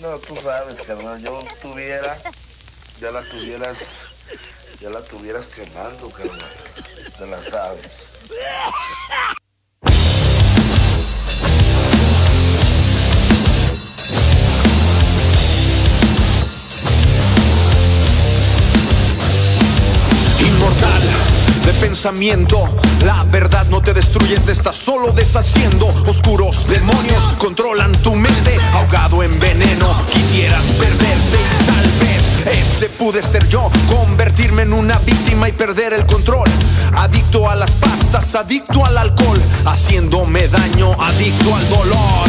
No, tú sabes, carnal. Yo tuviera, ya la tuvieras, ya la tuvieras quemando, carnal. Te la sabes. La verdad no te destruye, te está solo deshaciendo. Oscuros demonios controlan tu mente, ahogado en veneno. Quisieras perderte y tal vez ese pude ser yo, convertirme en una víctima y perder el control. Adicto a las pastas, adicto al alcohol, haciéndome daño, adicto al dolor.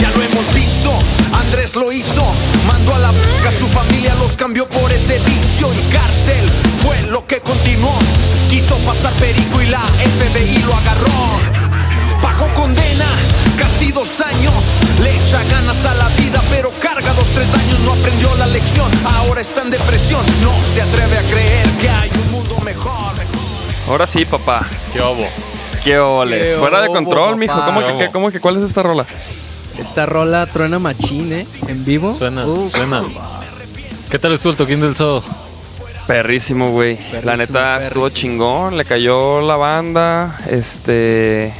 Ya lo hemos visto, Andrés lo hizo, mandó a la p a su familia, los cambió por ese vicio y cárcel fue lo que continuó. Quiso pasar perico y la FBI lo agarró. Pagó condena, casi dos años, le echa ganas a la vida, pero carga dos, tres años, no aprendió la lección, ahora está en depresión, no se atreve a creer que hay un mundo mejor. Ahora sí, papá. ¿Qué obo? ¿Qué oles? ¿Qué Fuera de obo, control, mijo. ¿Cómo ¿Qué que, qué- cómo que cuál es esta rola? Esta rola truena machín, ¿eh? En vivo. Suena, Uf. suena. ¿Qué tal estuvo el toquín del sodo? Perrísimo, güey. La Perrísimo, neta estuvo chingón. Le cayó la banda. Este.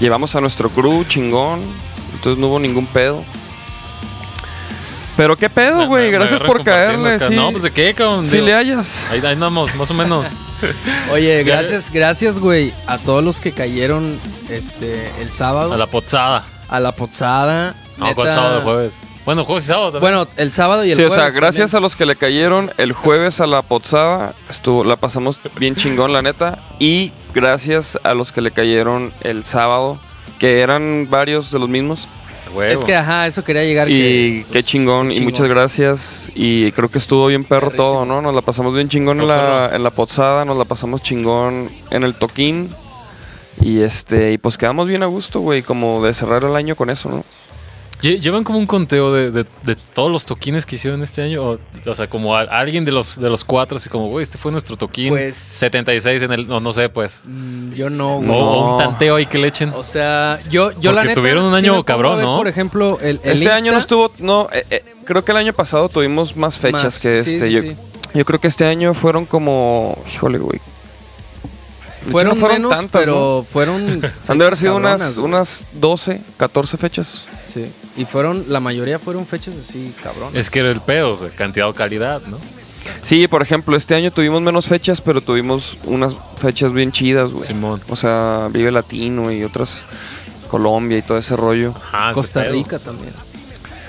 Llevamos a nuestro crew chingón. Entonces no hubo ningún pedo. Pero qué pedo, güey. Gracias por caerle. Sí. No, pues de qué, cabrón. Si Digo, le hayas. Ahí, ahí andamos, más o menos. Oye, gracias, gracias, güey, a todos los que cayeron este el sábado A la pozada. A la pozada. No, Neta- ¿cuál sábado, jueves? Bueno, jueves y sábado también. Bueno, el sábado y el Sí, o jueves. sea, gracias también. a los que le cayeron el jueves a la pozada, estuvo, la pasamos bien chingón, la neta. Y gracias a los que le cayeron el sábado, que eran varios de los mismos. Huevo. Es que, ajá, eso quería llegar. Y que, qué pues, chingón, qué y muchas gracias. Y creo que estuvo bien perro todo, ¿no? Nos la pasamos bien chingón en la, en la pozada, nos la pasamos chingón en el toquín. Y este, y pues quedamos bien a gusto, güey, como de cerrar el año con eso, ¿no? Lle- ¿Llevan como un conteo de, de- de todos los toquines que hicieron este año? O, o sea, como a- alguien de los, de los cuatro, así como, güey, este fue nuestro toquín. Pues- 76 en el. No, no sé, pues. Mm, yo no, güey. o un tanteo ahí que le echen. O sea, yo, yo la Porque neta. tuvieron un año cabrón, ver, ¿no? Por ejemplo, el, el este año no estuvo, no, eh, eh, creo que el año pasado tuvimos más fechas Más, que sí, este. sí, yo, sí. yo creo que este año fueron como, híjole, güey. De hecho, Fueron, no fueron menos, tantas, pero fueron. Han de haber sido cabronas, unas, güey. unas 12, 14 fechas. Sí. Y fueron, la mayoría fueron fechas así, cabrón. Es que era el pedo, o sea, cantidad o calidad, ¿no? Sí, por ejemplo, este año tuvimos menos fechas, pero tuvimos unas fechas bien chidas, güey. Simón. O sea, Vive Latino y otras, Colombia y todo ese rollo. Ajá, Costa. Rica también.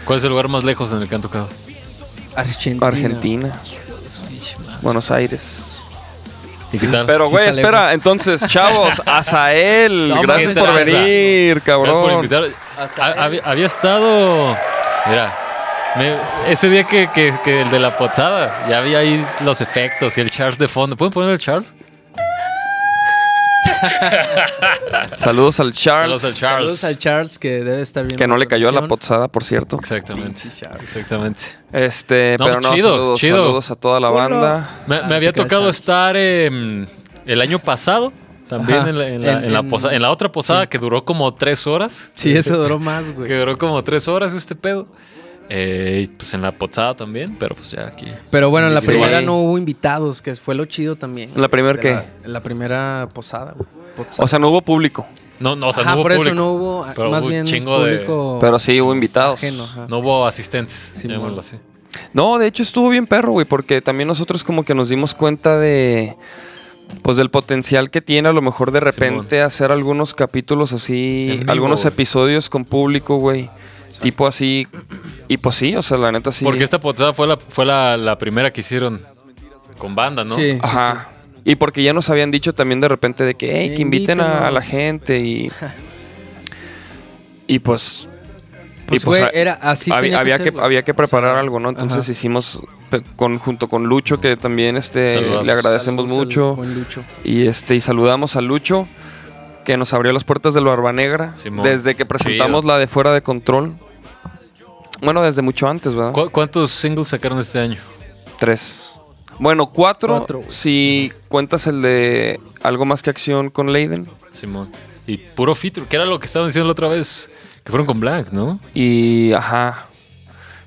¿Cuál es el lugar más lejos en el que han tocado? Argentina. Argentina, Buenos Aires. ¿Y qué tal? Pero, güey, espera, lejos. entonces, chavos, Azael, No, gracias ¿qué por tranza? venir, cabrón. Gracias por invitar. Había estado. Mira, me- ese día que, que- que el de la pozada, ya había ahí los efectos y el Charles de fondo. ¿Pueden poner el Charles? Saludos al Charles, Saludos al Charles. Saludos al Charles que debe estar bien. que no le cayó a la pozada, por cierto. Exactamente. Exactamente. Este, No, pero pues no, chido, saludos, chido. saludos a toda la banda. Me, Ah, me había tocado Charles. estar em, el año pasado. También en la, en la- En- en la en- posa- en la otra posada que duró como tres horas. Sí, eso duró más, Que güey. duró como tres horas este pedo. Eh, pues en la posada también, pero pues ya aquí. Pero bueno, en la Sí. primera no hubo invitados, que fue lo chido también. ¿En la primera qué? la- En la primera posada, güey. Posada. O sea, no hubo público, No, no, o sea, Ajá, no hubo por eso no hubo, pero más hubo bien chingo de- público pero sí hubo invitados. ajeno. No hubo asistentes, así. No, de hecho estuvo bien perro, güey, porque también nosotros como que nos dimos cuenta de pues del potencial que tiene a lo mejor de repente hacer algunos capítulos así, vivo, algunos episodios con público, güey. Tipo así. Y pues sí, o sea, la neta sí. Porque esta posada fue la, fue la, la primera que hicieron con banda, ¿no? Sí, sí, Ajá. Y porque ya nos habían dicho también de repente de que, hey, que inviten a, a la gente y. y pues. Pues, y pues, güey, a- era así. había, tenía había ser, que, había que preparar O sea, algo, ¿no? Entonces ajá. hicimos con, junto con Lucho, que también este, le agradecemos Saludos mucho. Lucho. Y este, y saludamos a Lucho, que nos abrió las puertas del Barba Negra. Simón. Desde que presentamos Chido. la de Fuera de Control. Bueno, desde mucho antes, ¿verdad? ¿Cu- ¿Cuántos singles sacaron este año? Tres. Bueno, cuatro, Cuatro, si cuentas el de Algo Más que Acción con Leiden. Simón. Y puro feature, que era lo que estaban diciendo la otra vez, que fueron con Black, ¿no? Y, ajá.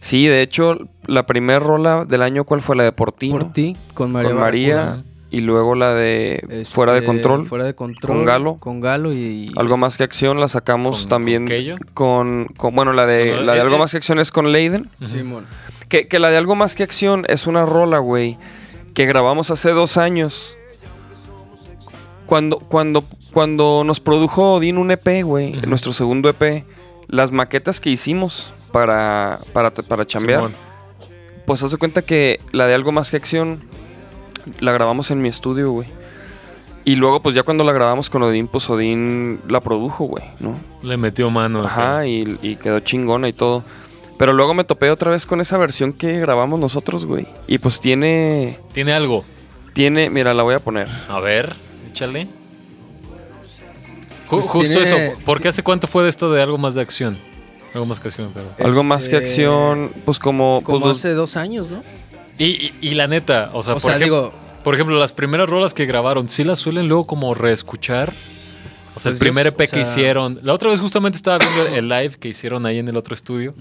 Sí, de hecho, la primera rola del año, ¿cuál fue? La de Portino. Por ti, con María. con María. Y luego la de Este, Fuera de Control. Fuera de control. Con Galo. Con Galo y. Algo más que acción la sacamos ¿Con- también con con, con- bueno la de Bueno, la de eh, algo eh. más que acción es con Leiden Simón. que, que la de algo más que acción es una rola güey que grabamos hace dos años cuando cuando cuando nos produjo Odín un EP güey nuestro segundo EP las maquetas que hicimos para para para chambear Simón. pues hace cuenta que la de algo más que acción la grabamos en mi estudio güey y luego pues ya cuando la grabamos con Odín pues Odín la produjo güey no Le metió mano. Ajá, y, y quedó chingona y todo. Pero luego me topé otra vez con esa versión que grabamos nosotros, güey. Y pues tiene. Tiene algo. Tiene. Mira, la voy a poner. A ver, échale. Ju- Pues justo tiene- eso. ¿Por qué hace cuánto fue de esto de algo más de acción? Algo más que acción, pero. Algo más que Este, acción. Pues como. Como pues, hace dos años, ¿no? Y, y- y la neta, o sea, O por, sea, ejem- digo, por ejemplo, las primeras rolas que grabaron, ¿sí las suelen luego como reescuchar? O sea, el Pues primer EP o que hicieron. La otra vez justamente estaba viendo el live que hicieron ahí en el otro estudio.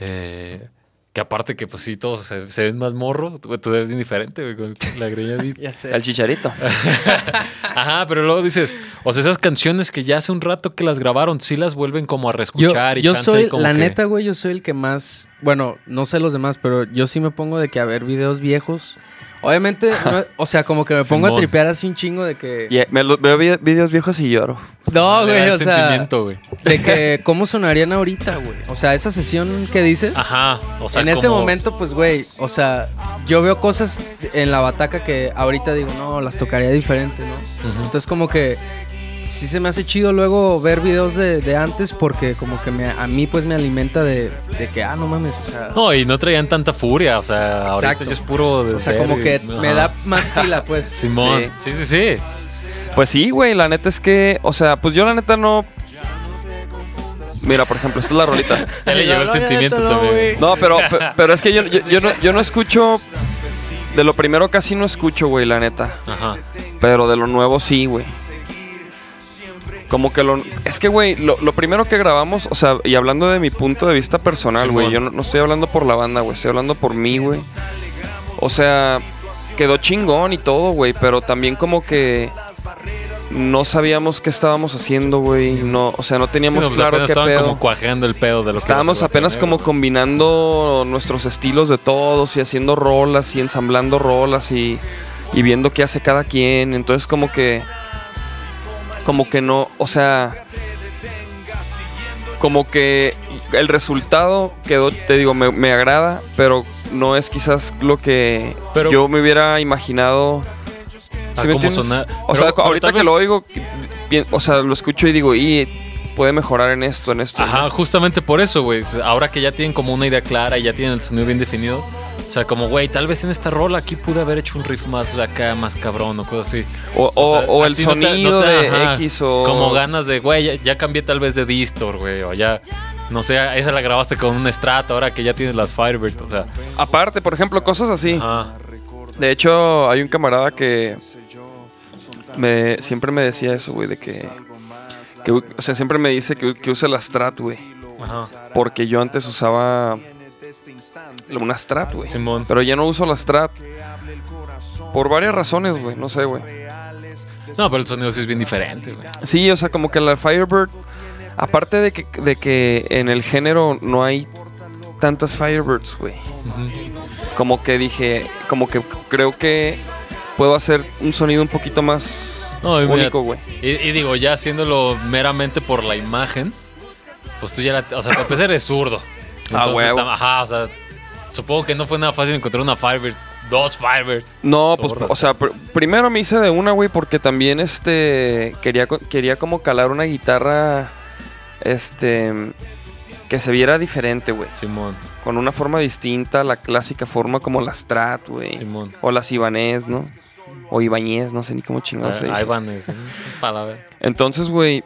Eh, que aparte que pues sí, todos se, se ven más morros. Tú, tú debes indiferente, güey, con la greña. ya sé. El chicharito. Ajá, pero luego dices, o sea, esas canciones que ya hace un rato que las grabaron, sí las vuelven como a Yo, reescuchar y yo chance soy, como la que- neta, güey, yo soy el que más, bueno, no sé los demás, pero yo sí me pongo de que a ver videos viejos. Obviamente, no- o sea, como que me pongo a tripear así un chingo de que... Eh, me lo- veo vi- videos viejos y lloro. No, le da güey, el o sea, sentimiento, güey. de que cómo sonarían ahorita, güey. O sea, esa sesión que dices, Ajá, o sea, en ese como- momento, pues, güey, o sea, yo veo cosas en la bataca que ahorita digo, no, las tocaría diferente, ¿no? Entonces, como que sí se me hace chido luego ver videos de, de antes porque como que me, a mí, pues, me alimenta de, de que, ah, no mames, o sea... No, y no traían tanta furia, o sea, ahorita Exacto. ya es puro de O sea, como que me da más pila, pues. Simón, sí, sí, sí. Pues sí, güey. La neta es que. O sea, pues yo la neta no. Mira, por ejemplo, esta es la rolita. Ya le llegó el No, sentimiento no, también. No, pero, pe- pero es que yo, yo, yo no, yo no escucho. De lo primero casi no escucho, güey, la neta. Ajá. Pero de lo nuevo sí, güey. Como que lo... Es que, güey, lo, lo primero que grabamos, o sea, y hablando de mi punto de vista personal, güey, yo no, no estoy hablando por la banda, güey, estoy hablando por mí, güey. O sea, quedó chingón y todo, güey, pero también como que no sabíamos qué estábamos haciendo, güey. No, o sea, no Sí, teníamos no, pues claro qué estaban pedo. como cuajeando el pedo de lo Estábamos apenas como combinando nuestros estilos de todos y haciendo rolas y ensamblando rolas y, y viendo qué hace cada quien. Entonces como que... Como que no, o sea... Como que el resultado quedó, te digo, me, me agrada, pero no es quizás lo que Pero- yo me hubiera imaginado. ¿Sí me entiendes? sonar. O Pero- sea, pero ahorita que vez- lo oigo, o sea, lo escucho y digo, y puede mejorar en esto, en esto. en Ajá, esto". justamente por eso, güey. Ahora que ya tienen como una idea clara y ya tienen el sonido bien definido. O sea, como, güey, tal vez en esta rola aquí pude haber hecho un riff más acá, más cabrón o cosas así. O, o- sea, o a el ti no te- sonido no te- de ajá, X o... Como ganas de, güey, ya, ya cambié tal vez de distor, güey. O ya, no sé, esa la grabaste con un Strat ahora que ya tienes las Firebird. O sea, Aparte, por ejemplo, cosas así. ajá. De hecho, hay un camarada que me siempre me decía eso, güey, de que, que, o sea, siempre me dice que, que use la Strat, güey, Ajá. porque yo antes usaba una Strat, güey. Simón. Pero ya no uso la Strat por varias razones, güey, no sé, güey. No, pero el sonido sí es bien diferente, güey. Sí, o sea, como que la Firebird, aparte de que, de que en el género no hay tantas Firebirds, güey. Como que dije, como que creo que puedo hacer un sonido un poquito más No, y único, güey. Y, y digo, ya haciéndolo meramente por la imagen, pues tú ya la. O sea, para empezar eres zurdo. Ah, tam- Ajá, o sea, supongo que no fue nada fácil encontrar una Firebird, dos Firebird. No, pues, o sea, pr- primero me hice de una, güey, porque también, este, quería, quería como calar una guitarra, este, que se viera diferente, güey. Simón, Con una forma distinta, la clásica forma como la Strat, güey. Simón. O las Ibanez, ¿no? O Ibañez, no sé ni cómo chingados se Ah, dice. ahí van, es, es palabra. Entonces, güey,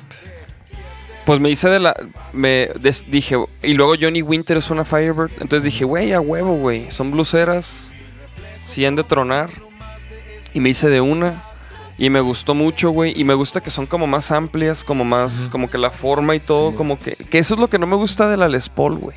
pues me hice de la. Me des- dije, y luego Johnny Winter es una Firebird. Entonces dije, güey, a huevo, güey. Son bluseras. Si han de tronar. Y me hice de una. Y me gustó mucho, güey. Y me gusta que son como más amplias, como más, como que la forma y todo, Sí. como que. Que eso es lo que no me gusta de la Les Paul, güey.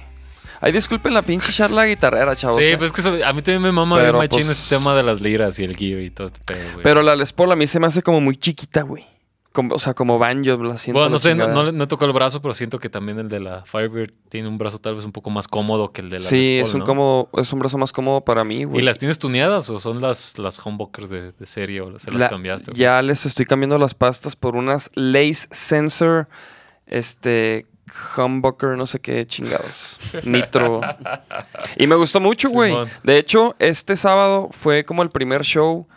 Ay, disculpen la pinche charla guitarrera, chavos. Sí, eh. pues es que eso- a mí también me mama ver machín pues- este tema de las liras y el gear y todo este pedo, güey. Pero la Les Paul a mí se me hace como muy chiquita, güey. Como- o sea, como banjo, la siento. bueno, no sé, no, no, el brazo, pero siento que también el de la Firebird tiene un brazo tal vez un poco más cómodo que el de la Sí, Les Paul, es un, ¿no? cómodo, es un brazo más cómodo para mí, ¿Y güey. las tienes tuneadas o son las, las humbuckers de, de serie o se las La- cambiaste? güey? ya les estoy cambiando las pastas por unas Lace Sensor, este, humbucker, no sé qué chingados, nitro. Y me gustó mucho, güey. De hecho, este sábado fue como el primer show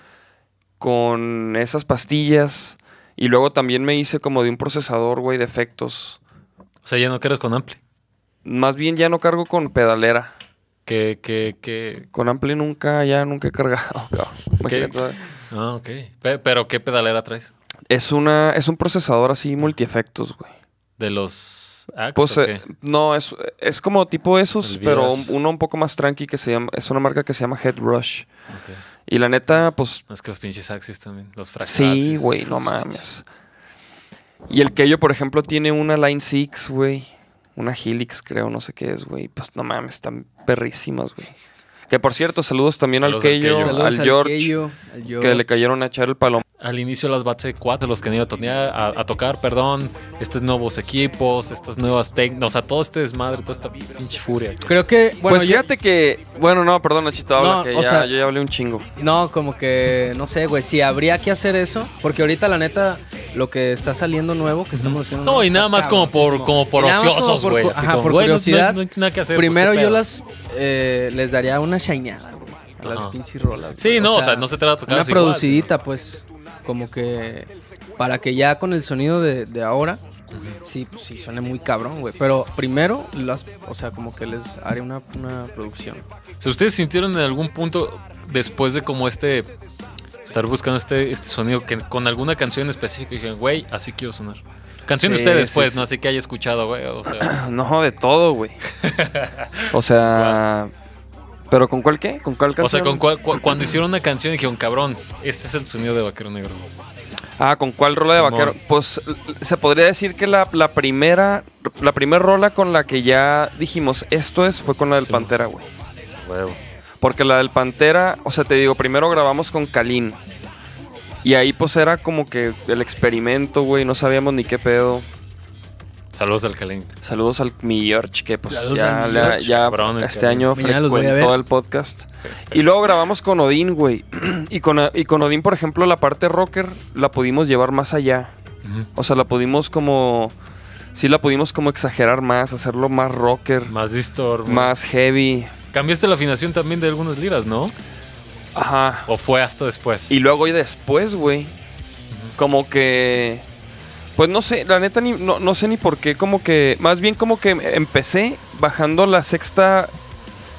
con esas pastillas. Y luego también me hice como de un procesador, güey, de efectos. O sea, ya no quieres con ampli. Más bien ya no cargo con pedalera. Que, que, que... Con ampli nunca, ya nunca he cargado, cabrón. Ah, ok. Pe- pero ¿qué pedalera traes? Es una, es un procesador así multiefectos, güey. ¿De los Axe Pues eh, no, es, es como tipo esos, pero uno un poco más tranqui que se llama, es una marca que se llama Head Rush. Y la neta, pues Es que los pinches Axis también. Los Fraxis. sí, güey, no mames. Y el Keyo, por ejemplo, tiene una Line 6, güey. Una Helix, creo, no sé qué es, güey. Pues no mames, están perrísimas, güey. Que por cierto, saludos también Saludos al Keyo, al, George, que le cayeron a echar el palo. Al inicio las Bats 4, los que han ido a, tonear- a, a tocar, perdón, estos nuevos equipos, estas nuevas técnicas, o sea, todo este desmadre, toda esta pinche furia. Creo que, bueno, pues yo- fíjate que, bueno, no, perdón, Nachito, habla, No, que ya, sea- yo ya hablé un chingo. No, como que, no sé, güey, si habría que hacer eso, porque ahorita la neta, lo que está saliendo nuevo, que estamos haciendo... No, y nada más como por, como por ociosos, güey. Ajá, como, por curiosidad. No, hay nada que hacer. Primero pues, ¿qué yo las, eh, les daría una shineada, güey, a las Ajá. pinches rolas. Sí, güey. no, o sea, no se trata de tocar Una así igual, producidita, pues, como que, para que ya con el sonido de, de ahora, sí, pues, sí suene muy cabrón, güey. Pero primero, las, o sea, como que les haré una, una producción. Si ustedes sintieron en algún punto, después de como este, estar buscando este, este sonido, que con alguna canción específica, dijeron, güey, así quiero sonar. Canción de Sí, ustedes, sí, pues, sí. no así que haya escuchado, güey, o sea... No, de todo, güey. o sea, ¿pero con cuál qué? ¿Con cuál O sea, canción? con cuál- cu- cuando hicieron una canción dijeron, cabrón, este es el sonido de Vaquero Negro. Ah, ¿con cuál rola de vaquero? Pues se podría decir que la, la primera la primera rola con la que ya dijimos esto es fue con la del Simón. Pantera, güey. Huevo. Porque la del Pantera, o sea, te digo, primero grabamos con Kalin. Y ahí pues era como que el experimento, güey, no sabíamos ni qué pedo. Saludos al Calín. Saludos al mi George, que pues Saludos ya, ya cabrón, este año frecuentó el podcast. Y luego grabamos con Odín, güey. Y con, y con Odín, por ejemplo, la parte rocker la pudimos llevar más allá. O sea, la pudimos como... Sí la pudimos como exagerar más, hacerlo más rocker, Más distor. más heavy. Cambiaste la afinación también de algunas liras, ¿no? Ajá. ¿O fue hasta después? Y luego y después, güey. Como que... Pues no sé, la neta ni, no, no sé ni por qué, como que... Más bien como que empecé bajando la sexta...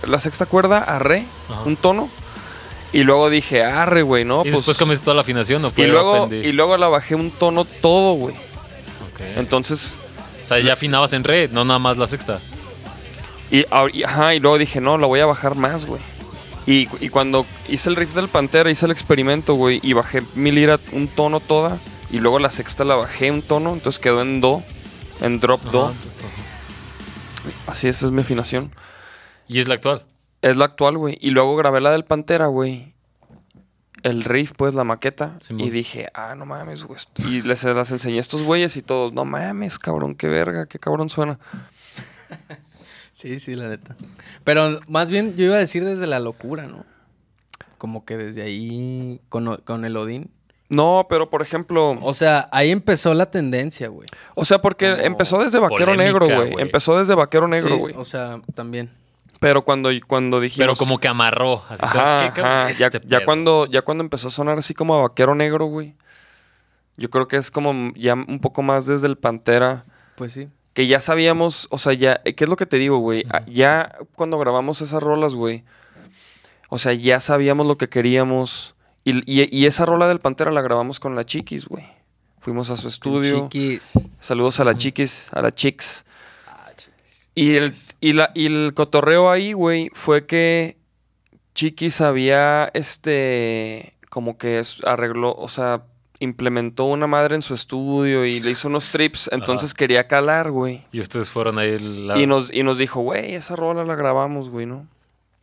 La sexta cuerda a re, Ajá. un tono. Y luego dije, arre, güey, ¿no? ¿Y Pues, después cambiaste toda la afinación o fue y luego, y luego la bajé un tono todo, güey. Ok. Entonces... O sea, ya afinabas en red, no nada más la sexta. Y- ajá, y luego dije, no, la voy a bajar más, güey. Y, y cuando hice el riff del Pantera, hice el experimento, güey, y bajé mi lira un tono toda, y luego la sexta la bajé un tono, entonces quedó en Do, en drop Do. Ajá. Así esa es mi afinación. Y es la actual. Es la actual, güey. Y luego grabé la del Pantera, güey. El riff, pues, la maqueta. Simón. y dije, ah, no mames, güey. Y les las enseñé a estos güeyes y todos, no mames, cabrón, qué verga, qué cabrón suena. Sí, sí, la neta. Pero más bien yo iba a decir desde la locura, ¿no? Como que desde ahí con, con el Odín. No, pero por ejemplo. O sea, ahí empezó la tendencia, güey. O sea, porque Como empezó desde Vaquero polémica, Negro, güey. güey. Empezó desde Vaquero Negro, Sí, güey. o sea, también. Pero cuando, cuando dijimos. Pero como que amarró. Así, Ajá, ¿sabes qué, cabrón? ajá, ya, Este ya cuando, ya cuando empezó a sonar así como a Vaquero Negro, güey. Yo creo que es como ya un poco más desde el Pantera. Pues sí. Que ya sabíamos, o sea, ya. ¿Qué es lo que te digo, güey? Ah, Ya cuando grabamos esas rolas, güey. O sea, ya sabíamos lo que queríamos. Y, y- y esa rola del Pantera la grabamos con la Chiquis, güey. Fuimos a su estudio. Chiquis. Saludos a la Chiquis, a la Chicks. Y el, y, la, y el cotorreo ahí, güey, fue que Chiquis había, este, como que arregló, o sea, implementó una madre en su estudio y le hizo unos trips, entonces quería calar, güey. Y ustedes fueron ahí. La... Y nos, y nos dijo, güey, esa rola la grabamos, güey, ¿no?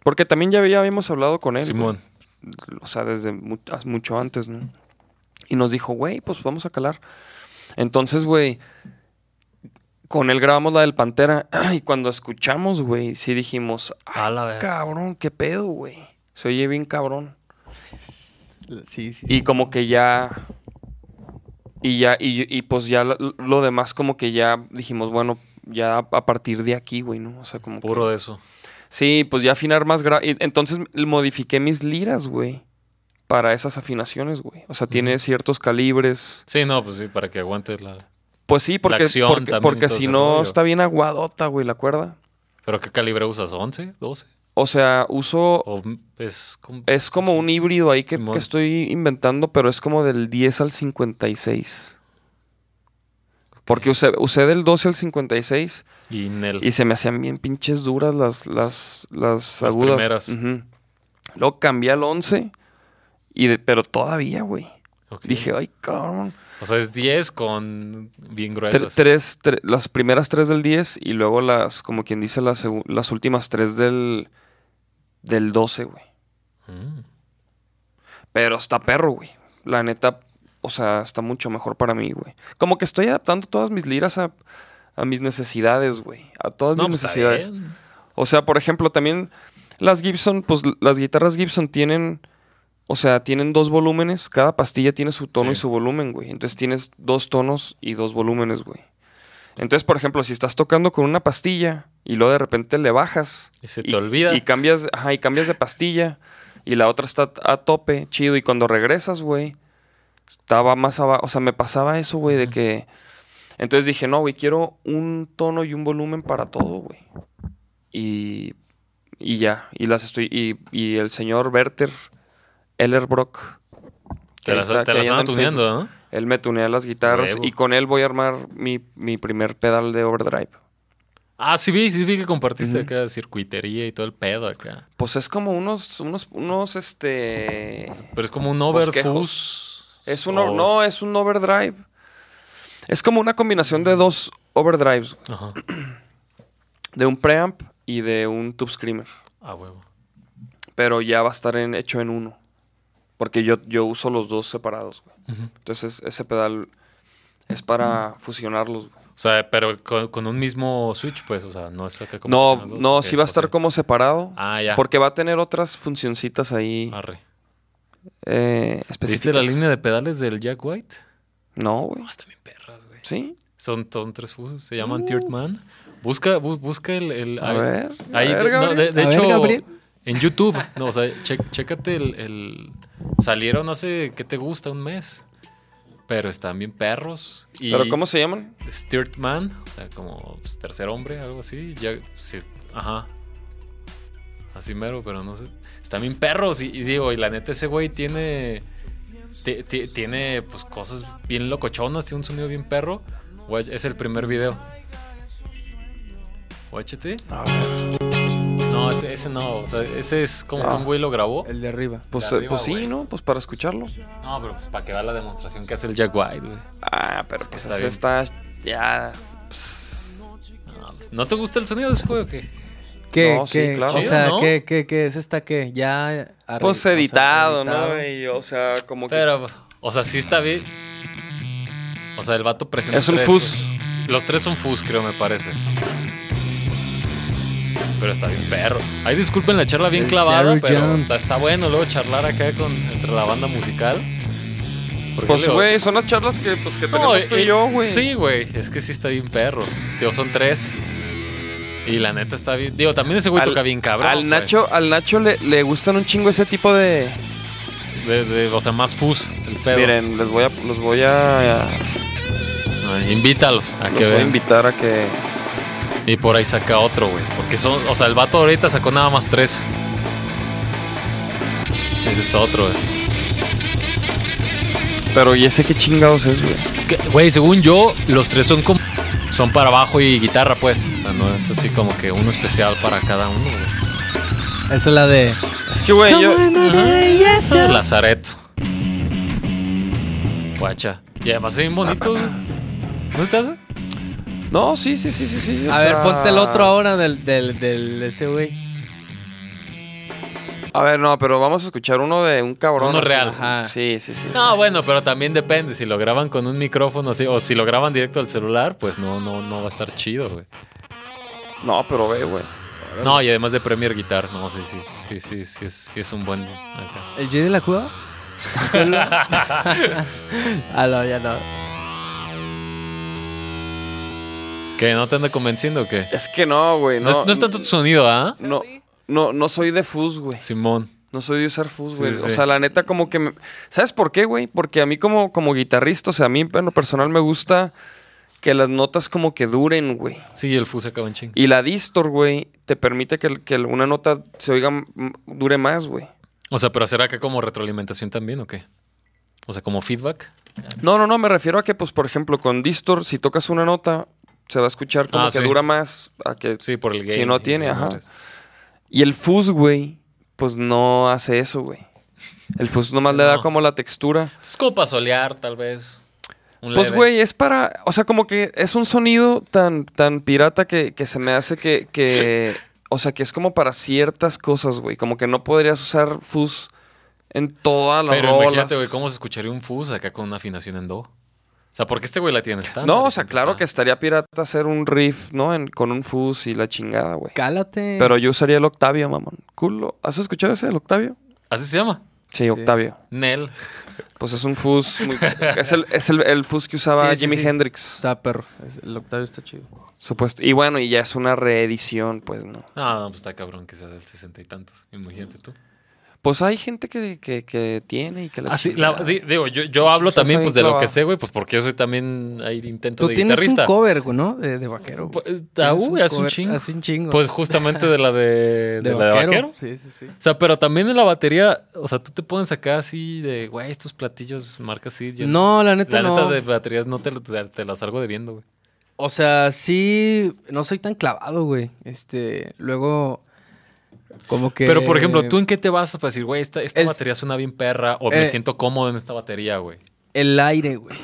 Porque también ya, ya habíamos hablado con él. Simón. güey. O sea, desde mucho antes, ¿no? Y nos dijo, güey, pues vamos a calar. Entonces, güey, con él grabamos la del Pantera. Y cuando escuchamos, güey, sí dijimos, A la cabrón, qué pedo, güey. Se oye bien cabrón. Sí, sí. Y como que ya. Y ya, y, y pues ya lo, lo demás, como que ya dijimos, bueno, ya a partir de aquí, güey, ¿no? O sea, como. que- Puro de eso. Sí, pues ya afinar más grave. Entonces modifiqué mis liras, güey. Para esas afinaciones, güey. O sea, tiene ciertos calibres. Sí, no, pues sí, para que aguantes la. Pues sí, porque, acción porque, porque si no está bien aguadota, güey, la cuerda. ¿Pero qué calibre usas? ¿11? ¿12? O sea, uso. ¿O es como, Es como un híbrido ahí que estoy inventando, pero es como del 10 al 56. Porque usé, usé del 12 al 56 Y Nel. y se me hacían bien pinches duras las, las, las, Las agudas. primeras. Luego cambié al 11, y de- pero todavía, güey. Dije, ay, cabrón. O sea, es 10 con bien gruesas. tres, tre- las primeras tres del 10 y luego las, como quien dice, las, las últimas tres del, del 12, güey. Mm. Pero está perro, güey. La neta, o sea, está mucho mejor para mí, güey. Como que estoy adaptando todas mis liras a, a mis necesidades, güey. A todas No, mis pues necesidades. O sea, por ejemplo, también las Gibson, pues las guitarras Gibson tienen, o sea, tienen dos volúmenes. Cada pastilla tiene su tono Sí. y su volumen, güey. Entonces tienes dos tonos y dos volúmenes, güey. Entonces, por ejemplo, si estás tocando con una pastilla y luego de repente le bajas Y se te olvida. y cambias, ajá, y cambias de pastilla y la otra está a tope, chido. Y cuando regresas, güey, estaba más abajo. O sea, me pasaba eso, güey, de que. Entonces dije, no, güey, quiero un tono y un volumen para todo, güey. Y, y ya, y las estoy. Y, y el señor Werther Ellerbrock. Te las, está- te las andan tuneando, ¿no? Él me tunea las guitarras y con él voy a armar mi, mi primer pedal de overdrive. Ah, sí vi, sí vi que compartiste Ujú. acá circuitería y todo el pedo acá. Pues es como unos, unos, unos, este. Pero es como un overfuzz. Es un, no, es un overdrive. Es como una combinación de dos overdrives. Ajá. De un preamp y de un tube screamer. Ah, huevo. Pero ya va a estar en- hecho en uno. Porque yo, yo uso los dos separados. güey. Entonces ese pedal es para fusionarlos. güey. O sea, pero con, con un mismo switch, pues, o sea, no es acá como. que No, dos, no, sí va a estar como separado. Ah, ya. Porque va a tener otras funcioncitas ahí Arre. eh, ¿Viste la línea de pedales del Jack White? No, güey. No, están bien. ¿Sí? Son, son tres fusos, se llaman Tiered Man. Busca, bu- busca el. el- A ahí- ver. a ahí- ver, no, de, de A ver, hecho, Gabriel. en YouTube. No, o sea, che- chécate el, el- Salieron hace, ¿qué te gusta? Un mes. Pero están bien perros. Y ¿Pero cómo se llaman? Steered Man, o sea, como pues, tercer hombre, algo así. Ya, sí, ajá. Así mero, pero no sé. Están bien perros. Y, y digo, y la neta, ese güey tiene. Ti- ti- Tiene pues cosas bien locochonas, tiene un sonido bien perro. Es el primer video. Guáchate. A ver. No, ese, ese no. O sea, ese es como Ah. un güey lo grabó. El de arriba. Pues, De eh, arriba, pues sí. ¿no? Pues para escucharlo. No, pero pues para que vea la demostración que hace el Jack White, güey. Ah, pero Es que pues está ese bien. está ya. pues, No, pues, ¿No te gusta el sonido de ese juego o qué? ¿Qué? No, sí, qué? claro. O sea, ¿no? ¿qué, qué, qué es esta qué? Ya pues o sea, editado, ¿no? Y, o sea, como que. Pero, o sea, sí está bien. O sea, el vato presenta. Es un tres, fuzz. güey. Los tres son fuzz, creo, me parece. Pero está bien perro. Ay, disculpen la charla bien clavada, pero está, está bueno luego charlar acá con, entre la banda musical. Porque Pues, güey, son las charlas que, pues, que No, tenemos tú y eh, yo, güey. Sí, güey. Es que sí está bien perro. Tío, son tres. Y la neta está bien. Digo, también ese güey Al- toca bien cabrón. Al pues. Nacho, al Nacho le, le gustan un chingo ese tipo de. De- de- o sea, más fuzz el pedo. Miren, les voy a, los voy a, Ay, invítalos a los que voy a invitar a que. Y por ahí saca otro, güey. Porque son, o sea, el vato ahorita sacó nada más tres. Ese es otro, güey. Pero y ese qué chingados es, güey. Güey, según yo, los tres son como. Son para bajo y guitarra, pues. O sea, no es así como que uno especial para cada uno, güey. Esa es la de. Es que, güey, yo. Ajá. Lazareto. Guacha. Y además bonitos. güey. ¿No estás? No, sí, sí, sí, sí, sí. A ver, sea- ponte el otro ahora del, del, del ese güey. A ver, no, pero vamos a escuchar uno de un cabrón. Uno así. real. Ajá. Sí, sí, sí. No, bueno, pero también depende. Si lo graban con un micrófono así, o si lo graban directo al celular, pues no, no, no va a estar chido, güey. No, pero ve, güey. No, y además de Premier Guitar, no, sí, sí, sí, sí, sí, es, sí es un buen. acá. ¿El J de la Cuba? ah, no, ya no. ¿Qué? ¿No te anda convenciendo o qué? Es que no, güey. No, No, es, no es tanto tu sonido, ¿ah? No, no, no soy de fuzz, güey. Simón. No soy de usar fuzz, Sí, güey. sí, O sea, la neta, como que. me- ¿Sabes por qué, güey? Porque a mí, como, como guitarrista, o sea, a mí en lo personal me gusta que las notas como que duren, güey. Sí, el fuse acaba en ching. Y la distor, güey, te permite que, que una nota se oiga, dure más, güey. O sea, pero ¿será que como retroalimentación también o qué? O sea, como feedback. No, no, no, me refiero a que, pues, por ejemplo, con distor, si tocas una nota, se va a escuchar como Ah, que sí. dura más a que Sí, por el game. Si no tiene, ajá. madres. Y el fuzz, güey, pues no hace eso, güey. El fuzz nomás le da No. como la textura. Es como para solear, tal vez. Un Pues, güey, es para. O sea, como que es un sonido tan, tan pirata que, que se me hace que, que. O sea, que es como para ciertas cosas, güey. Como que no podrías usar fuzz en todas las Pero rolas. imagínate, güey, cómo se escucharía un fuse acá con una afinación en do. O sea, porque este güey la tiene estándar. No, o sea, claro que estaría pirata hacer un riff, ¿no? En- con un fuzz y la chingada, güey. Cálate. Pero yo usaría el Octavio, mamón. Culo. ¿Has escuchado ese, el Octavio? Así se llama. Sí, Octavio. Nel. Pues es un fuzz muy... es el, es el, el fuzz que usaba Sí, sí, Jimi sí. Hendrix, Está perro. El Octavio está chido. supuesto. Y bueno, y ya es una reedición, pues, ¿no? No, no, pues está cabrón que sea del sesenta y tantos. Imagínate tú. Pues hay gente que, que, que tiene y que la Ah, sí, chingada. la- di- digo, yo, yo hablo Estás también pues de lo que sé, güey, pues porque yo soy también ahí intento Tú de tienes guitarrista. un cover, güey, ¿no? De, de vaquero. güey. Pues, ah, uy, hace un chingo. Hace un chingo. Pues justamente de la de, de, la de vaquero. Sí, sí, sí. O sea, pero también en la batería, o sea, tú te pones acá así de, güey, estos platillos marca así. yo- No, la neta la no. neta de baterías no te, te, te las salgo debiendo, güey. O sea, sí, no soy tan clavado, güey. Este, luego, como que... Pero, por ejemplo, ¿tú en qué te basas para decir, güey, esta, esta El- batería suena bien perra o me Eh, siento cómodo en esta batería, güey? El aire, güey.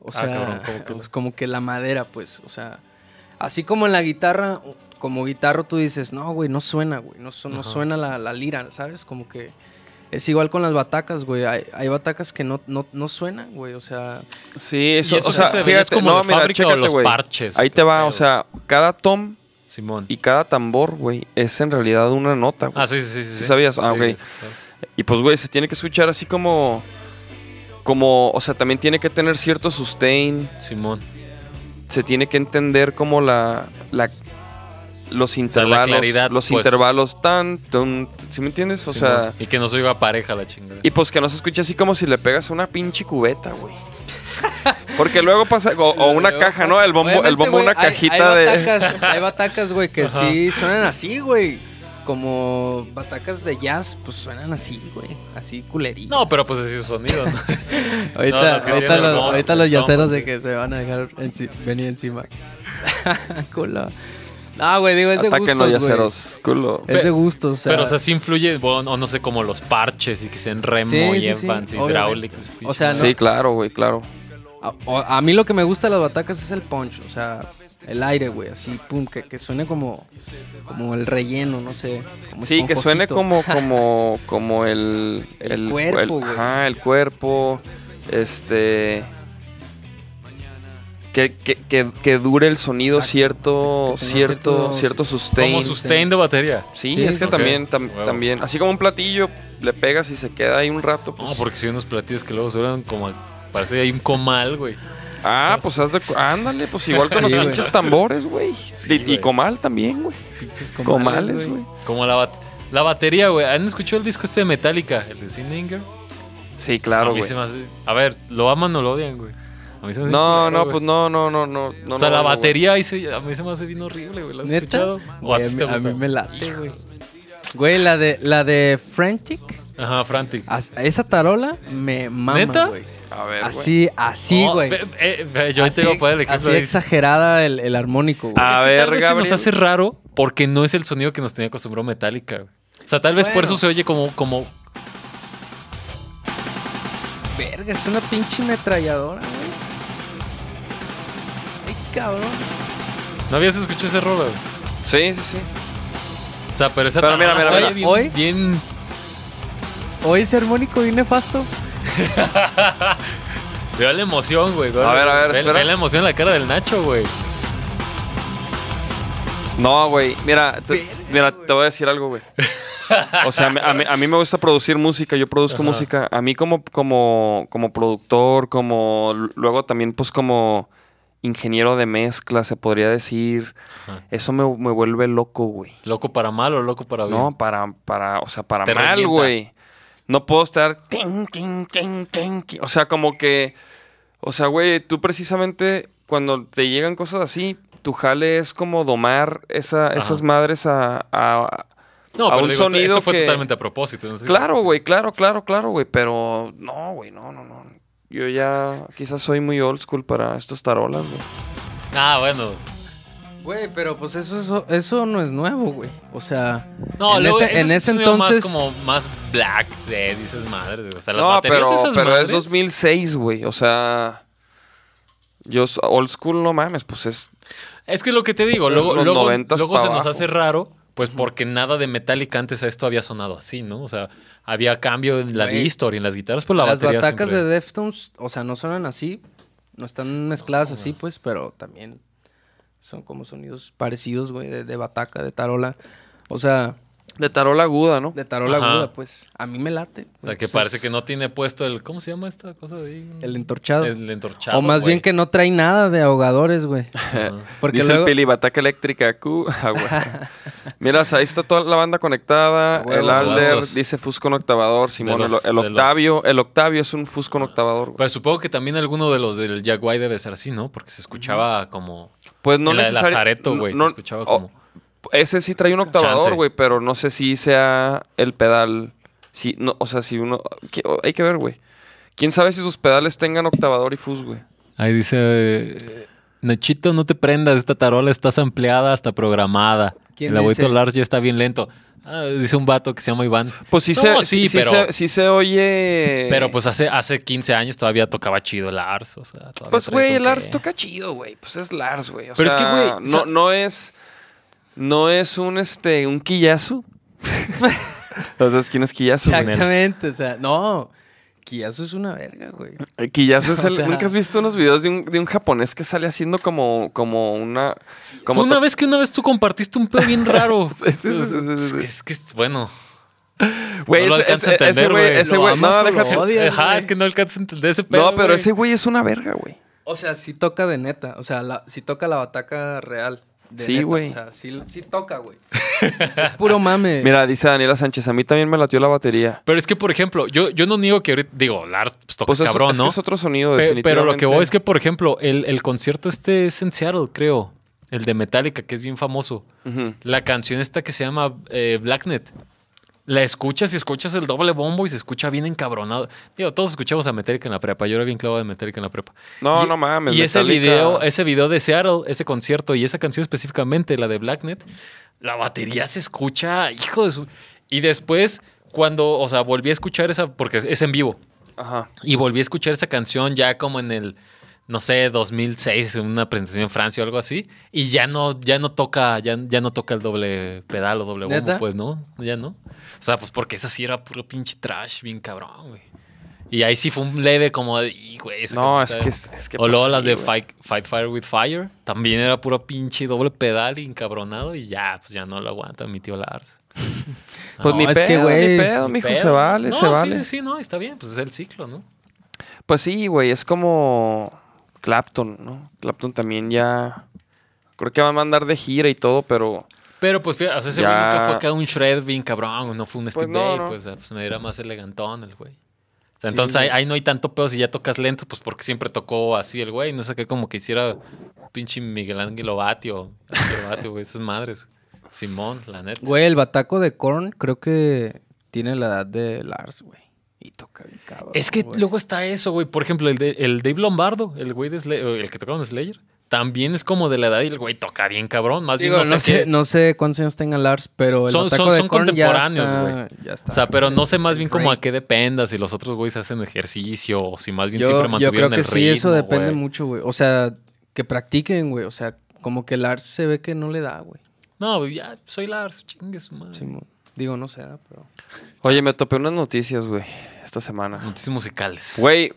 O Ah, sea, cabrón, ¿cómo que? pues, como que la madera, pues, o sea... Así como en la guitarra, como guitarro tú dices, no, güey, no suena, güey. No, su- no suena la, la lira, ¿sabes? Como que... Es igual con las batacas, güey. Hay, hay batacas que no, no, no suenan, güey. O sea, Sí, eso, eso o sea, se fíjate, es como no, de mira, fábrica o chécate, los parches, Ahí te va, pedo. o sea, cada tom Simón. y cada tambor, güey, es en realidad una nota, güey. Ah, sí, sí, sí. ¿Sí sabías? Ah, ok. Y pues, güey, se tiene que escuchar así como... Como, o sea, también tiene que tener cierto sustain. Simón. Se tiene que entender como la... la los sea, la intervalos. claridad, los pues. intervalos tan... tan ¿Sí me entiendes? O Simón. sea... Y que no se oiga pareja la chingada. Y pues que no se escuche así como si le pegas a una pinche cubeta, güey. Porque luego pasa... O, o una Luego caja, ¿no? El bombo, el bombo una hay- cajita hay de... Batacas, hay batacas, güey, que Ajá. sí suenan así, güey. Como batacas de jazz, pues suenan así, güey. Así culerillas. No, pero pues así su sonido. ¿no? Ahorita, no, los, ahorita los bombo, yaceros sí. de que se van a dejar enci- venir encima. Culo. No, güey, digo, es de Ataquen los gustos, güey. yaceros, culo. Es de gustos, o sea. Pero, o sea, sí influye, bueno, o no sé, como los parches y que sean remo Sí, y sí, sí, Evans y obviamente. hidráulicos. O sea, no- Sí, claro, güey, claro. A, a mí lo que me gusta de las batacas es el punch, o sea, el aire, güey, así, pum, que, que suene como, como el relleno, no sé. como Sí, que suene como, como, como el, El cuerpo, güey. ajá, el cuerpo, este, que, que, que, que dure el sonido Exacto. cierto, cierto, cierto- sustain. como sustain de batería. Sí, Sí, es que también, tam- también, así como un platillo, le pegas y se queda ahí un rato. Pues. No, porque si unos platillos que luego suenan como. Parece que hay un comal, güey. Ah, pues haz de cu- ándale, pues igual con Sí, los güey. pinches tambores, güey. Sí, y, y güey. comal también, güey. Pinches Comales, güey. Como la, bat- la batería, güey. ¿Han escuchado el disco este de Metallica? El de Sin Anger. Sí, claro, a mí güey. se me hace- A ver, ¿lo aman o lo odian, güey? A mí se me hace No, culero, no, güey. pues no, no, no, no. no o sea, no, la güey. batería ahí se- a mí se me hace bien horrible, güey. ¿La has ¿Neta? escuchado? ¿O a Güey, ti a, te mí, a gusta? mí me late, güey. Güey, la de, la de Frantic, Ajá, Frantic. as- esa tarola me mama, ¿Neta? güey. A ver, güey. Así, así, Oh, güey. eh, yo Así te voy a ex- poner el ejemplo. Así exagerada el, el armónico, güey. Ah, Es A que ver, tal vez se Gabriel. nos hace raro porque no es el sonido que nos tenía acostumbrado Metallica, güey. O sea, tal vez por Bueno. eso se oye como, como Verga, es una pinche metralladora, güey. Ay, cabrón. ¿No habías escuchado ese rolo? Sí, sí, sí. O sea, pero esa Pero mira, mira, se mira. oye Hoy- bien, bien- Hoy ese armónico bien nefasto. Veo la emoción, güey. A ver, a ver, ve- espera. ve la emoción en la cara del Nacho, güey. No, güey. Mira, te, mira, te voy a decir algo, güey. O sea, a mí, a mí- a mí me gusta producir música, yo produzco Ajá. música. A mí como, como, como productor, como luego también pues como ingeniero de mezcla, se podría decir. Ajá. Eso me, me vuelve loco, güey. ¿Loco para mal o loco para bien? No, para, para, o sea, para Te mal, revienta. güey. No puedo estar. O sea, como que. O sea, güey, tú precisamente cuando te llegan cosas así, tu jale es como domar esa, esas madres a. a- No, a pero un digo, sonido esto fue que- totalmente a propósito. Claro, güey, claro, claro, claro, güey. Pero no, güey, no, no, no. Yo ya quizás soy muy old school para estas tarolas, güey. Ah, bueno. Güey, pero pues eso, eso, eso no es nuevo, güey. O sea, No, en luego, ese, en es ese entonces... Más como más black de dices madres, güey. O sea, las No, baterías pero, de esas pero es madres- 2006, güey. O sea. Yo, old school, no mames, pues es. Es que lo que te digo, luego, luego, 90s luego se nos hace raro, pues porque nada de Metallica antes a esto había sonado así, ¿no? O sea, había cambio en la distor y en las guitarras, pues la Las batería batacas siempre- de Deftones, o sea, no suenan así, no están mezcladas así, pues, pero también son como sonidos parecidos, güey, de, de bataca, de tarola. O sea, De tarola aguda, ¿no? de tarola Ajá. aguda, pues, a mí me late. O sea, que Pues, parece es que no tiene puesto el... ¿Cómo se llama esta cosa de ahí? El entorchado. El entorchado, o más güey. bien que no trae nada de ahogadores, güey. Porque Dice luego... el Pili, bataca eléctrica, Q. Ah, güey. Mira, ahí está toda la banda conectada. el Alder dice Fus con octavador. Simón, los- el- el, de los- Octavio. El Octavio es un Fus con octavador. güey. Pues supongo que también alguno de los del Jaguar debe ser así, ¿no? Porque se escuchaba como... Pues no el necesariamente. Lazareto, güey, se escuchaba como... ese sí trae un octavador, güey, pero no sé si sea el pedal. Si, no, o sea, si uno. que- Hay que ver, güey. ¿Quién sabe si sus pedales tengan octavador y Fus, güey? Ahí dice... eh, Nachito, no te prendas, esta tarola está ampliada hasta programada. ¿Quién el abuelito? Lars ya está bien lento. Ah, dice un vato que se llama Iván. Pues sí, No, se, sí, sí, sí pero- se, sí se oye. Pero pues hace, hace 15 años todavía tocaba chido Lars. O sea, todavía Pues, güey, el Lars qué. toca chido, güey. Pues es Lars, güey. O Pero es sea, que, güey, no, no es. No es un este. un Kiyasu. ¿Sabes quién es güey? Exactamente, o sea, no. Kiyasu es una verga, güey. El Kiyasu es O el. sea- ¿Nunca has visto unos videos de un, de un japonés que sale haciendo como, como una. Como Fue una vez que una vez tú compartiste un pedo bien raro. Sí, sí, sí, sí, sí, Es que- es que es bueno. Güey, no lo ese- alcanzo a entender, güey. Ese güey. No, o lo déjate. odias, Ajá, es que no alcanzas a entender ese pedo. No, pero ese güey es una verga, güey. O sea, sí toca de neta. O sea, la, sí toca la bataca real. De Sí, güey. O sea, sí, sí toca, güey. es puro mame. Mira, dice Daniela Sánchez, a mí también me latió la batería. Pero es que, por ejemplo, yo, yo no niego que ahorita. Digo, Lars pues, toca Pues es, cabrón, es que ¿no? es otro sonido, Pe- definitivamente. pero lo que voy es que, por ejemplo, el, el concierto este es en Seattle, creo. El de Metallica, que es bien famoso. La canción esta que se llama eh, Blacknet. La escuchas y escuchas el doble bombo y se escucha bien encabronado. Digo, todos escuchamos a Metallica en la prepa. Yo era bien clavado de Metallica en la prepa. No, Y- no mames. Y ese video, ese video de Seattle, ese concierto y esa canción específicamente, la de Blacknet, la batería se escucha, hijo de su. Y después, cuando, o sea, volví a escuchar esa, porque es en vivo. Ajá. Y volví a escuchar esa canción ya como en el, no sé, 2006, en una presentación en Francia o algo así. Y ya no, ya no toca, ya, ya no toca el doble pedal o doble bombo, pues, ¿no? Ya no. O sea, pues porque esa sí era puro pinche trash, bien cabrón, güey. Y ahí sí fue un leve como de, "Y, güey, No, es que es- es que O pues luego sí, las de. Fight, Fight Fire with Fire. También era puro pinche doble pedal y encabronado. Y ya, pues ya no lo aguanta mi tío Lars. Pues No, ni es pedo, que, güey, ni pedo, mijo, pedo. se vale, no, se sí, vale. Sí, sí, no, está bien, pues es el ciclo, ¿no? Pues sí, güey, es como Clapton, ¿no? Clapton también ya... Creo que va a mandar de gira y todo, pero... Pero pues, fíjate, o sea, ese Ya. güey nunca fue acá un shred bien cabrón, no fue un Steve no, Day, no. pues, o sea, pues me era más elegantón el güey. O sea, Sí, entonces ahí, no hay tanto pedo si ya tocas lentos, pues porque siempre tocó así el güey, no sé qué, como que hiciera pinche Miguel Ángel Obati o güey, esas madres. Simón, la neta. Güey, el bataco de Korn creo que tiene la edad de Lars, güey. Y toca bien cabrón. Es que güey. luego está eso, güey. Por ejemplo, el, de, el Dave Lombardo, el güey de Slayer, el que tocaba en Slayer, también es como de la edad y el güey toca bien cabrón. Más Digo, bien no, no sé qué- no sé cuántos años tenga Lars, pero el Son- son- de son contemporáneos, güey. ya está. O sea, pero no sé más bien como a qué dependa, si los otros güeyes hacen ejercicio o si más bien yo, siempre yo mantuvieron creo que el sí, eso ritmo, depende güey. mucho, güey. O sea, que practiquen, güey. O sea, como que Lars se ve que no le da, güey. No, ya soy Lars, chingue su madre. Sí, digo, no sé, pero... Oye, me topé unas noticias, güey, esta semana. Noticias musicales. Güey,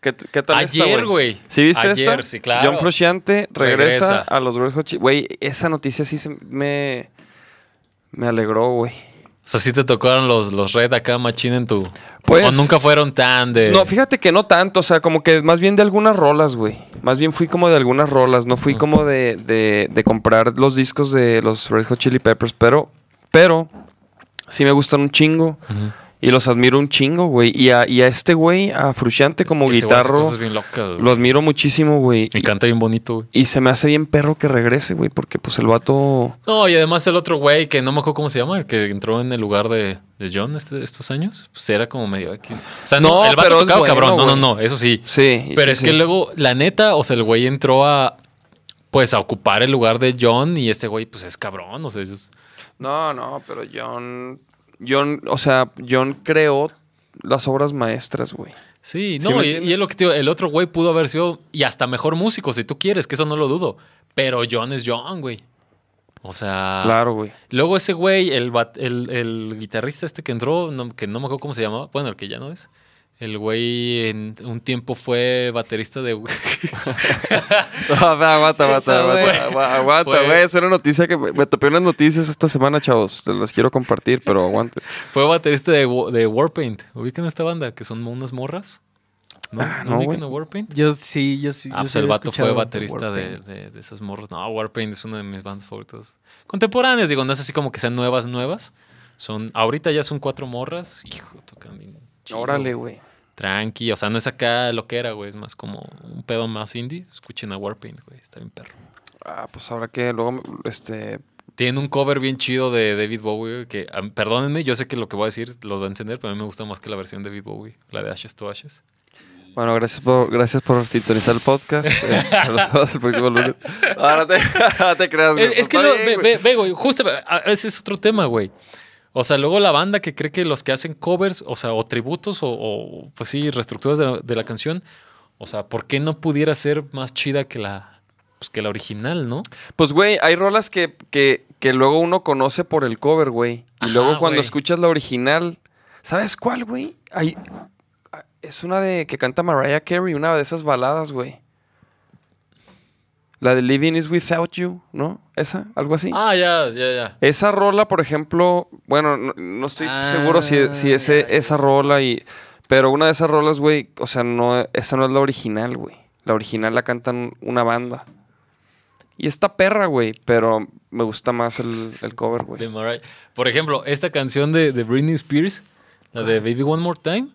¿qué, qué tal Ayer, güey. ¿Sí viste Ayer, esta? sí, claro. John Frusciante regresa, Regresa. a los Red Hot Chili- Güey, esa noticia sí se me... Me alegró, güey. O sea, sí te tocaron los, los red acá machín en tu... Pues- o nunca fueron tan de... No, fíjate que no tanto, o sea, como que más bien de algunas rolas, güey. Más bien fui como de algunas rolas, no fui como de, de, de comprar los discos de los Red Hot Chili Peppers, pero, pero sí me gustan un chingo y los admiro un chingo, güey. Y a, y a este güey, a Frusciante como Ese guitarro, cosas bien locas, lo admiro muchísimo, güey. Y canta bien bonito, güey. Y se me hace bien perro que regrese, güey, porque pues el vato... No, y además el otro güey que no me acuerdo cómo se llama, el que entró en el lugar de, de John este- estos años, pues era como medio aquí. O sea, no, No, el vato pero es tocaba bueno, cabrón. No, no, no, eso sí. Sí. Pero sí, es sí. que luego, la neta, o sea, el güey entró a pues a ocupar el lugar de John y este güey pues es cabrón, o sea, es- No, no, pero John... John, o sea, John creó las obras maestras, güey. Sí, ¿Sí no, y, y es lo que te digo, el otro güey pudo haber sido y hasta mejor músico si tú quieres, que eso no lo dudo, pero John es John, güey. O sea, Claro, güey. Luego ese güey, el, el, el guitarrista este que entró, no- que no me acuerdo cómo se llamaba, bueno, el que ya no es. El güey en un tiempo fue baterista de... aguanta, aguanta, Eso, güey. aguanta, agua- aguanta, Fue- güey. Es una noticia que me, me topé unas noticias esta semana, chavos. Se las quiero compartir, pero aguante. fue baterista de, de Warpaint. ¿Ubican esta banda? Que son unas morras. ¿No, Ah, ¿No no, ubican a Warpaint? Yo sí, yo sí. Ah, yo pues sí el vato fue baterista de, de, de esas morras. No, Warpaint es una de mis bandas favoritas. Contemporáneas, digo, no es así como que sean nuevas, nuevas. Son, ahorita ya son cuatro morras. Hijo, tocan bien. chido. Órale, güey. Tranqui, o sea, no es acá lo que era, güey, es más como un pedo más indie. Escuchen a Warpaint, güey, está bien perro. Ah, pues ahora que luego, este. Tienen un cover bien chido de David Bowie, güey, que, perdónenme, yo sé que lo que voy a decir los va a entender, pero a mí me gusta más que la versión de David Bowie, la de Ashes to Ashes. Bueno, gracias por, gracias por sintonizar el podcast. Este, nos el próximo lunes. Ah, no te, no te creas, güey. Es, es que bien, ve, güey. ve- ve, güey, justo, ese es otro tema, güey. O sea, luego la banda que cree que los que hacen covers, o sea, o tributos, o, o, pues sí, reestructuras de la, de la canción, o sea, ¿por qué no pudiera ser más chida que la, pues, que la original, no? Pues, güey, hay rolas que, que, que luego uno conoce por el cover, güey. Y Ajá, luego cuando güey. escuchas la original, ¿sabes cuál, güey? Hay, es una de que canta Mariah Carey, una de esas baladas, güey. La de Living is Without You, ¿no? ¿Esa? ¿Algo así? Ah, ya, ya, ya. Esa rola, por ejemplo, bueno, no, no estoy Ah, seguro si, si esa rola y... Pero una de esas rolas, güey, o sea, no, esa no es la original, güey. La original la cantan una banda. Y esta perra, güey, pero me gusta más el, el cover, güey. Por ejemplo, esta canción de, de Britney Spears, la de Baby One More Time,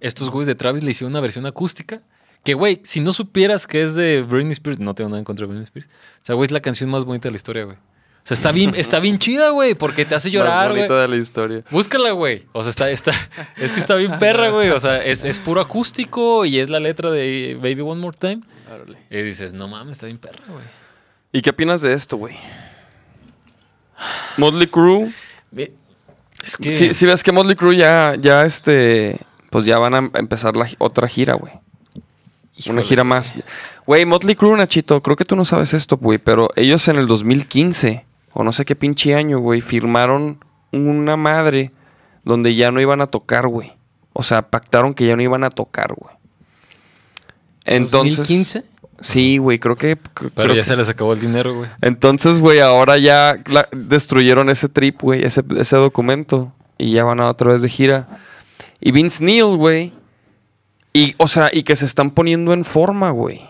estos güeyes de Travis le hicieron una versión acústica. Que, güey, si no supieras que es de Britney Spears, no tengo nada en contra de Britney Spears. O sea, güey, es la canción más bonita de la historia, güey. O sea, está bien, está bien chida, güey, porque te hace llorar, güey. bonita de la historia. Búscala, güey. O sea, está, está, es que está bien perra, güey. O sea, es, es puro acústico y es la letra de Baby One More Time. Y dices, no mames, está bien perra, güey. ¿Y qué opinas de esto, güey? Motley Crue. Es que... Si, si ves que Motley Crue ya, ya, este, pues ya van a empezar la otra gira, güey. Una gira más. Güey, Motley Crue, Nachito, creo que tú no sabes esto, güey, pero ellos en el 2015, o no sé qué pinche año, güey, firmaron una madre donde ya no iban a tocar, güey. O sea, pactaron que ya no iban a tocar, güey. Entonces. 2015. Sí, güey, creo que. Pero creo ya que- se les acabó el dinero, güey. Entonces, güey, ahora ya la- destruyeron ese trip, güey, ese, ese documento. Y ya van a otra vez de gira. Y Vince Neil, güey. Y, o sea, y que se están poniendo en forma, güey.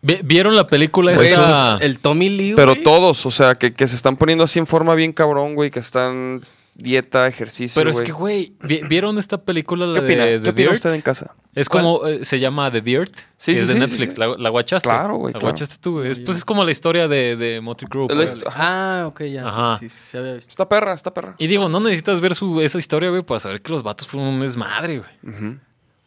Vi- ¿Vieron la película Güey, esta? El Tommy Lee, Pero güey. todos, o sea, que, que se están poniendo así en forma bien cabrón, güey. Que están dieta, ejercicio, Pero es que, güey, vi- ¿vieron esta película, la ¿Qué opina? de ¿Qué The opina Dirt? usted en casa? Es como, eh, se llama The Dirt, Sí, que sí, es de sí, Netflix. sí, sí. ¿La, la guachaste? Claro, güey, ¿La claro. guachaste tú, güey? Es- Pues es como la historia de, de Motley Crue. Pues. Ah, ok, ya. Ajá. Sí, sí, sí, se había visto. Está perra, está perra. Y digo, no necesitas ver su, esa historia, güey, para saber que los vatos fueron un desmadre, güey. Ujú.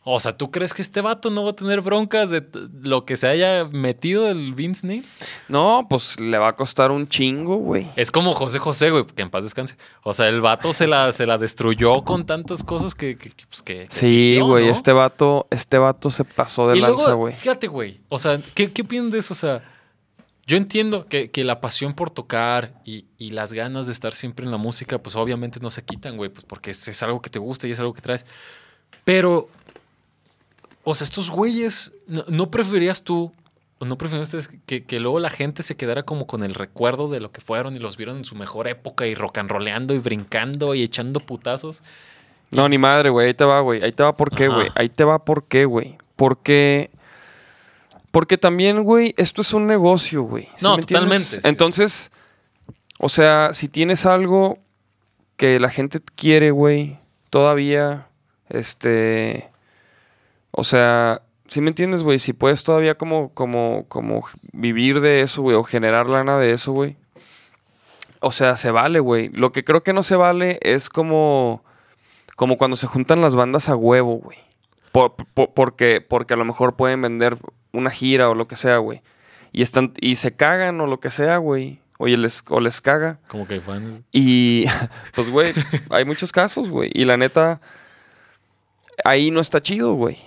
O sea, ¿tú crees que este vato no va a tener broncas de lo que se haya metido el Vince Neil? No, pues le va a costar un chingo, güey. Es como José José, güey, que en paz descanse. O sea, el vato se la, se la destruyó con tantas cosas que, que, que, pues, que- Sí, güey, ¿no? este vato, este vato se pasó de y lanza, güey. fíjate, güey. O sea, ¿qué, qué opinan de eso? O sea, yo entiendo que, que la pasión por tocar y, y las ganas de estar siempre en la música, pues obviamente no se quitan, güey, pues porque es, es algo que te gusta y es algo que traes. Pero, o sea, estos güeyes, ¿no, no preferirías tú, o no preferirías ustedes que, que luego la gente se quedara como con el recuerdo de lo que fueron y los vieron en su mejor época y rock and rollando y brincando y echando putazos? No, ni madre, güey. Ahí te va, güey. Ahí te va por qué, güey. Ahí te va por qué, güey. Porque. Porque también, güey, esto es un negocio, güey. ¿Sí No, totalmente, sí. Entonces, o sea, si tienes algo que la gente quiere, güey, todavía, este. O sea, ¿sí me entiendes, güey? Si puedes todavía como, como, como vivir de eso, güey, o generar lana de eso, güey. O sea, se vale, güey. Lo que creo que no se vale es como. Como cuando se juntan las bandas a huevo, güey. Por- por- porque, porque a lo mejor pueden vender una gira o lo que sea, güey. Y están, y se cagan o lo que sea, güey. Oye, les, o les caga. Como que fan. Y pues, güey, hay muchos casos, güey. Y la neta, ahí no está chido, güey.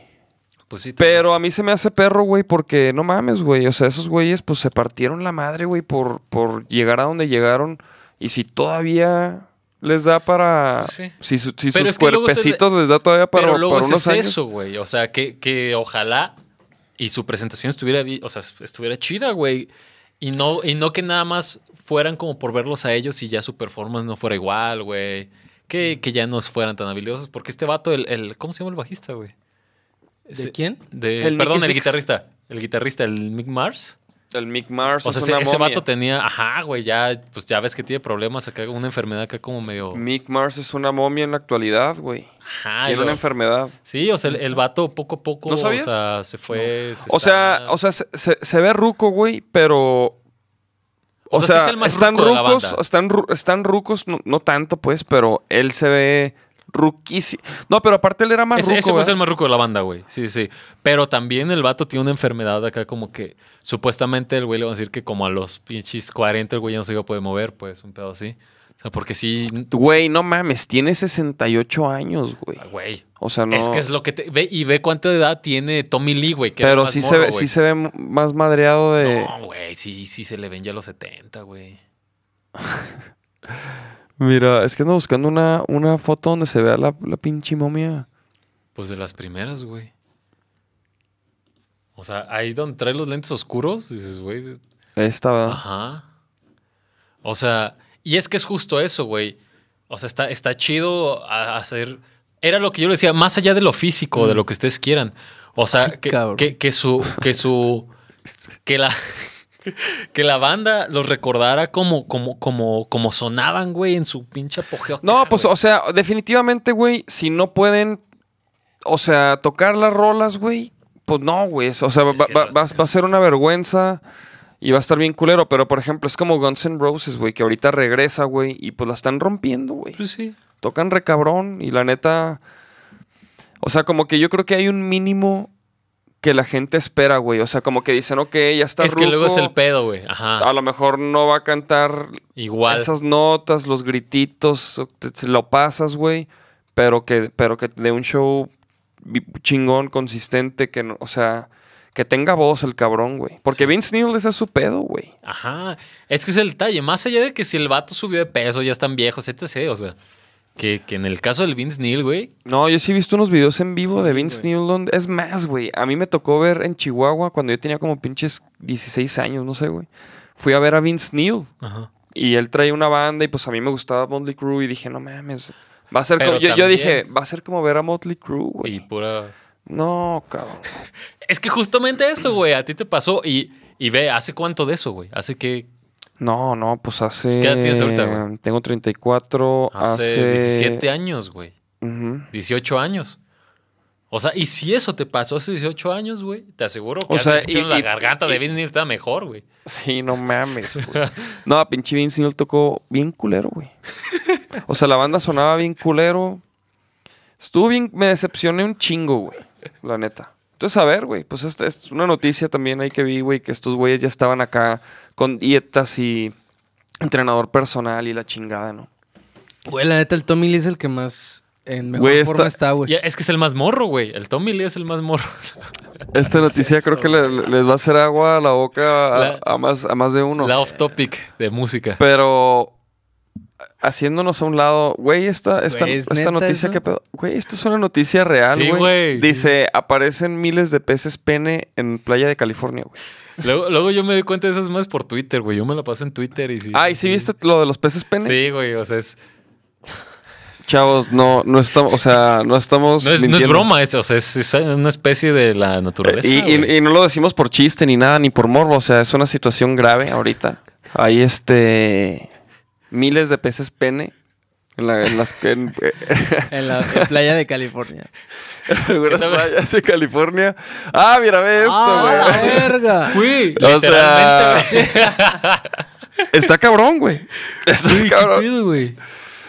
Pues sí, Pero a mí se me hace perro, güey, porque no mames, güey. O sea, esos güeyes pues se partieron la madre, güey, por, por llegar a donde llegaron. Y si todavía les da para... Pues sí. Si, su- si Pero sus es que cuerpecitos les da todavía para, Pero luego para es años. eso, güey. O sea, que, que ojalá y su presentación estuviera, o sea, estuviera chida, güey. Y no, y no que nada más fueran como por verlos a ellos y ya su performance no fuera igual, güey. Que, que ya no fueran tan habilidosos. Porque este vato, el, el- ¿cómo se llama el bajista, güey? ¿De quién? De, El perdón, Nicky el Six. guitarrista. El guitarrista, el Mick Mars. El Mick Mars O sea, es ese, una ese momia. vato tenía, ajá, güey, ya, pues ya ves que tiene problemas acá, una enfermedad acá como medio. Mick Mars es una momia en la actualidad, güey. Ajá, Tiene lo- una enfermedad. Sí, o sea, el, el vato poco a poco, ¿No sabías? o sea, se fue. se O sea, o sea, se, se- se ve ruco, güey, pero... O, O sea, sí sea, es el más están ruco de la rucos, banda. están, están rucos, no, no tanto, pues, pero él se ve ruquísimo. No, pero aparte él era más ese, ruco, ese es ¿verdad? el más ruco de la banda, güey. Sí, sí. Pero también el vato tiene una enfermedad acá como que supuestamente el güey le va a decir que como a los pinches 40 el güey ya no se iba a poder mover, pues, un pedo así. O sea, porque sí, Güey, no mames, tiene 68 años, güey. ah, güey. O sea, no... Es que es lo que te ve y ve cuánta edad tiene Tommy Lee, güey. que Pero sí, se ve, güey. sí se ve más madreado de... No, güey, sí, sí se le ven ya los 70, güey. Mira, es que ando buscando una, una foto donde se vea la, la pinche momia. Pues de las primeras, güey. O sea, ahí donde trae los lentes oscuros, dices, güey. es- Esta, ¿verdad? Ajá. O sea, y es que es justo eso, güey. O sea, está, está chido a- hacer. Era lo que yo le decía, más allá de lo físico, de lo que ustedes quieran. O sea, que, que su. Que su. Que la. Que la banda los recordara como, como, como, como sonaban, güey, en su pinche apogeo. No, acá, pues, güey. o sea, definitivamente, güey, si no pueden, o sea, tocar las rolas, güey, pues no, güey. O sea, va, que va- va a va- ser una vergüenza y va a estar bien culero. Pero, por ejemplo, es como Guns N' Roses, güey, que ahorita regresa, güey, y pues la están rompiendo, güey. Pues sí. Tocan re cabrón y la neta. O sea, como que yo creo que hay un mínimo que la gente espera, güey. O sea, como que dicen, ok, ya está Es que luego es el pedo, güey. Ajá. A lo mejor no va a cantar Igual. esas notas, los grititos, te- lo pasas, güey. Pero que, pero que de un show chingón, consistente, que no, o sea, que tenga voz el cabrón, güey. Porque Sí. Vince Neil ese es su pedo, güey. Ajá. Es que es el detalle. Más allá de que si el vato subió de peso, ya están viejos, etc. O sea, que, que en el caso del Vince Neil, güey. No, yo sí he visto unos videos en vivo Sí, de Vince güey. Neil. donde- Es más, güey. A mí me tocó ver en Chihuahua cuando yo tenía como pinches 16 años, no sé, güey. Fui a ver a Vince Neil. Ajá. Y él traía una banda y pues a mí me gustaba Motley Crue y dije, no mames. Va a ser Pero como... Yo, dije, va a ser como ver a Motley Crue, Y güey. pura. No, cabrón. Es que justamente eso, güey. A ti te pasó. Y, y ve, ¿hace cuánto de eso, güey? Hace que. No, no, pues hace... ¿Qué edad tienes ahorita, güey? Tengo 34, Hace, hace... 17 años, güey. Ujú. 18 años. O sea, y si eso te pasó hace 18 años, güey, te aseguro que O hace sea, 18 años y- la y- garganta de Vince Neil está mejor, güey. Sí, no mames, güey. No, pinche Vince Neil tocó bien culero, güey. O sea, la banda sonaba bien culero. Estuvo bien... Me decepcioné un chingo, güey. la neta. Entonces, a ver, güey, pues esta es una noticia también ahí que vi, güey, que estos güeyes ya estaban acá con dietas y entrenador personal y la chingada, ¿no? Güey, la neta, el Tommy Lee es el que más en mejor Güey, forma está- está, güey. Ya, es que es el más morro, güey. El Tommy Lee es el más morro. Esta noticia eso, creo que le- les va a hacer agua a la boca a, La- a más, a más de uno. La off topic de música. Pero haciéndonos a un lado, güey, esta, esta, Güey, ¿es esta noticia que pedo. Güey, esto es una noticia real, Sí, güey. güey. Dice, aparecen miles de peces pene en playa de California, güey. Luego, luego yo me di cuenta de esas más por Twitter, güey. Yo me la paso en Twitter y sí. Ah, ¿y sí viste lo de los peces pene? Sí, güey. O sea, es, Chavos, no, no estamos, o sea, no estamos no, es, no es broma eso. O sea, es, es una especie de la naturaleza. Y, y- no lo decimos por chiste ni nada, ni por morbo. O sea, es una situación grave ahorita. Hay este miles de peces pene en, la- en las en- En la en playa de California. en algunas playas de California. Ah, mira, ve esto, ¡Ah, güey. la verga! Güey, O sea. Está cabrón, güey. Está ¿qué cabrón. güey?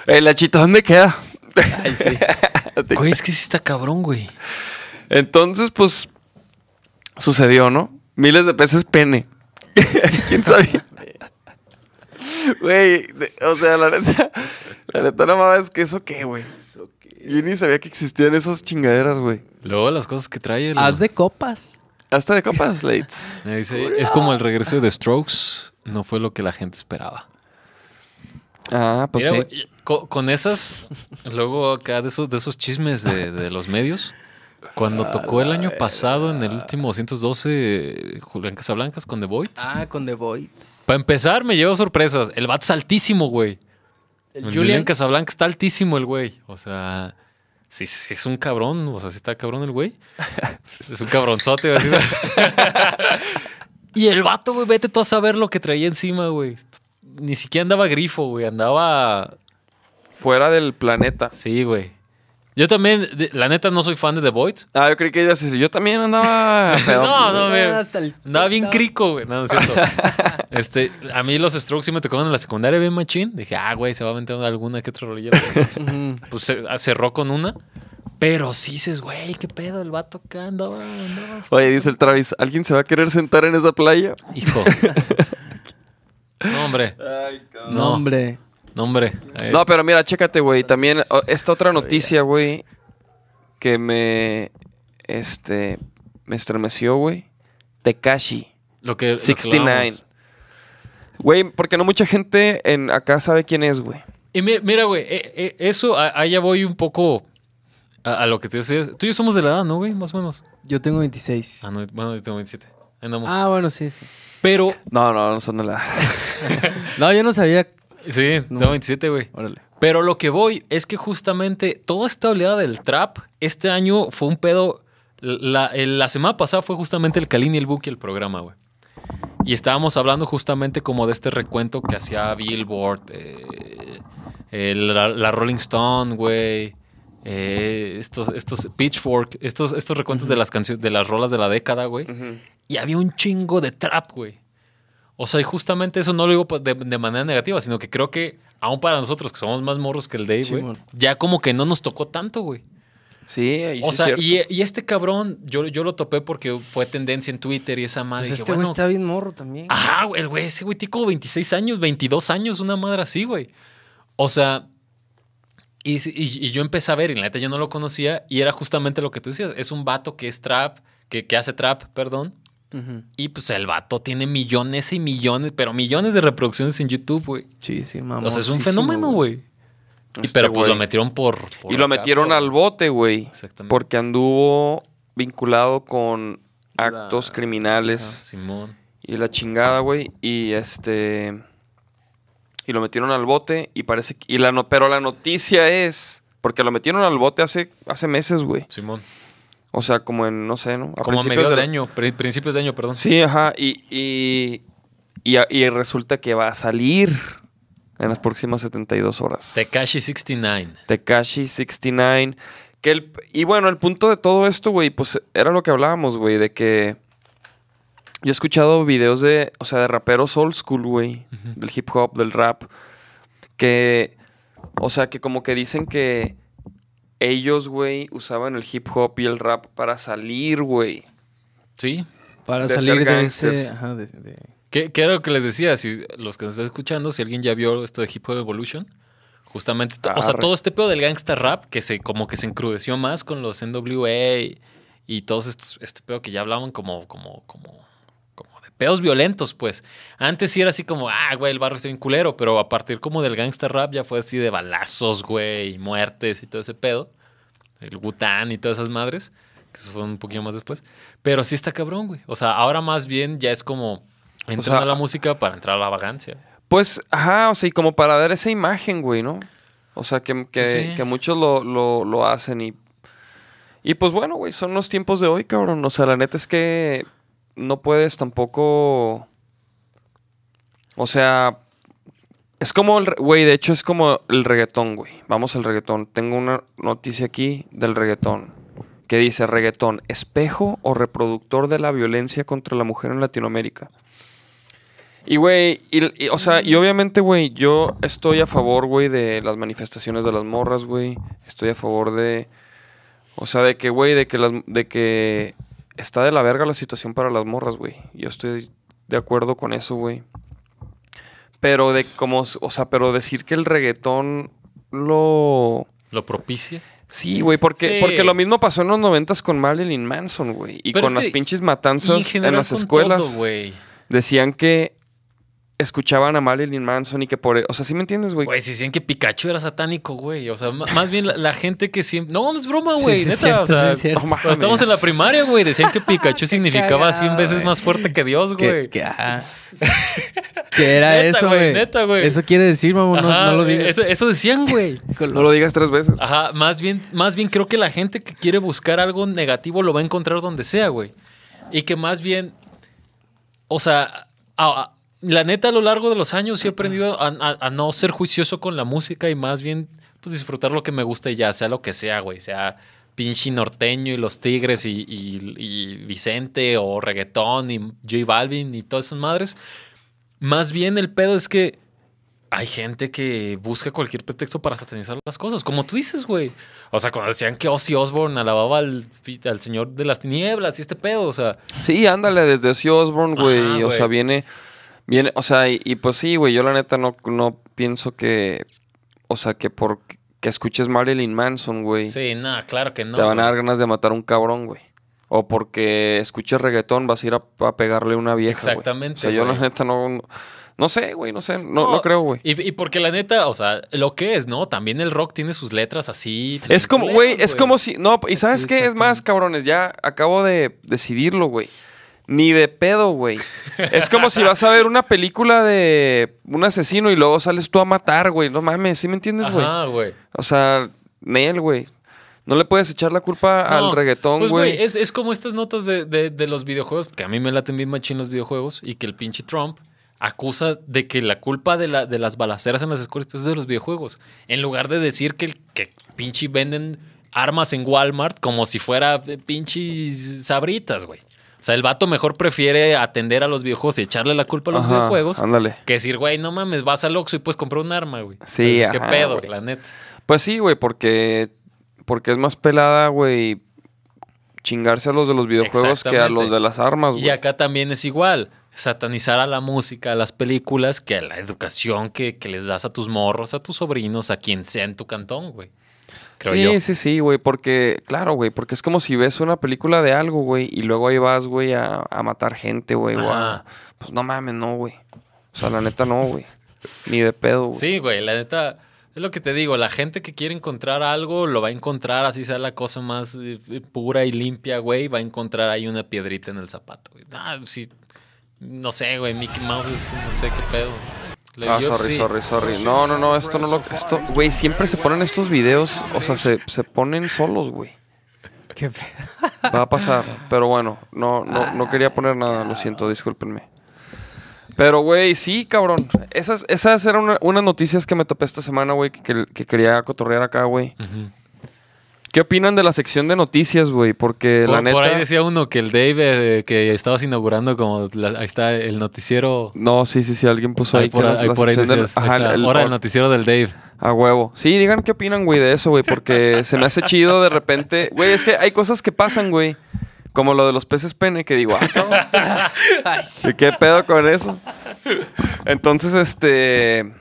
El achito, ¿dónde queda? Ay, sí. Güey, es que sí está cabrón, güey. Entonces, pues, sucedió, ¿no? Miles de peces pene. ¿Quién sabía? Güey, o sea, la neta, la neta no mames, que eso qué, güey. Yo ni sabía que existían esas chingaderas, güey. Luego las cosas que trae el... Haz de copas. Hasta de copas, Lates. Me dice, es como el regreso de Strokes. No fue lo que la gente esperaba. Ah, pues Mira, sí. con, esas, luego acá de esos, de esos chismes de, de los medios, cuando tocó el año pasado en el último 212 eh, Julián Casablancas con The Void, Ah, con The Voids. para empezar me llevó sorpresas. El vato es altísimo, güey. El El Julián Julian. Casablanca está altísimo el güey. O sea, sí, sí es un cabrón. O sea, sí está cabrón el güey. es un cabronzote. y el vato, güey, vete tú a saber lo que traía encima, güey. Ni siquiera andaba grifo, güey. Andaba Fuera del planeta. Sí, güey. Yo también, la neta, no soy fan de The Void. Ah, yo creí que ella se... Yo también andaba... No, no, mira. Hasta el Andaba bien crico, güey. No, no es cierto. este, a mí los Strokes sí me tocaban en la secundaria bien machín. Dije, ah, güey, se va a aventar alguna que otra rolilla. Pues se- cerró con una. Pero sí dices, güey, qué pedo, el vato acá andaba, andaba. Oye, dice el Travis, ¿alguien se va a querer sentar en esa playa? Hijo. no, hombre. No, No. hombre. No, hombre. Eh, No, pero mira, chécate, güey. También o- esta otra noticia, güey, que me. Este. Me estremeció, güey. Tekashi. lo que. lo que 69. hablábamos. Güey, porque no mucha gente en acá sabe quién es, güey. Y mi- mira, güey, eh, eh, eso, allá voy un poco a, a lo que te decía. Tú y yo somos de la edad, ¿no, güey? Más o menos. Yo tengo 26. Ah, no, bueno, yo tengo 27. Ahí andamos. Ah, bueno, sí, sí. Pero, No, no, no son de la. No, yo no sabía. Sí, No. tengo 27, güey. Órale. Pero lo que voy es que justamente toda esta oleada del trap, este año fue un pedo. La, semana pasada fue justamente el Kalin y el Buki el programa, güey. Y estábamos hablando justamente como de este recuento que hacía Billboard, eh, eh, la, la Rolling Stone, güey. eh, estos, estos Pitchfork, estos, estos recuentos de las canciones, de las rolas de la década, güey. Y había un chingo de trap, güey. O sea, y justamente eso no lo digo de, de manera negativa, sino que creo que aún para nosotros que somos más morros que el Dave, güey, ya como que no nos tocó tanto, güey. Sí, ahí O sí sea, es y, y este cabrón, yo, yo lo topé porque fue tendencia en Twitter y esa madre. Pues dije, este güey bueno, está bien morro también. Ajá, güey, el güey, ese güey tiene como 26 años, 22 años, una madre así, güey. O sea, y, y- y yo empecé a ver, y la neta yo no lo conocía, y era justamente lo que tú decías. Es un vato que es trap, que, que hace trap, perdón. Ujú. Y pues el vato tiene millones y millones, pero millones de reproducciones en YouTube, güey. Sí, sí, mamá. O sea, es un fenómeno, güey. Y Este pero pues güey. lo metieron por. por Y lo acá, metieron por- al bote, güey. Exactamente. Porque anduvo vinculado con actos La- criminales. Simón. Y la chingada, güey. Y este. Y lo metieron al bote. Y parece que. Y la no, pero la noticia es. Porque lo metieron al bote hace, hace meses, güey. Simón. O sea, como en, no sé, ¿no? A Como a mediados de año, pri- principios de año, perdón. Sí, ajá. Y, y, y, y resulta que va a salir en las próximas 72 horas. Tekashi 69. Tekashi 69. Que el, y bueno, el punto de todo esto, güey, pues era lo que hablábamos, güey, de que yo he escuchado videos de, o sea, de raperos old school, güey, del hip hop, del rap, que, o sea, que como que dicen que ellos, güey, usaban el hip hop y el rap para salir, güey. Sí. Para de salir de ese. Ajá, de- de- ¿Qué, qué era lo que les decía? Si los que nos están escuchando, si alguien ya vio esto de Hip Hop Evolution, justamente, o sea, Arre. todo este pedo del gangsta rap que se como que se encrudeció más con los NWA y, y todos estos, este pedo que ya hablaban como, como, como, pedos violentos, pues. Antes sí era así como, ah, güey, el barrio está bien culero, pero a partir como del gangsta rap ya fue así de balazos, güey, y muertes y todo ese pedo. El Wu-Tang y todas esas madres, que eso fue un poquito más después. Pero sí está cabrón, güey. O sea, ahora más bien ya es como entrar sea, a la música para entrar a la vagancia. Pues, ajá, o sea, y como para dar esa imagen, güey, ¿no? O sea, que, que, Sí. que muchos lo, lo, lo hacen y... Y pues bueno, güey, son los tiempos de hoy, cabrón. O sea, la neta es que no puedes tampoco... O sea, es como el... Güey, de hecho es como el reggaetón, güey. Vamos al reggaetón. Tengo una noticia aquí del reggaetón. Que dice, reggaetón, espejo o reproductor de la violencia contra la mujer en Latinoamérica. Y, güey, y, y, o sea, y obviamente, güey, yo estoy a favor, güey, de las manifestaciones de las morras, güey. Estoy a favor de... O sea, de que, güey, de que las, de que está de la verga la situación para las morras, güey. Yo estoy de acuerdo con eso, güey. Pero de como, o sea, pero decir que el reggaetón lo... Lo propicia. Sí, güey, porque, Sí. porque lo mismo pasó en los noventas con Marilyn Manson, güey. Y Pero con las pinches en matanzas en, las escuelas todo, decían que escuchaban a Marilyn Manson y que por... e, O sea, ¿sí me entiendes, güey? Güey, si decían que Pikachu era satánico, güey. O sea, más bien la, la gente que siempre. No, no es broma, güey. Sí, sí, neta. cierto, o sea, sí, es cierto. no cuando estamos en la primaria, güey. Decían que Pikachu significaba 100 cagado, veces más fuerte que Dios, güey. que era Neta, eso, güey, neta, güey. Eso quiere decir, mamón. No, no lo digas. Eso, eso decían, güey. No lo digas tres veces. Ajá, más bien, más bien creo que la gente que quiere buscar algo negativo lo va a encontrar donde sea, güey. Y que más bien, o sea, a- a- la neta a lo largo de los años sí he aprendido a, a- a no ser juicioso con la música y más bien pues disfrutar lo que me gusta y ya, sea lo que sea, güey. Sea pinche norteño y los tigres y, y- y Vicente o reggaetón y J Balvin y todas esas madres. Más bien el pedo es que hay gente que busca cualquier pretexto para satanizar las cosas, como tú dices, güey. O sea, cuando decían que Ozzy Osbourne alababa al, al señor de las tinieblas y este pedo, o sea, Sí, ándale, desde Ozzy Osbourne, güey. Ajá, O güey. sea, viene... Viene, o sea, y, y pues sí, güey, yo la neta no, no pienso que... O sea, que por que escuches Marilyn Manson, güey, sí, nada, claro que no. te van a dar ganas de matar a un cabrón, güey. O porque escuches reggaetón vas a ir a, a pegarle a una vieja, güey. Exactamente, O sea, yo la neta no... No, no sé, güey, no sé. No, no creo, güey. Y, y porque la neta, o sea, lo que es, ¿no? También el rock tiene sus letras así. pues, Es bien como, güey, es como si. No, y ¿sabes Sí, qué? Es más, cabrones, ya acabo de decidirlo, güey. Ni de pedo, güey. Es como si vas a ver una película de un asesino y luego sales tú a matar, güey. No mames, ¿sí me entiendes, güey? Ajá, güey. O sea, Nel, güey. No le puedes echar la culpa No, al reggaetón, pues, güey. es, es como estas notas de, de- de los videojuegos, que a mí me laten bien machín los videojuegos, y que el pinche Trump acusa de que la culpa de, la, de las balaceras en las escuelas es de los videojuegos. En lugar de decir que, que pinche venden armas en Walmart como si fuera eh, pinches sabritas, güey. O sea, el vato mejor prefiere atender a los videojuegos y echarle la culpa a los Ajá, videojuegos Ándale. que decir, güey, no mames, vas al Oxxo y puedes comprar un arma, güey. Sí, Entonces, ¿Qué pedo, güey. la neta? Pues sí, güey, porque. Porque es más pelada, güey. Chingarse a los de los videojuegos que a los de las armas, Y güey. acá también es igual. Satanizar a la música, a las películas, que a la educación que, que les das a tus morros, a tus sobrinos, a quien sea en tu cantón, güey. Creo sí, yo. sí, sí, güey, porque, claro, güey, porque es como si ves una película de algo, güey, y luego ahí vas, güey, a, a matar gente, güey. Pues no mames, no, güey. O sea, la neta no, güey. Ni de pedo, güey. Sí, güey, la neta, es lo que te digo, la gente que quiere encontrar algo lo va a encontrar, así sea la cosa más eh, pura y limpia, güey, va a encontrar ahí una piedrita en el zapato, güey. Ah, sí, no sé, güey, Mickey Mouse, no sé qué pedo. Ah, sorry, sí. sorry, sorry. No, no, no, esto no lo... Esto, güey, siempre se ponen estos videos, o sea, se, se ponen solos, güey. Qué pedo. Va a pasar, pero bueno, no, no, no quería poner nada, lo siento, discúlpenme. Pero, güey, sí, cabrón. Esas, esas eran una- unas noticias que me topé esta semana, güey, que, que- que quería cotorrear acá, güey. Ujú. ¿Qué opinan de la sección de noticias, güey? Porque Por, la neta... por ahí decía uno que el Dave, eh, que estabas inaugurando como, la- ahí está el noticiero. No, sí, sí, sí, alguien puso ahí, Ahí por, que la- ahí la por ahí sección del- decías, ahí Ajá, está, el- ahora el noticiero del Dave. A huevo. Sí, digan qué opinan, güey, de eso, güey, porque se me hace chido de repente. Güey, es que hay cosas que pasan, güey. Como lo de los peces pene, que digo, ah. ¿y ¿qué pedo con eso? Entonces, este.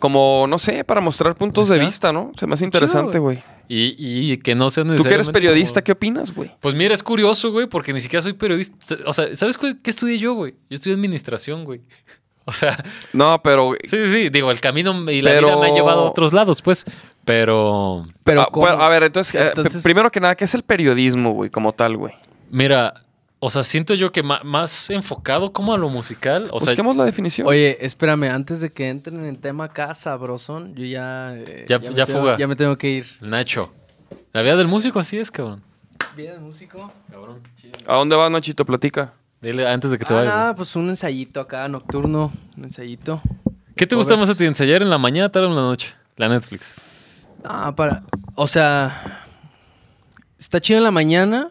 Como, no sé, para mostrar puntos de vista, ¿no? Se me hace interesante, güey. Y, y que no sea Tú que eres periodista, como- ¿qué opinas, güey? Pues mira, es curioso, güey, porque ni siquiera soy periodista. O sea, ¿sabes qué, qué estudié yo, güey? Yo estudié administración, güey. O sea, No, pero. sí, sí, sí. Digo, el camino y la Pero- vida me ha llevado a otros lados, pues. Pero, Pero Ah, a ver, entonces, eh, Entonces- primero que nada, ¿qué es el periodismo, güey, como tal, güey? mira, o sea, siento yo que más enfocado como a lo musical. O sea, Busquemos la definición. Oye, espérame, antes de que entren en el tema acá, sabrosón, yo ya... eh, Ya- me ya tengo- fuga. Ya me tengo que ir. Nacho. La vida del músico así es, cabrón. Bien, músico. Cabrón. ¿A dónde vas, Nachito? Platica. Dile antes de que te Ah, vayas. nada, pues un ensayito acá, nocturno, un ensayito. ¿Qué te gusta más a ti, ensayar en la mañana, tarde o en la noche? La Netflix. Ah, para... O sea... ¿Está chido en la mañana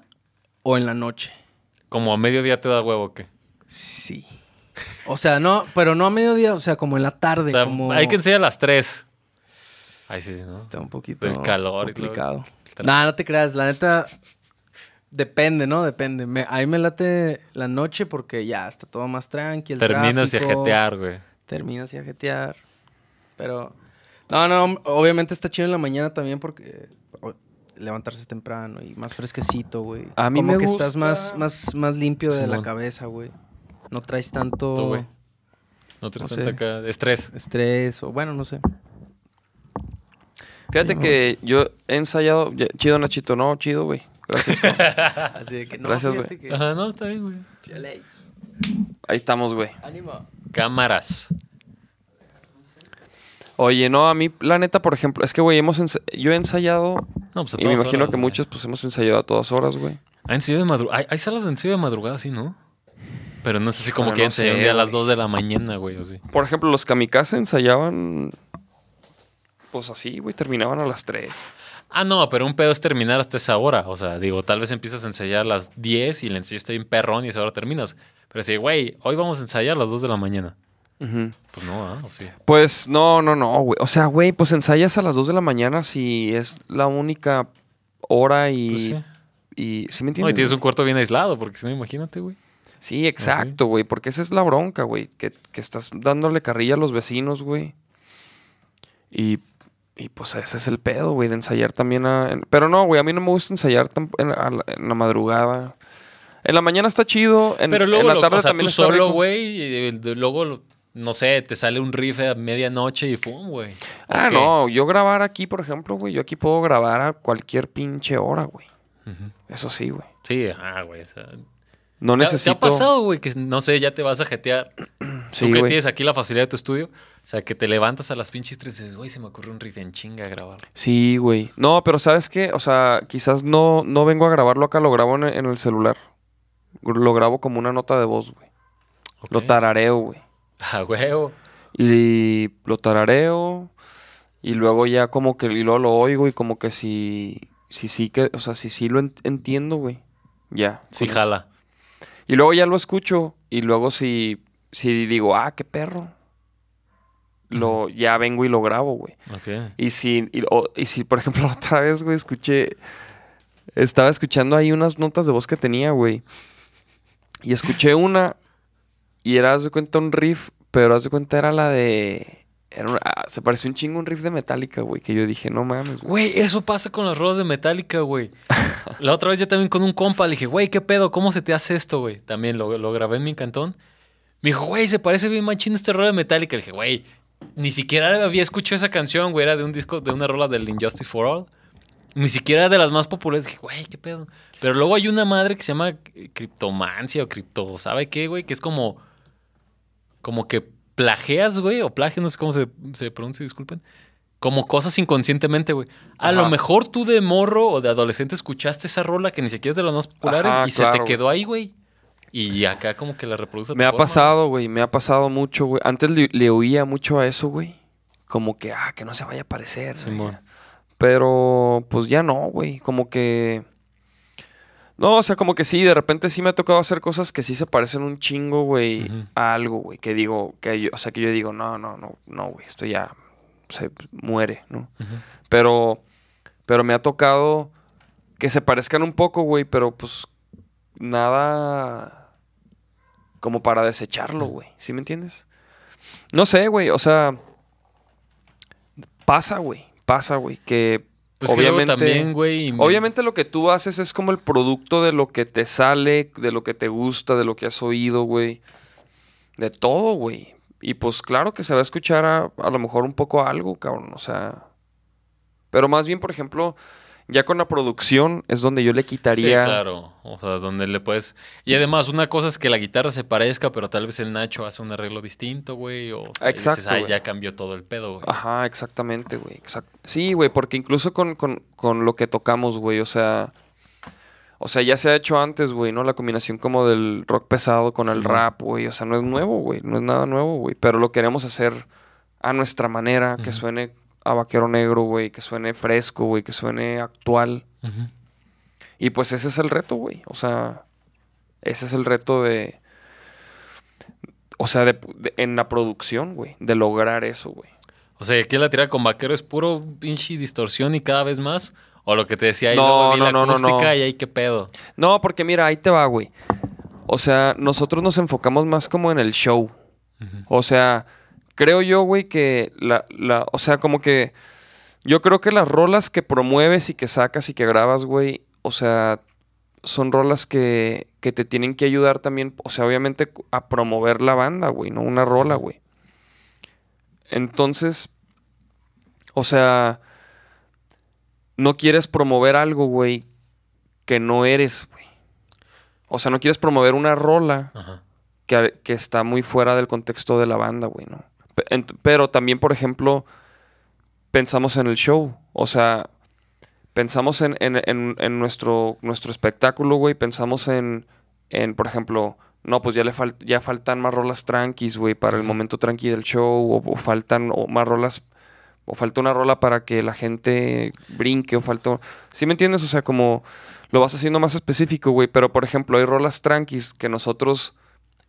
o en la noche? Como a mediodía te da huevo, ¿o ¿qué? Sí. O sea, no, pero no a mediodía, o sea, como en la tarde. O sea, como... hay que ensayar a las 3. Ay, sí, sí, ¿no? Está un poquito El calor y complicado. todo. No, no te creas, la neta depende, ¿no? Depende. Me, ahí me late la noche porque ya está todo más tranqui, el Terminas y a jetear, güey. Terminas y a jetear. Pero no, no, obviamente está chido en la mañana también porque levantarse temprano y más fresquecito, güey. A mí Como me que gusta. estás más más más limpio de la cabeza, güey. No traes tanto Tú, güey. No te No tanta sé. acá. Estrés. estrés o bueno, no sé. Fíjate que yo he ensayado. ya- Chido, Nachito, no, chido, güey. Gracias. Así de que no, Gracias, fíjate que Ajá, no, está bien, güey. Ahí estamos, güey. Ánimo. Cámaras. Oye, no, a mí, la neta, por ejemplo, es que, güey, hemos yo he ensayado. No, pues a Y me todas imagino horas, que güey. muchos, pues, hemos ensayado a todas horas, güey. Hay, ensayo de madru- hay, hay salas de ensayo de madrugada, sí, ¿no? Pero no es así como Pero que no sé, a las güey. 2 de la mañana, güey, o sí. Por ejemplo, los kamikaze ensayaban. Pues así, güey, terminaban a las 3. Ah, no, pero un pedo es terminar hasta esa hora. O sea, digo, tal vez empiezas a ensayar a las 10 y el ensayo está bien perrón y esa hora terminas. Pero si, güey, hoy vamos a ensayar a las 2 de la mañana. Pues no, ¿ah? Pues no, no, no, güey. O sea, güey, pues ensayas a las 2 de la mañana si es la única hora y. Pues sí. Y, ¿sí me No, y entiendes? tienes un cuarto bien aislado, porque si no, imagínate, güey. Sí, exacto, güey. Porque esa es la bronca, güey. Que, que estás dándole carrilla a los vecinos, güey. Y, y pues ese es el pedo, güey, de ensayar también a... en- Pero no, güey, a mí no me gusta ensayar en, a la, en la madrugada. En la mañana está chido, en, Pero luego, en la lo- tarde o sea, también tú está solo, güey, luego, no sé, te sale un riff a medianoche y fum, güey. Ah, no, yo grabar aquí, por ejemplo, güey, yo aquí puedo grabar a cualquier pinche hora, güey. Eso sí, güey. Sí, ah, güey. O sea, No ¿te ha- necesito... ¿Te ha pasado, güey, que no sé, ya te vas a jetear? Sí, Tú que tienes aquí la facilidad de tu estudio, o sea, que te levantas a las pinches tres y dices, güey, se me ocurrió un riff en chinga a grabar. Sí, güey. No, pero ¿sabes qué? O sea, quizás no, no vengo a grabarlo acá, lo grabo en, el celular. Lo grabo como una nota de voz, güey. Lo tarareo, güey. Ah, huevo. Y lo tarareo. Y luego ya como que y luego lo oigo y como que si... Si sí que... O sea, si sí lo ent- entiendo, güey. Ya. Sí, eso. jala. Y luego ya lo escucho. Y luego si... Si digo, ah, qué perro. Lo, ya vengo y lo grabo, güey. Ok. Y si, y, o- y si, por ejemplo, otra vez, güey, escuché. Estaba escuchando ahí unas notas de voz que tenía, güey. Y escuché una. Y era, haz de cuenta, un riff. Pero haz de cuenta, era la de. Era una- ah, se pareció un chingo a un riff de Metallica, güey. Que yo dije, no mames, güey. Güey, eso pasa con las rolas de Metallica, güey. La otra vez yo también con un compa le dije, güey, ¿qué pedo? ¿Cómo se te hace esto, güey? También lo, lo grabé en mi cantón. Me dijo, güey, se parece bien machín este rola de Metallica. Le dije, güey, ni siquiera había escuchado esa canción, güey. Era de un disco, de una rola del Injustice for All. Ni siquiera era de las más populares. Dije, güey, ¿qué pedo? Pero luego hay una madre que se llama eh, Criptomancia o Cripto, ¿sabe qué, güey? Que es como, como que plagias, güey, o plagio, no sé cómo se, se pronuncia, disculpen. Como cosas inconscientemente, güey. A Ajá. lo mejor tú de morro o de adolescente escuchaste esa rola que ni siquiera es de las más populares Ajá, y se te quedó ahí, güey. Y acá como que la reproduce. tu Me ha forma. pasado, güey. Me ha pasado mucho, güey. Antes le, le oía mucho a eso, güey. Como que, ah, que no se vaya a parecer. Simón. Pero, pues ya no, güey. Como que. No, o sea, como que sí, de repente sí me ha tocado hacer cosas que sí se parecen un chingo, güey, a algo, güey. Que digo, que yo, o sea, que yo digo, no, no, no, no, güey, esto ya se muere, ¿no? Pero, pero me ha tocado que se parezcan un poco, güey, pero pues nada como para desecharlo, güey. ¿Sí me entiendes? No sé, güey, o sea, pasa, güey, pasa, güey, que Pues obviamente también, güey. Obviamente lo que tú haces es como el producto de lo que te sale, de lo que te gusta, de lo que has oído, güey. De todo, güey. Y pues claro que se va a escuchar a, a lo mejor un poco algo, cabrón. O sea. Pero más bien, por ejemplo, ya con la producción es donde yo le quitaría. Sí, claro. O sea, donde le puedes. Y además, una cosa es que la guitarra se parezca, pero tal vez el Nacho hace un arreglo distinto, güey. O Exacto, dices, "Ay, güey. ya cambió todo el pedo, güey. Ajá, exactamente, güey. exact- Sí, güey, porque incluso con, con- con lo que tocamos, güey, o sea. O sea, ya se ha hecho antes, güey, ¿no? La combinación como del rock pesado con el rap, güey. O sea, no es nuevo, güey. No es nada nuevo, güey. Pero lo queremos hacer a nuestra manera, que suene a vaquero negro, güey. Que suene fresco, güey. Que suene actual. Y pues ese es el reto, güey. O sea, ese es el reto de. O sea, de, de- en la producción, güey. De lograr eso, güey. O sea, aquí la tira con vaquero es puro pinche distorsión y cada vez más. O lo que te decía ahí, No, no, la no, acústica no. y ahí qué pedo. No, porque mira, ahí te va, güey. O sea, nosotros nos enfocamos más como en el show. O sea, creo yo, güey, que la, la, o sea, como que yo creo que las rolas que promueves y que sacas y que grabas, güey, o sea, son rolas que, que te tienen que ayudar también, o sea, obviamente a promover la banda, güey, no una rola, güey. Entonces, o sea, no quieres promover algo, güey, que no eres, güey. O sea, no quieres promover una rola que, que está muy fuera del contexto de la banda, güey, ¿no? Pero también, por ejemplo, pensamos en el show. O sea, pensamos en, en- en- en nuestro, nuestro espectáculo, güey. Pensamos en, en, por ejemplo, no, pues ya le fal- ya faltan más rolas tranquis, güey, para el momento tranqui del show. O, o faltan o más rolas. O falta una rola para que la gente brinque. O falta. ¿Sí me entiendes? O sea, como lo vas haciendo más específico, güey. Pero, por ejemplo, hay rolas tranquis que nosotros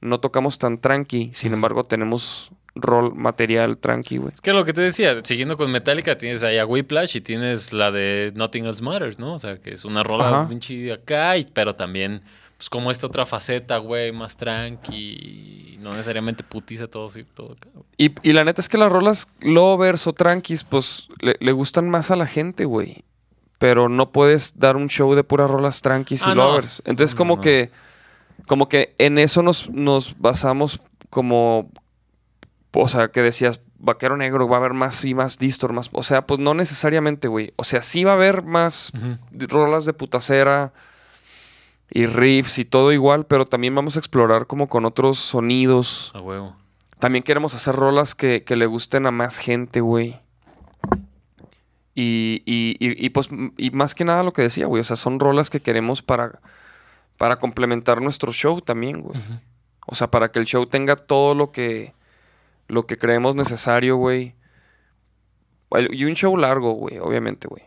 no tocamos tan tranqui. Sin embargo, tenemos rol material tranqui, güey. Es que lo que te decía, siguiendo con Metallica, tienes ahí a Whiplash y tienes la de Nothing Else Matters, ¿no? O sea, que es una rola pinche acá, y- pero también, pues como esta otra faceta, güey, más tranqui, no necesariamente putiza todo, sí, todo acá. Y, y la neta es que las rolas lovers o tranquis, pues le, le gustan más a la gente, güey. Pero no puedes dar un show de puras rolas tranquis y Ah, no. lovers. Entonces, No, como no. que. Como que en eso nos, nos basamos como. O sea, que decías, vaquero negro, va a haber más y más distor, más. O sea, pues no necesariamente, güey. O sea, sí va a haber más de- rolas de putacera y riffs y todo igual, pero también vamos a explorar como con otros sonidos. A huevo. También queremos hacer rolas que, que le gusten a más gente, güey. Y, y, y, y, pues, y más que nada lo que decía, güey. O sea, son rolas que queremos para, para complementar nuestro show también, güey. O sea, para que el show tenga todo lo que, lo que creemos necesario, güey. Y un show largo, güey, obviamente, güey.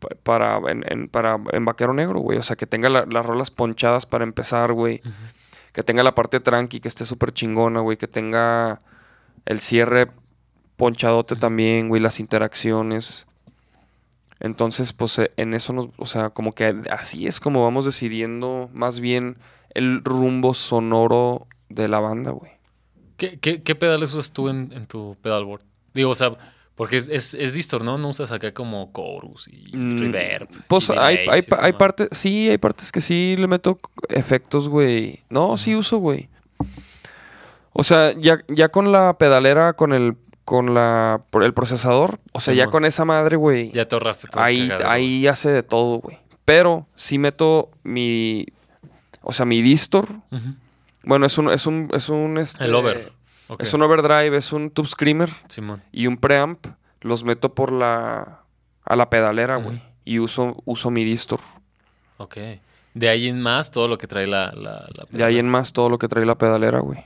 Pa- Para, en, en- para en Vaquero Negro, güey. O sea, que tenga la- las rolas ponchadas para empezar, güey. Que tenga la parte tranqui, que esté súper chingona, güey. Que tenga el cierre ponchadote también, güey. Las interacciones. Entonces, pues eh, en eso nos, o sea, como que así es como vamos decidiendo más bien el rumbo sonoro de la banda, güey. ¿Qué, qué, qué pedales usas tú en, en tu pedalboard? Digo, o sea, porque es, es, es distor, ¿no? No usas acá como chorus y Mm, reverb. Pues y hay, hay, hay partes, sí, hay partes que sí le meto efectos, güey. No, sí uso, güey. O sea, ya, ya con la pedalera, con el, con la, por el procesador, o sea, ya con esa madre, güey. Ya te ahorraste todo. Ahí, cagadero, ahí hace de todo, güey. Pero sí meto mi, o sea, mi distor. Ujú. Bueno, es un, es un, es un, este, El over. Ok. Es un overdrive, es un tube screamer Simón. y un preamp. Los meto por la, a la pedalera, güey. Y uso, uso mi distor. Ok. De ahí en más, todo lo que trae la. la, la De ahí en más todo lo que trae la pedalera, güey.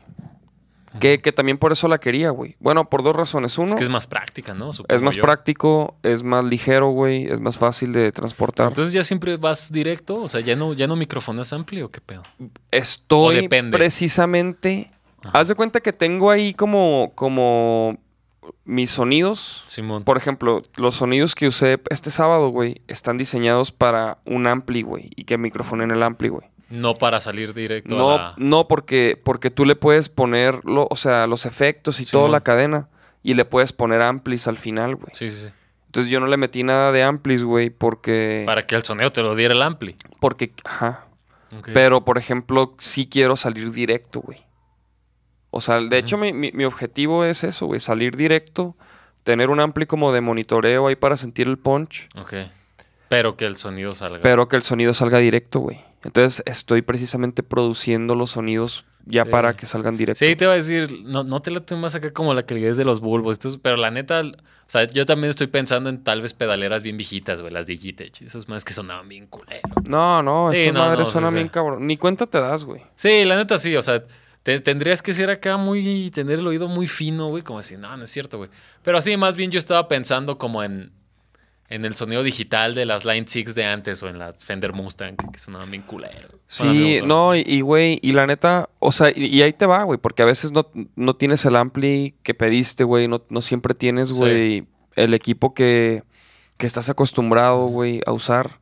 Que, que también por eso la quería, güey. Bueno, por dos razones. Uno, Es es, que es más práctica, ¿no? Supongo más yo. práctico, es más ligero, güey. Es más fácil de transportar. Entonces ya siempre vas directo, o sea, ya no, ya no microfonas amplio o qué pedo. Estoy o depende. precisamente. Ajá. Haz de cuenta que tengo ahí como. como mis sonidos, Simón. por ejemplo, los sonidos que usé este sábado, güey, están diseñados para un ampli, güey, y que micrófono en el ampli, güey. No para salir directo No, a la... no porque, porque tú le puedes poner, lo- o sea, los efectos y toda la cadena, y le puedes poner amplis al final, güey. Sí, sí, sí. Entonces yo no le metí nada de amplis, güey, porque... Para que el sonido te lo diera el ampli. Porque, ajá. Ok. Pero, por ejemplo, sí quiero salir directo, güey. O sea, de hecho, mi, mi- mi objetivo es eso, güey. Salir directo, tener un ampli como de monitoreo ahí para sentir el punch, Ok. Pero que el sonido salga. pero que el sonido salga directo, güey. Entonces, estoy precisamente produciendo los sonidos ya Sí. para que salgan directo. Sí, te iba a decir, no, no te late más acá como la calidad de los bulbos, pero la neta, o sea, yo también estoy pensando en tal vez pedaleras bien viejitas, güey, las Digitech, esas más que sonaban bien culero. No, no, Sí, estas no, madres no, suenan bien cabrón. Ni cuenta te das, güey. Sí, la neta sí, o sea, te- tendrías que ser acá muy, tener el oído muy fino, güey, como así, no, no es cierto, güey. Pero sí, más bien yo estaba pensando como en, en el sonido digital de las Line 6 de antes o en las Fender Mustang, que sonaban bien culero. Sí, no, y- güey, y, la neta, o sea, y, y ahí te va, güey, porque a veces no, no tienes el ampli que pediste, güey, no, no siempre tienes, Sí. güey, el equipo que, que estás acostumbrado, güey, a usar.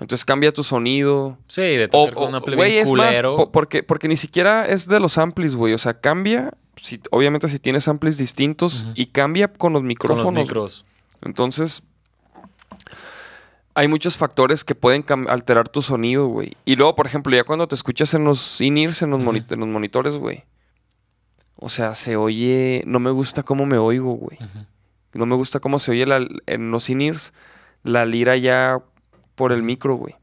Entonces cambia tu sonido. Sí, de O, tocar con un ampli güey, bien es más, culero. po- porque, porque ni siquiera es de los amplis, güey, o sea, cambia, si, obviamente si tienes amplis distintos, y cambia con los con micrófonos. los micros. Entonces, hay muchos factores que pueden alterar tu sonido, güey. Y luego, por ejemplo, ya cuando te escuchas en los in-ears, en, los moni- en los monitores, güey. O sea, se oye... No me gusta cómo me oigo, güey. Ujú. No me gusta cómo se oye la- en los in-ears la lira ya por el micro, güey.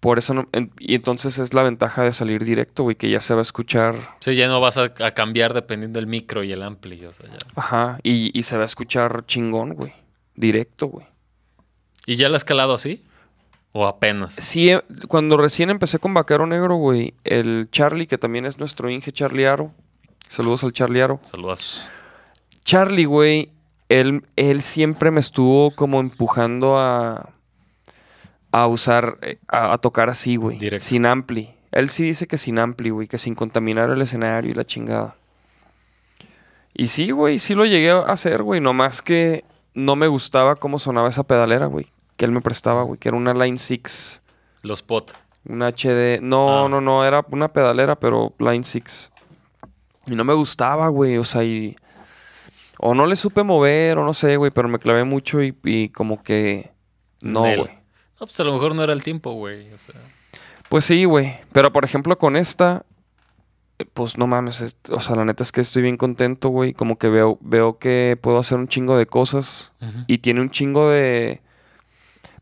Por eso no... en- y entonces es la ventaja de salir directo, güey, que ya se va a escuchar... Sí, ya no vas a, a cambiar dependiendo del micro y el ampli, o sea, ya. Ajá. Y, y se va a escuchar chingón, güey. Directo, güey. ¿Y ya la has calado así? ¿O apenas? Sí, eh, cuando recién empecé con Vaquero Negro, güey, el Charlie, que también es nuestro Inge Charlie Aro. Saludos al Charlie Aro. Saludos. Charlie, güey, él, él siempre me estuvo como empujando a, a usar, eh, a, a tocar así, güey. Directo. Sin ampli. Él sí dice que sin ampli, güey, que sin contaminar el escenario y la chingada. Y sí, güey, sí lo llegué a hacer, güey. Nomás que no me gustaba cómo sonaba esa pedalera, güey. Que él me prestaba, güey. Que era una Line 6. Los pot. Un HD. No, Ah. no, no. Era una pedalera, pero Line 6. Y no me gustaba, güey. O sea, y. O no le supe mover, o no sé, güey. Pero me clavé mucho y, y como que. No, güey. No, pues a lo mejor no era el tiempo, güey. O sea, Pues sí, güey. Pero por ejemplo, con esta. Pues no mames. es- o sea, la neta es que estoy bien contento, güey. Como que veo, veo que puedo hacer un chingo de cosas. Y tiene un chingo de.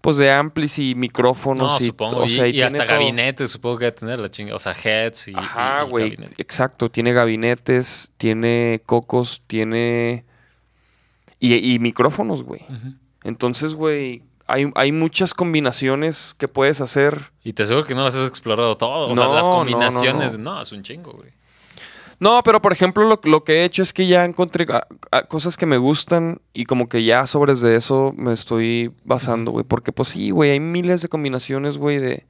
Pues de amplis y micrófonos. no, y, supongo. o y sea, y y tiene hasta todo. gabinetes, supongo que debe tener la chinga. O sea, heads y. Ajá, güey. Exacto. Tiene gabinetes, tiene cocos, tiene. Y, y micrófonos, güey. Entonces, güey, hay, hay muchas combinaciones que puedes hacer. Y te aseguro que no las has explorado todo. O sea, las no, combinaciones. no. No, es un chingo, güey. No, pero por ejemplo, lo, lo que he hecho es que ya encontré ah, ah, cosas que me gustan y como que ya sobre de eso me estoy basando, güey. Porque, pues sí, güey, hay miles de combinaciones, güey, de.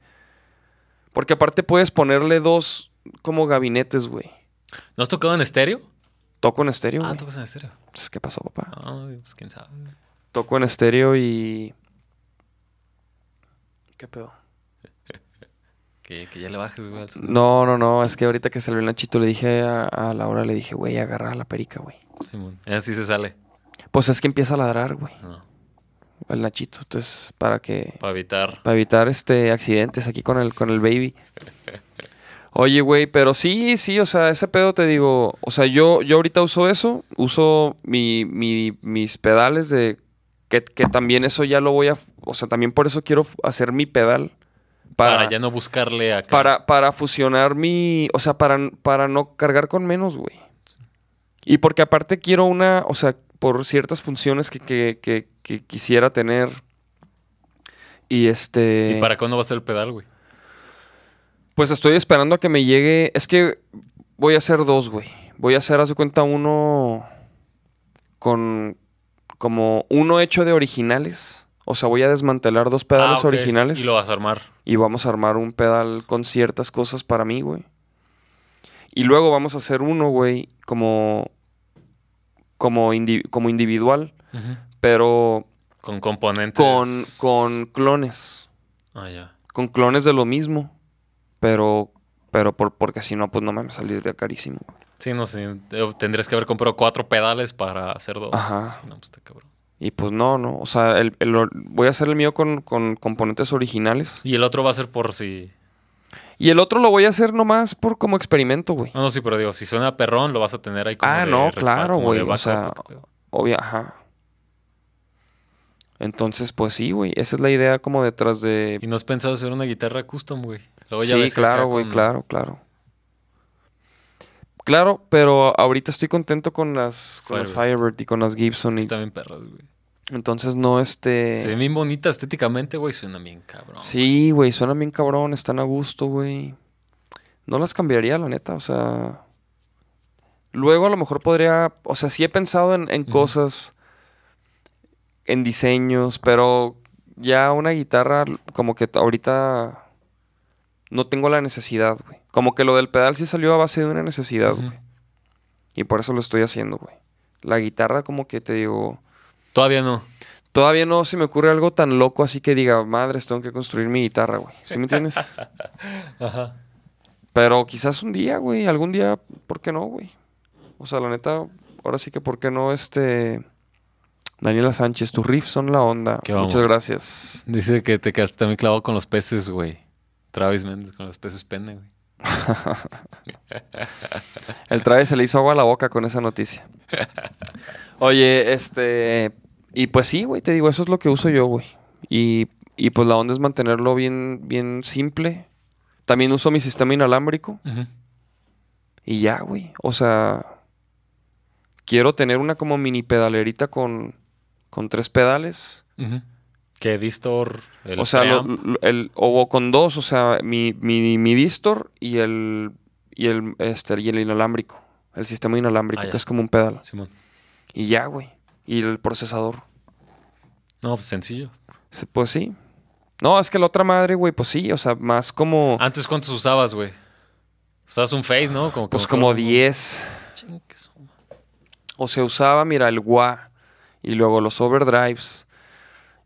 Porque aparte puedes ponerle dos como gabinetes, güey. ¿No has tocado en estéreo? Toco en estéreo. Ah, tocas en estéreo. Pues, ¿Qué pasó, papá? Ah, pues quién sabe. Toco en estéreo y. ¿Qué pedo? Que, que ya le bajes, güey. No, no, no. Es que ahorita que salió el Nachito le dije a, a Laura, le dije, güey, agarra la perica, güey. Simón. Así se sale. Pues es que empieza a ladrar, güey, No, el Nachito. Entonces, para que. para evitar. Para evitar este accidentes aquí con el, con el baby. Oye, güey, pero sí, sí, o sea, ese pedo te digo. O sea, yo, yo ahorita uso eso. Uso mi, mi- mis pedales de. Que, que también eso ya lo voy a. O sea, también por eso quiero hacer mi pedal. Para, ya no buscarle acá. Para, para fusionar mi. O sea, para, para no cargar con menos, güey. Y porque aparte quiero una. O sea, por ciertas funciones que, que, que- que quisiera tener. Y este. ¿Y para cuándo va a ser el pedal, güey? Pues estoy esperando a que me llegue. Es que voy a hacer dos, güey. Voy a hacer, haz de cuenta, uno. Con. Como uno hecho de originales. O sea, voy a desmantelar dos pedales Ah, originales. Y lo vas a armar. Y vamos a armar un pedal con ciertas cosas para mí, güey. Y luego vamos a hacer uno, güey, como como, indi- como individual, Ujú. pero Con componentes. con, con clones. Ah, ya. Con clones de lo mismo. Pero, pero por, porque si no, pues no me saldría carísimo. Sí, no sé. eh, Tendrías que haber comprado cuatro pedales para hacer dos. Ajá. Sí, no, pues está cabrón. Y pues no, no. O sea, el, el voy a hacer el mío con, con componentes originales. Y el otro va a ser por si. Y el otro lo voy a hacer nomás por como experimento, güey. No, no, sí, pero digo, si suena perrón, lo vas a tener ahí como. Ah, de no, respaldo, claro, güey. O sea, ¿o qué pedo? obvia, ajá. Entonces, pues sí, güey. Esa es la idea como detrás de... Y no has pensado hacer una guitarra custom, güey. Luego ya Sí, ves claro, güey, con- claro, claro. Claro, pero ahorita estoy contento con las, con las Firebird. Firebird y con las Gibson. y- Están bien perras, güey. entonces no, este... Se ven bien bonitas estéticamente, güey. Suena bien cabrón. Sí, güey, suenan bien cabrón, están a gusto, güey. No las cambiaría, la neta, o sea. Luego a lo mejor podría. O sea, sí he pensado en, cosas. En diseños, pero ya una guitarra, como que ahorita. No tengo la necesidad, güey. Como que lo del pedal sí salió a base de una necesidad, güey. Y por eso lo estoy haciendo, güey. La guitarra, como que te digo. Todavía no. Todavía no se me ocurre algo tan loco así que diga, madres, tengo que construir mi guitarra, güey. ¿Sí me entiendes? Ajá. Pero quizás un día, güey, algún día, ¿por qué no, güey? O sea, la neta, ahora sí que, ¿por qué no, este... Daniela Sánchez, tus riffs son la onda. ¿Qué vamos? Muchas gracias. Dice que te quedaste también clavado con los peces, güey. Travis Mendes con los peces pene, güey. El Travis se le hizo agua a la boca con esa noticia. Oye, este... Y pues sí, güey, te digo, eso es lo que uso yo, güey. Y, y pues la onda es mantenerlo bien, bien simple. También uso mi sistema inalámbrico. Y ya, güey. O sea, quiero tener una como mini pedalerita con, con tres pedales. Ujú. Que Distor, el o sea, lo- el, o con dos, o sea, mi, mi, mi distor y el, y el, este, y el inalámbrico. El sistema inalámbrico, Ah, que es como un pedal. Simón. Y ya, güey. Y el procesador. No, pues sencillo. Pues sí. No, es que la otra madre, güey, pues sí. O sea, más como... Antes, ¿cuántos usabas, güey? Usabas un Face, ¿no? Como, pues como acuerdo, 10. Ching, que su madre. O se usaba, mira, el wah. Y luego los overdrives.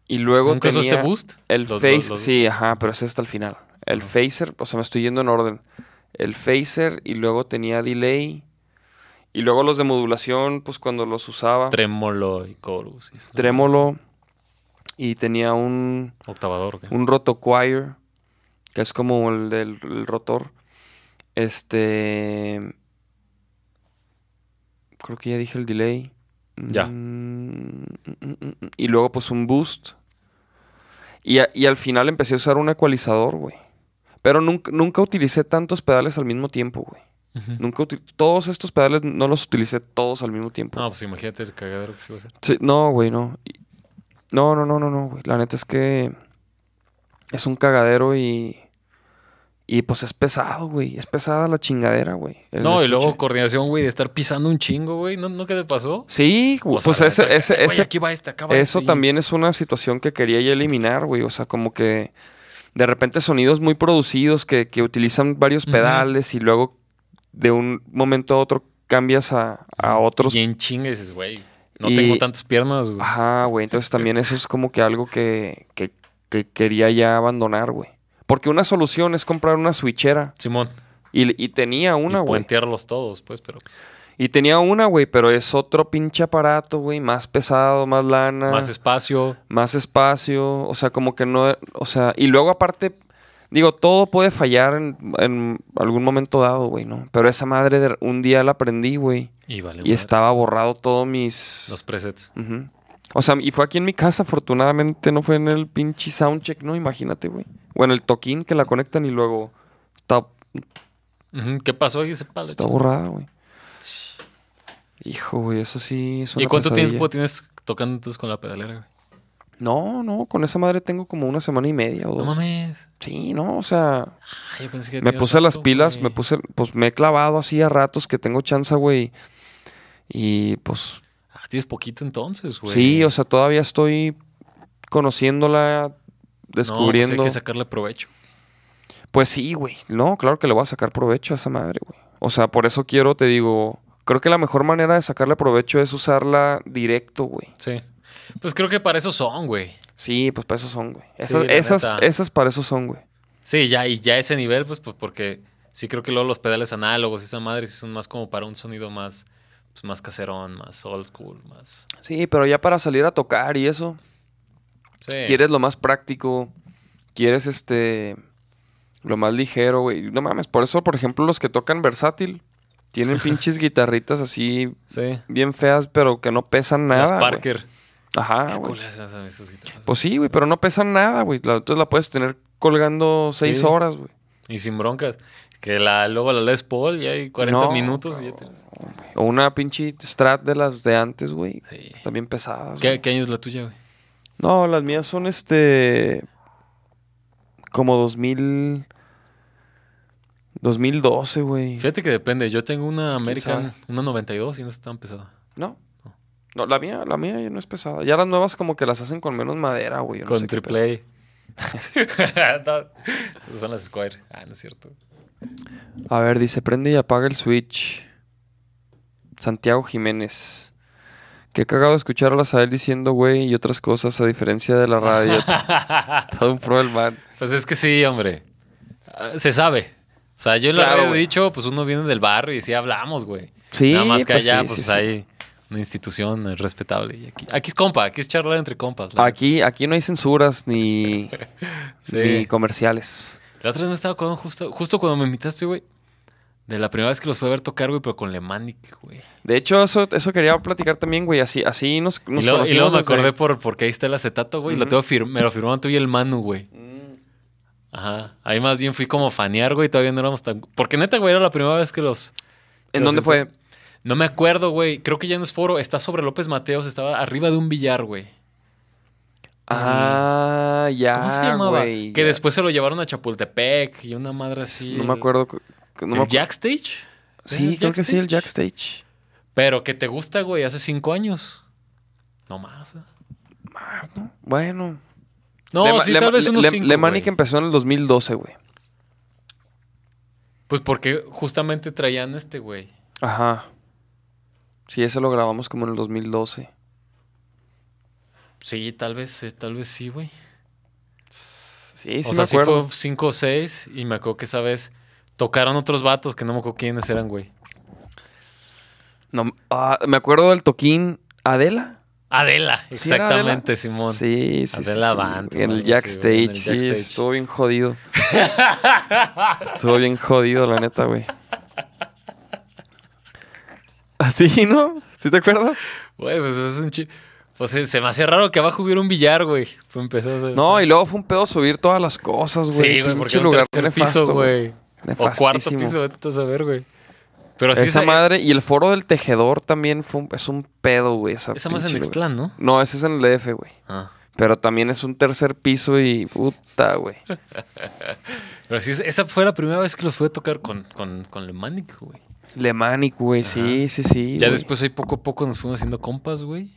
Y luego ¿Nunca tenía... usaste Boost? El Los- Face, los- los- sí, ajá, pero ese hasta el final. El Phaser, o sea, me estoy yendo en orden. El Phaser y luego tenía delay. Y luego los de modulación, pues cuando los usaba. Trémolo y chorus. esas Trémolo. Y tenía un. Octavador, ¿o qué? un rotoquire, que es como el del el rotor. Este. Creo que ya dije el delay. Ya. Mm, mm, mm. Y luego, pues un boost. Y, a- y al final empecé a usar un ecualizador, güey. Pero nunca, nunca utilicé tantos pedales al mismo tiempo, güey. Ujú. Nunca uti- todos estos pedales no los utilicé todos al mismo tiempo. No, pues imagínate el cagadero que se iba a hacer. Sí, no, güey, no. No, no, no, no, no, güey. La neta es que es un cagadero y. Y pues es pesado, güey. Es pesada la chingadera, güey. No, y luego coordinación, güey, de estar pisando un chingo, güey. ¿No, ¿No qué te pasó? Sí, O sea, pues la ese, ese, aquí va este, acá va eso este, también es una situación que quería ya eliminar, güey. O sea, como que de repente sonidos muy producidos que, que utilizan varios pedales y luego de un momento a otro cambias a, a otros. Y en chinga dices, güey, no Y- tengo tantas piernas, güey. Ajá, güey. Entonces también eso es como que algo que, que, que quería ya abandonar, güey. Porque una solución es comprar una switchera. Simón. Y, y tenía una, güey. puentearlos todos, pues, pero pues, Y tenía una, güey, pero es otro pinche aparato, güey. Más pesado, más lana. más espacio. más espacio, o sea, como que no, o sea, y luego aparte, digo, todo puede fallar en, en algún momento dado, güey, ¿no? Pero esa madre, de- un día la aprendí, güey, Y vale. y madre. estaba borrado todos mis... Los presets. Ujú. O sea, y fue aquí en mi casa, afortunadamente, no fue en el pinche soundcheck, ¿no? Imagínate, güey. O en el toquín que la conectan y luego está, ¿Qué pasó ahí ese palo? está borrada, güey. Hijo, güey, eso sí es ¿Y cuánto pesadilla. tiempo tienes tocando entonces con la pedalera, güey? No, no, con esa madre tengo como una semana y media o No dos. mames. Sí, no, o sea... Ah, yo pensé que Me puse las pilas, güey. me puse, pues me he clavado así a ratos que tengo chance, güey. Y pues Ah, tienes poquito entonces, güey. sí, o sea, todavía estoy conociéndola, No, pues descubriendo. hay que sacarle provecho. Pues sí, güey. No, claro que le voy a sacar provecho a esa madre, güey. O sea, por eso quiero, te digo, creo que la mejor manera de sacarle provecho es usarla directo, güey. Sí. Pues creo que para eso son, güey. Sí, pues para eso son, güey. Sí, Esas, la esas, esas para eso son, güey. Sí, ya, y ya ese nivel, pues, pues porque sí creo que luego los pedales análogos y esa madre sí son más como para un sonido más, pues, más caserón, más old school, más. Sí, pero ya para salir a tocar y eso, Sí. quieres lo más práctico, quieres este lo más ligero, güey. No mames, por eso, por ejemplo, los que tocan versátil tienen pinches guitarritas así Sí. bien feas, pero que no pesan nada. Las. Parker. Ajá, Qué güey. culas esas- esas guitarras. Pues sí, güey, pero no pesan nada, güey. Entonces la puedes tener colgando seis Sí. horas, güey. Y sin broncas. Que la, luego la Les Paul ya hay 40 No, minutos y ya tienes. O una pinche Strat de las de antes, güey. Sí. Bien pesadas. ¿Qué, qué año es la tuya, güey? No, las mías son este. Como 2000. 2012, güey. Fíjate que depende. Yo tengo una American, una 92 y no es tan pesada. No. No, la mía, la mía ya no es pesada. Ya las nuevas como que las hacen con menos madera, güey. no Con sé pedo. triple A. No, son las Squire. Ah, no es cierto. A ver, dice, prende y apaga el switch. Santiago Jiménez. Qué cagado escuchar a la Sael diciendo, güey, y otras cosas a diferencia de la radio. Todo un pro del man. Pues es que sí, hombre. Ah, Se sabe. O sea, yo en la Claro, radio he güey. dicho, pues uno viene del barrio y sí hablamos, güey. Sí, Nada más que pues allá, sí, pues sí, sí. hay una institución respetable. Y aquí, aquí es compa, aquí es charlar entre compas. la Aquí, aquí no hay censuras ni, ni comerciales. La otra vez me estaba acordando justo, justo cuando me invitaste, güey. De la primera vez que los fui a ver tocar, güey, pero con Lemanic, güey. De hecho, eso, eso quería platicar también, güey. Así, así nos, nos Y luego, y luego conocimos me acordé por, porque ahí está el acetato, güey. y lo tengo fir- me lo firmaron tú y el Manu, güey. Ajá. Ahí más bien fui como fanear, güey. Todavía no éramos tan... Porque neta, güey, era la primera vez que los... ¿En los dónde fue? No me acuerdo, güey. Creo que ya no es foro. Está sobre López Mateos. Estaba arriba de un billar, güey. Ah, ya, ¿Cómo se llamaba? güey, que ya. después se lo llevaron a Chapultepec y una madre así. No me acuerdo. No ¿El Jack Stage? Sí, ¿Era el creo Jack que sí, el? Jack Stage. Pero que te gusta, güey, hace cinco años. No más. ¿eh? Más, ¿no? Bueno. No, Lema- sí, tal vez Le- unos Le- cinco, Lemanic güey. empezó en el 2012, güey. Pues porque justamente traían este, güey. Ajá. Sí, eso lo grabamos como en el 2012. Sí, tal vez, eh, tal vez sí, güey. Sí, sí o me sea, sí acuerdo. fue 5 o 6 y me acuerdo que esa vez tocaron otros vatos que no me acuerdo quiénes eran, güey. No, ah, me acuerdo del toquín Adela. Adela, ¿Sí exactamente, Simón. Sí, sí, sí, Adela sí. Band, En el Jack en Stage, el Jack sí, Stage. estuvo bien jodido. estuvo bien jodido, la neta, güey. ¿Así, no? ¿Sí te acuerdas? Güey, pues es un chi... Pues se, me hacía raro que abajo hubiera un billar, güey. Fue empezó a hacer- No, y luego fue un pedo subir todas las cosas, güey. Sí, güey, porque un lugar tercer piso, güey. O cuarto piso, vete a saber, güey. Pero sí, esa esa, madre y el foro del tejedor también fue un- es un pedo, güey. Esa, esa más en. Ixtlán, ¿no? No, ese es en el DF, güey. Ah. Pero también es un tercer piso y puta, güey. Pero sí, esa fue la primera vez que los fui a tocar con, con, con Lemanic, güey. Lemanic, güey, sí, sí, sí. Ya después ahí poco a poco nos fuimos haciendo compas, güey.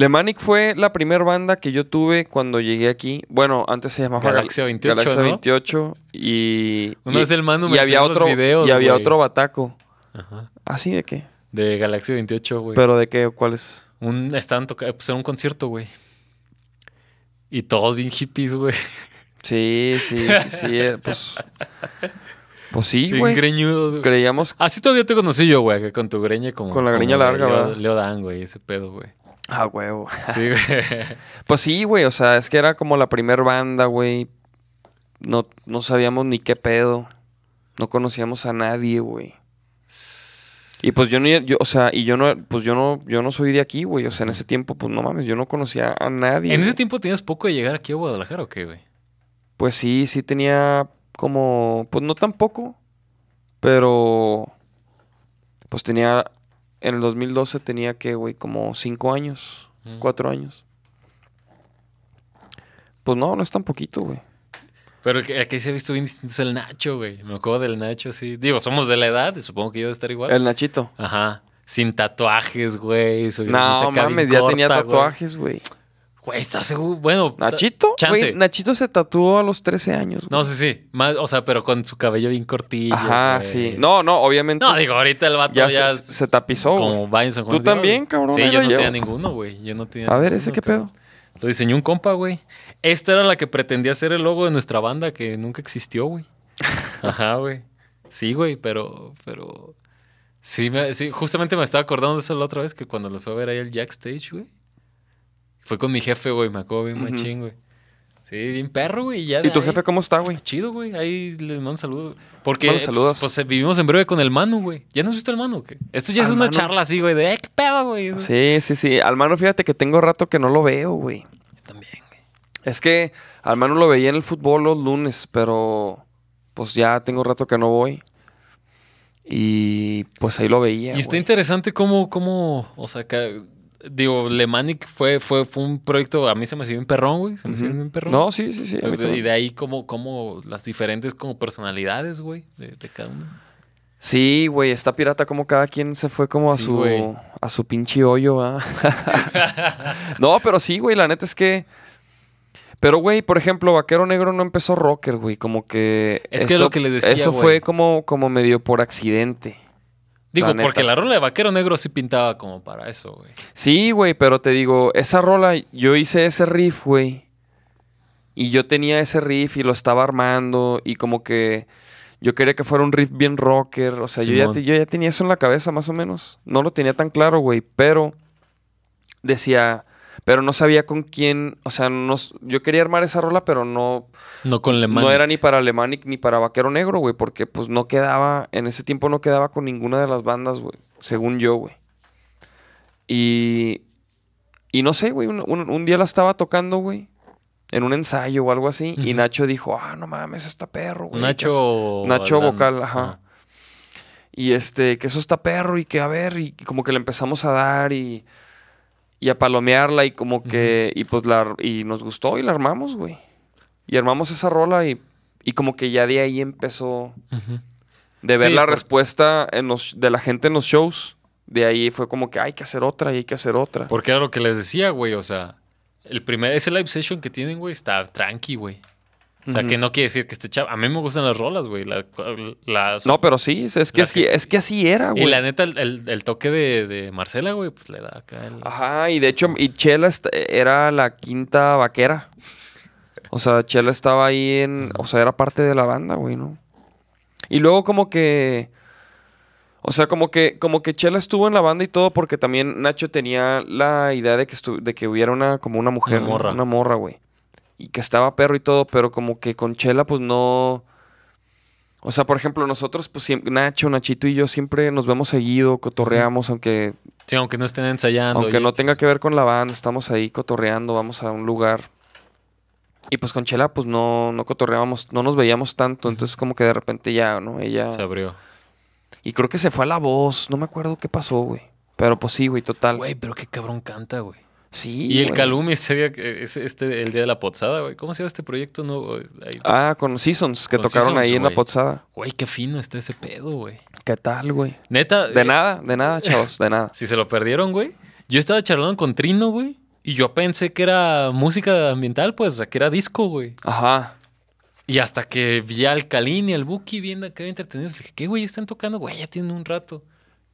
Lemanic fue la primera banda que yo tuve cuando llegué aquí. Bueno, antes se llamaba Gal- Galaxia 28, Galaxia ¿no? 28 y Una y- vez el Manu y me había enseñó los otro videos, y había otro bataco. Ajá. ¿Así de qué? De Galaxia 28, güey. ¿Pero de qué? ¿Cuál es? Un, estaban tocando, pues era un concierto, güey. Y todos bien hippies, güey. Sí, sí, sí, sí, eh, pues pues sí, güey. greñudos, güey. Creíamos Así todavía te conocí yo, güey, con tu greña como... Con la greña larga, ¿verdad? Leo Dan, güey, ese pedo, güey. ah, huevo. Sí, güey. Pues sí, güey, o sea, es que era como la primer banda, güey. No, no sabíamos ni qué pedo. No conocíamos a nadie, güey. Y pues yo ni, yo, o sea, y yo no, pues yo no, yo no soy de aquí, güey. O sea, en ese tiempo, pues no mames, yo no conocía a nadie. ¿En ese güey. tiempo tenías poco de llegar aquí a Guadalajara o qué, güey? Pues sí, sí tenía como, pues no tampoco, pero, pues tenía, en el 2012 tenía que, güey, como cinco años, Mm. cuatro años. Pues no, no es tan poquito, güey. Pero el que, el que se ha visto bien distinto es el Nacho, güey. Me acuerdo del Nacho, sí. Digo, somos de la edad, y supongo que yo de estar igual. El Nachito. Ajá. Sin tatuajes, güey. No mames, ya tenía corta, güey. tatuajes, güey. Güey, ¿estás seguro? Bueno, ¿Nachito? Chance. Nachito se tatuó a los 13 años. güey. No, sí, sí. Más, o sea, pero con su cabello bien cortillo. Ajá, sí. No, no, obviamente. No, digo, ahorita el vato ya, ya, se, se tapizó, como Juan Tú también, cabrón, Sí, yo no tenía ninguno, güey. Yo no tenía A ver, ninguno, ¿ese qué cabrón. pedo? Lo diseñó un compa, güey. Esta era la que pretendía ser el logo de nuestra banda que nunca existió, güey. Ajá, güey. Sí, güey, pero, pero... Sí, me- sí, justamente me estaba acordando de eso la otra vez, que cuando lo fui a ver ahí el Jack Stage, güey. Fue con mi jefe, güey, me acuerdo bien Ujú. machín, güey. Sí, bien perro, güey. y ya ¿Y tu ahí- jefe cómo está, güey? Chido, güey. Ahí les mando saludos. Porque Manda saludos. Pues, pues, vivimos en breve con el Manu, güey. ¿Ya no has visto el Manu? ¿qué? Esto ya es una Manu. charla así, güey, de eh, qué pedo, güey. Sí, sí, sí. Al mano, fíjate que tengo rato que no lo veo, güey. Yo también, güey. Es que al mano lo veía en el fútbol los lunes, pero pues ya tengo rato que no voy. Y pues ahí lo veía. Y está güey. interesante cómo, cómo, o sea, que, digo, Lemanic fue, fue, fue un proyecto, a mí se me hacía bien perrón, güey. Se me Ujú. bien perrón. No, sí, sí, sí. a mí y de ahí como, como las diferentes como personalidades, güey, de, de cada uno. Sí, güey, está pirata como cada quien se fue como a Sí, su güey. a su pinche hoyo, ¿ah? no, pero sí, güey, la neta es que pero güey, por ejemplo, Vaquero Negro no empezó rocker, güey, como que Es que lo que les decía, Eso güey. fue como como medio por accidente. Digo, La porque la rola de Vaquero Negro sí pintaba como para eso, güey. Sí, güey, pero te digo, esa rola, yo hice ese riff, güey. Y yo tenía ese riff y lo estaba armando y como que yo quería que fuera un riff bien rocker. O sea, yo ya, yo ya tenía eso en la cabeza más o menos. No lo tenía tan claro, güey, pero decía, pero no sabía con quién, o sea, no, yo quería armar esa rola, pero no, No con Lemanic. no era ni para Alemanic ni para Vaquero Negro, güey, porque pues no quedaba, en ese tiempo no quedaba con ninguna de las bandas, güey, según yo, güey. Y, y no sé, güey, un, un- un día la estaba tocando, güey, en un ensayo o algo así, y. Nacho dijo, ah, no mames, está perro, güey. Nacho. Nacho vocal, ajá. Y este, que eso está perro y que a ver, y como que le empezamos a dar y, y a palomearla y como que, y pues la, y nos gustó y la armamos, güey. Y armamos esa rola y, y como que ya de ahí empezó de ver Sí, la por- respuesta en los, de la gente en los shows. De ahí fue como que hay que hacer otra y hay que hacer otra. Porque era lo que les decía, güey. O sea, el primer, ese live session que tienen, güey, está tranqui, güey. O sea, que no quiere decir que esté chavo. A mí me gustan las rolas, güey. La, No, pero sí, es que, así, que- es que así era, Y güey. la neta, el, el- el toque de, de Marcela, güey, pues le da acá el... Ajá, y de hecho, y Chela era la quinta vaquera. O sea, Chela estaba ahí en. O sea, era parte de la banda, güey, ¿no? Y luego, como que. O sea, como que, como que Chela estuvo en la banda y todo, porque también Nacho tenía la idea de que, de que hubiera una, como una mujer, Una morra. una morra, güey. Y que estaba perro y todo, pero como que con Chela, pues no. O sea, por ejemplo, nosotros, pues Nacho, Nachito y yo siempre nos vemos seguido, cotorreamos, aunque Sí, aunque no estén ensayando. aunque no tenga que ver con la banda, estamos ahí cotorreando, vamos a un lugar. Y pues con Chela, pues no, no cotorreábamos, no nos veíamos tanto, entonces como que de repente ya, ¿no? Ella... Se abrió. Y creo que se fue a la voz, no me acuerdo qué pasó, güey. Pero pues sí, güey, total. Güey, pero qué cabrón canta, güey. Sí. Y el. Calumi este día, que- ese- este, el día de la pozada, güey. ¿Cómo se llama este proyecto? No, Ahí- Ah, con Seasons, que Con tocaron Seasons, ahí en la pozada. Güey, qué fino está ese pedo, güey. ¿Qué tal, güey? Neta. De eh, nada, de nada, chavos, de nada. Si se lo perdieron, güey. Yo estaba charlando con Trino, güey. Y yo pensé que era música ambiental, pues, o sea, que era disco, güey. Ajá. Y hasta que vi al Kalin y al Buki viendo acá entretenidos, le dije, ¿qué, güey? Están tocando, güey, ya tienen un rato.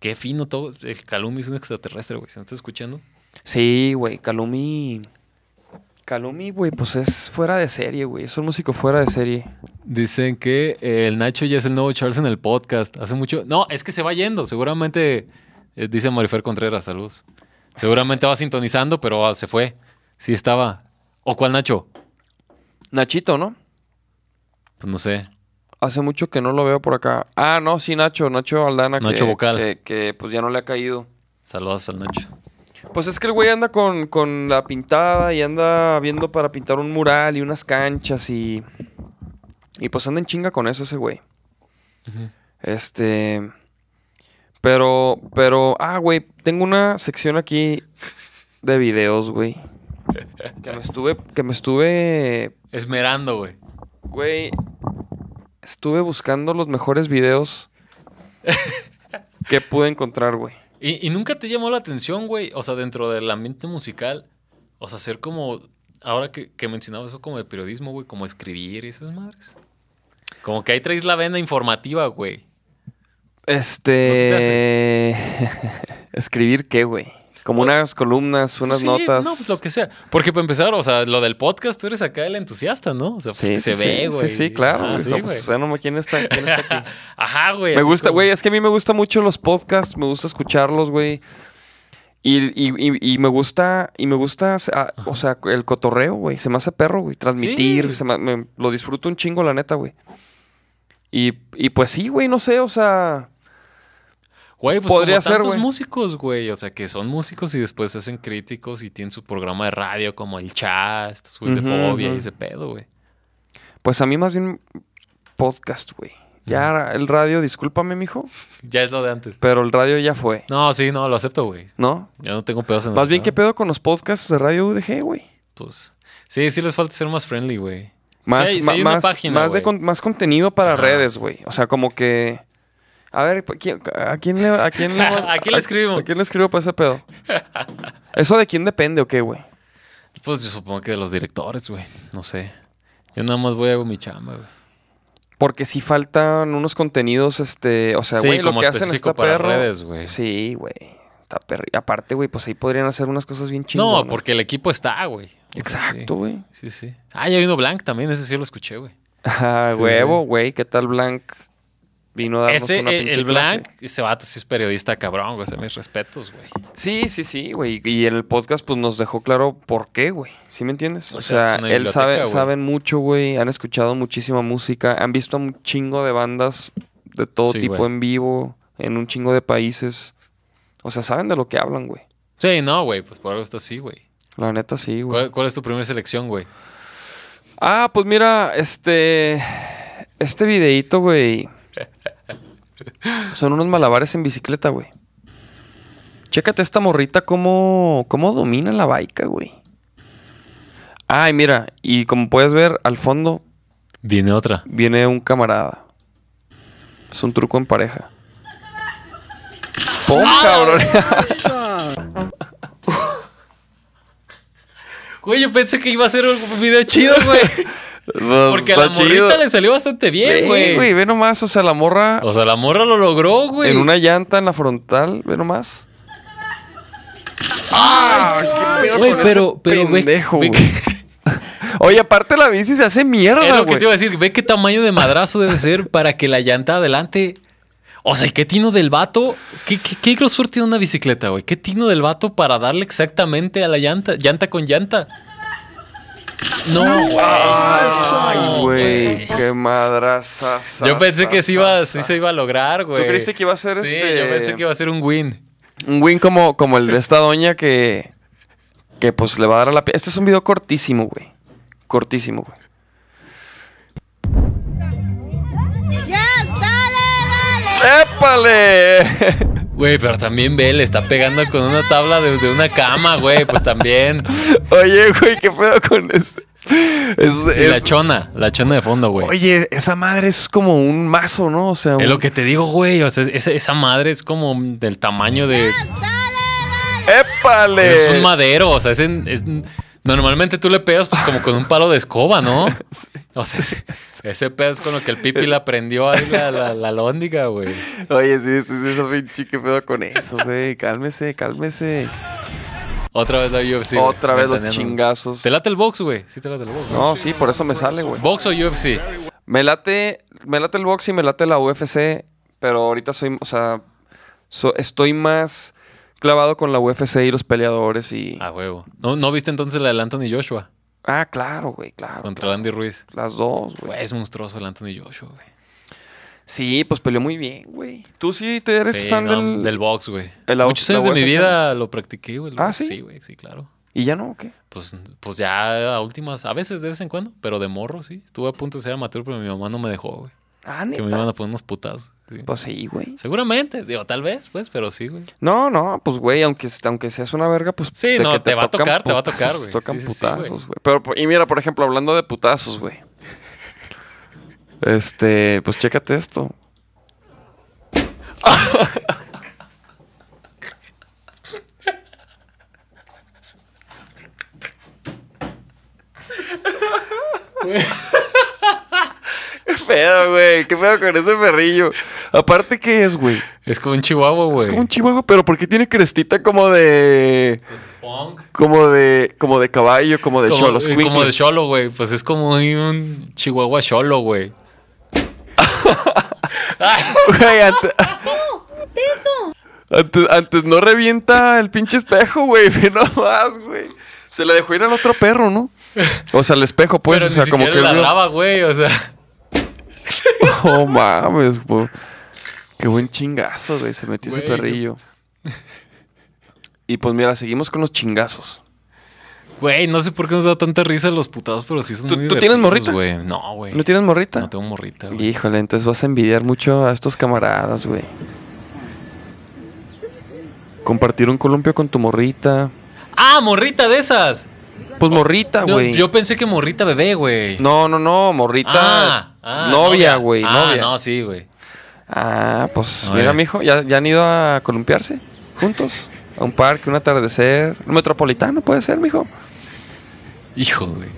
Qué fino todo. El Calumi es un extraterrestre, güey. ¿Se no estás escuchando? Sí, güey, Calumi... Calumi, güey, pues es fuera de serie, güey. Es un músico fuera de serie. Dicen que eh, el Nacho ya es el nuevo Charles en el podcast. Hace mucho. No, es que se va yendo. Seguramente, eh, dice Marifer Contreras, saludos. Seguramente va sintonizando, pero ah, se fue. Sí estaba. ¿O cuál Nacho? Nachito, ¿no? Pues no sé. Hace mucho que no lo veo por acá. Ah, no, sí, Nacho, Nacho Aldana. Nacho que, Vocal. Que, que, pues ya no le ha caído. Saludos al Nacho. Pues es que el güey anda con, con la pintada y anda viendo para pintar un mural y unas canchas y. Y pues anda en chinga con eso ese güey. Este. Pero, pero, ah, güey, tengo una sección aquí de videos, güey. Que me estuve, que me estuve Esmerando, güey. Güey, estuve buscando los mejores videos que pude encontrar, güey. ¿Y, y nunca te llamó la atención, güey? O sea, dentro del ambiente musical, O sea, hacer como. Ahora que, que mencionabas eso como de periodismo, güey, como escribir y esas madres. Como que ahí traes la vena informativa, güey. Este. Escribir qué, güey. Como unas columnas, unas Sí, notas. No, pues lo que sea. Porque para empezar, o sea, lo del podcast, tú eres acá el entusiasta, ¿no? O sea, Sí, se sí, ve, güey. Sí, sí, claro. Ah, güey. pues, bueno, ¿quién está, quién está aquí? Ajá, güey. Me gusta, como- güey, es que a mí me gustan mucho los podcasts, me gusta escucharlos, güey. Y, y- y- y me gusta, y me gusta, o sea, el cotorreo, güey. Se me hace perro, güey. Transmitir, se me- me- lo disfruto un chingo, la neta, güey. Y, y pues sí, güey, no sé, o sea. Güey, pues Podría como ser, tantos músicos, güey. O sea, que son músicos y después se hacen críticos y tienen su programa de radio como el chat, estos güeyes de ujú. y ese pedo, güey. Pues a mí más bien podcast, güey. Ya el radio, discúlpame, mijo, Ya es lo de antes. pero el radio ya fue, No, sí, no, lo acepto, güey. ¿no? Ya no tengo pedos en Más bien, ¿qué pedo con los podcasts de radio UDG, güey? Pues. Sí, sí les falta ser más friendly, güey. Más, sí hay, sí hay más, página, más, de con- más contenido para Ajá. redes, güey. O sea, como que. A ver, ¿a quién, a quién le, a quién le, ¿A quién le escribimos? ¿A quién le escribo para ese pedo? ¿Eso de quién depende o qué, güey? Pues yo supongo que de los directores, güey. No sé. Yo nada más voy a mi chamba, güey. Porque sí faltan unos contenidos, este. O sea, Sí, güey, lo como que hacen está para perro. redes, güey. Sí, güey. Está perro. Y aparte, güey, pues ahí podrían hacer unas cosas bien chingonas. No, porque el equipo está, güey. Exacto, güey. Sí, sí. sí. Ah, ya vino Blank también. Ese sí lo escuché, güey. Ah, Sí, huevo, güey. ¿Qué tal Blanc? Vino a darnos Ese, una eh, pinche el clase. Blank, ese vato sí es periodista cabrón, güey. Mis respetos, güey. Sí, sí, sí, güey. Y en el podcast, pues nos dejó claro por qué, güey. ¿Sí me entiendes? O O sea, él sabe, güey. saben mucho, güey. Han escuchado muchísima música. Han visto un chingo de bandas de todo Sí, tipo güey. en vivo, en un chingo de países. O sea, saben de lo que hablan, güey. Sí, no, güey. Pues por algo está así, güey. La neta, sí, güey. ¿Cuál, cuál es tu primera selección, güey? Ah, pues mira, este. Este videíto, güey. Son unos malabares en bicicleta, güey. Chécate esta morrita cómo, cómo domina la baica, güey. Ay, mira, y como puedes ver, al fondo Viene otra. viene un camarada. Es un truco en pareja. ¡Pum, cabrón! Güey, yo pensé que iba a ser un video chido, güey. Porque a la Pues, chido. morrita le salió bastante bien, güey. güey, ve nomás, o sea, la morra O sea, la morra lo logró, güey. en una llanta en la frontal, ve nomás. ¡Ah! ¿Qué pedo Güey, con pero- ese pero pendejo, ve güey? Oye, aparte la bici se hace mierda, Es lo que güey. te iba a decir. Ve qué tamaño de madrazo debe ser para que la llanta adelante. O sea, ¿qué tino del vato? ¿Qué, qué, qué grosor tiene una bicicleta, güey? ¿Qué tino del vato para darle exactamente a la llanta? Llanta con llanta. No, güey. Ay, güey, qué madraza. Yo pensé que sí, iba, sí se iba a lograr, güey. ¿Tú creíste que iba a ser sí, este- yo pensé que iba a ser un win. Un win como, como el de esta doña que, que pues le va a dar a la pie. Este es un video cortísimo, güey. Cortísimo, güey. ¡Ya, dale, ¡Épale! Güey, pero también ve, le está pegando con una tabla de, de una cama, güey. Pues también. Oye, güey, ¿qué pedo con eso? Es, la chona, la chona de fondo, güey. Oye, esa madre es como un mazo, ¿no? O sea, Es lo que te digo, güey. O sea, esa, esa madre es como del tamaño de. ¡Épale! Es un madero, o sea, es, en- es- normalmente tú le pegas pues como con un palo de escoba, ¿no? O sea, ese, ese pedo es con lo que el pipi le aprendió ahí la, la, la lóndiga, güey. Oye, sí, sí, sí, eso pinche, ¿qué pedo con eso, güey? Cálmese, cálmese. Otra vez la UFC. Otra vez los chingazos. ¿Te late el box, güey? Sí, te late el box. No, sí, por eso me sale, güey. ¿Box o UFC? Me late, me late el box y me late la UFC, pero ahorita soy, o sea, so- estoy más clavado con la UFC y los peleadores y... Ah, huevo. ¿No, ¿No viste entonces la del Anthony Joshua Ah, claro, güey, claro. contra el Andy Ruiz? Las dos, güey. Es monstruoso el Anthony Joshua, güey. Sí, pues peleó muy bien, güey. ¿Tú sí te eres Sí, fan no, del... del box, güey. Muchos años de mi vida lo practiqué, güey. Ah. ¿sí? Sí, güey, sí, claro. ¿Y ya no o qué? Pues, pues ya a últimas, a veces de vez en cuando, pero de morro, sí. Estuve a punto de ser amateur, pero mi mamá no me dejó, güey. Ah, Que me neta. iban a poner unos putazos. Pues sí, güey. Seguramente, digo, tal vez, pues, pero sí, güey. No, no, pues, güey, aunque, aunque seas una verga, pues. Sí, no, te, va a tocar, te va a tocar, güey. Tocan putazos, güey. pero, y mira, por ejemplo, hablando de putazos, güey. Este, pues chécate esto. ¿Qué pedo, güey? ¿Qué pedo con ese perrillo? Aparte, ¿qué es, güey? Es como un chihuahua, güey. Es como un chihuahua, pero ¿por qué tiene crestita como de... Como de... Como de caballo, como de cholo? como de cholo, güey. Pues es como un chihuahua cholo, güey. Güey, antes... Antes, antes no revienta el pinche espejo, güey. Ve nomás, güey. Se le dejó ir al otro perro, ¿no? O sea, al espejo, pues. Pero o sea, ni como que. güey. O sea, Oh, mames, güey. Qué buen chingazo, güey. Se metió ese Güey, perrillo. Y pues mira, seguimos con los chingazos. güey, no sé por qué nos da tanta risa los putados, pero sí son ¿Tú- muy tú tienes morrita? güey. No, güey. ¿No tienes morrita? No tengo morrita, güey. Híjole, entonces vas a envidiar mucho a estos camaradas, güey. Compartir un columpio con tu morrita. ¡Ah, morrita de esas! Pues morrita, No, güey. yo pensé que morrita bebé, güey. No, no, no, morrita. Ah, ah, novia, güey, Ah, novia. no, sí, güey. Ah, pues Oye. mira, mijo, ¿ya, ya han ido a columpiarse juntos. A un parque, un atardecer. Un metropolitano puede ser, mijo. Hijo, güey.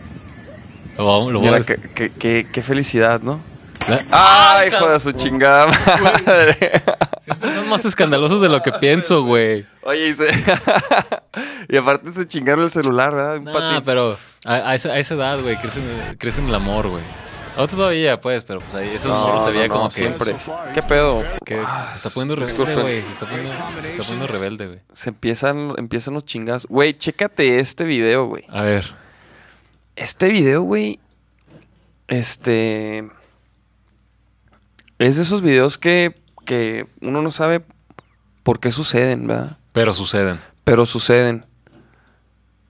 Lo, vamos- lo Mira, qué, qué- qué- qué felicidad, ¿no? ¿Eh? ¡Ah, hijo de su chingada madre! Siempre son más escandalosos de lo que pienso, güey. Oye, y, se- y aparte se chingaron el celular, ¿verdad? Un Nah, pero a, a esa, a esa edad, güey, crecen, crecen el amor, güey. Ahora todavía, pues, pero pues ahí eso No, se veía no, como no, que... siempre. ¿Qué pedo? que Ah, se está poniendo rebelde, güey. Se está poniendo, se está poniendo rebelde, güey. Se empiezan, empiezan los chingazos. Güey, chécate este video, güey. A ver. Este video, güey. Este. Es de esos videos que, que uno no sabe por qué suceden, ¿verdad? Pero suceden. Pero suceden.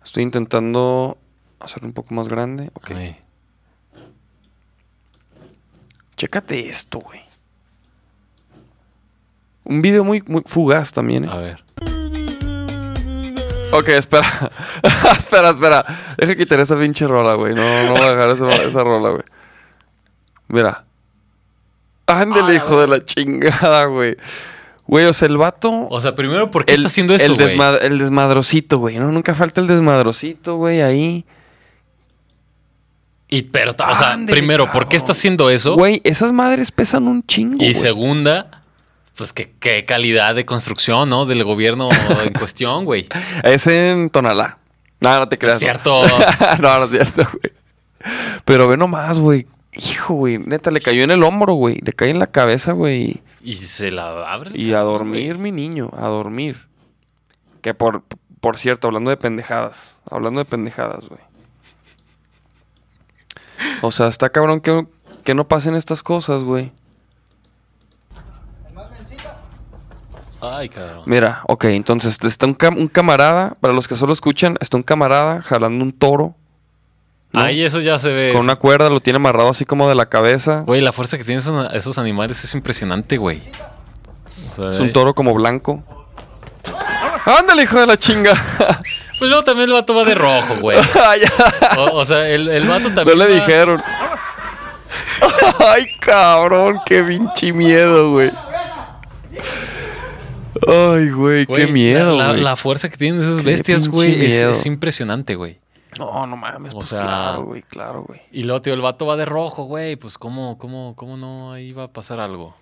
Estoy intentando hacerlo un poco más grande. Ok. Chécate esto, güey. Un video muy, muy fugaz también, ¿eh? A ver. Ok, espera. espera, espera. Deja quitar esa pinche rola, güey. No, no voy a dejar esa, esa rola, güey. Mira. Ándele, hijo de la chingada, güey. Güey, o sea, el vato. O sea, primero, ¿por qué el, está haciendo eso, el, güey? desma- el desmadrocito, güey. ¿no? Nunca falta el desmadrocito, güey, ahí. Y, pero, o sea, primero, ¿por qué está haciendo eso? Güey, esas madres pesan un chingo. y güey. segunda, pues qué, qué calidad de construcción, ¿no? Del gobierno en cuestión, güey. Es en Tonalá. No, no te creas. Es cierto. no, no es cierto, güey. Pero ve nomás, güey. Hijo, güey. Neta, le cayó en el hombro, güey. Le cae en la cabeza, güey. Y se la abre. el Y a dormir, güey. mi niño, a dormir. Que por, por cierto, hablando de pendejadas. Hablando de pendejadas, güey. O sea, está cabrón que, que no pasen estas cosas, güey. Ay, cabrón. Mira, ok, entonces está un, cam- un camarada, para los que solo escuchan, está un camarada jalando un toro ¿no? Ahí eso ya se ve. con una cuerda, lo tiene amarrado así como de la cabeza. Güey, la fuerza que tienen esos, esos animales es impresionante, güey. O sea, Es un toro como blanco. ¡Ándale, hijo de la chinga! Pues luego también el vato va de rojo, güey. Ya. O, o sea, el, el vato no también. le va- dijeron. Ay, cabrón, qué pinche miedo, güey. Ay, güey, qué miedo, la, güey. la fuerza que tienen esas Qué bestias, güey, es impresionante, güey. No, no mames, O pues sea- claro, güey, claro, güey. Y luego, tío, el vato va de rojo, güey. Pues, ¿cómo, cómo, cómo no ahí va a pasar algo?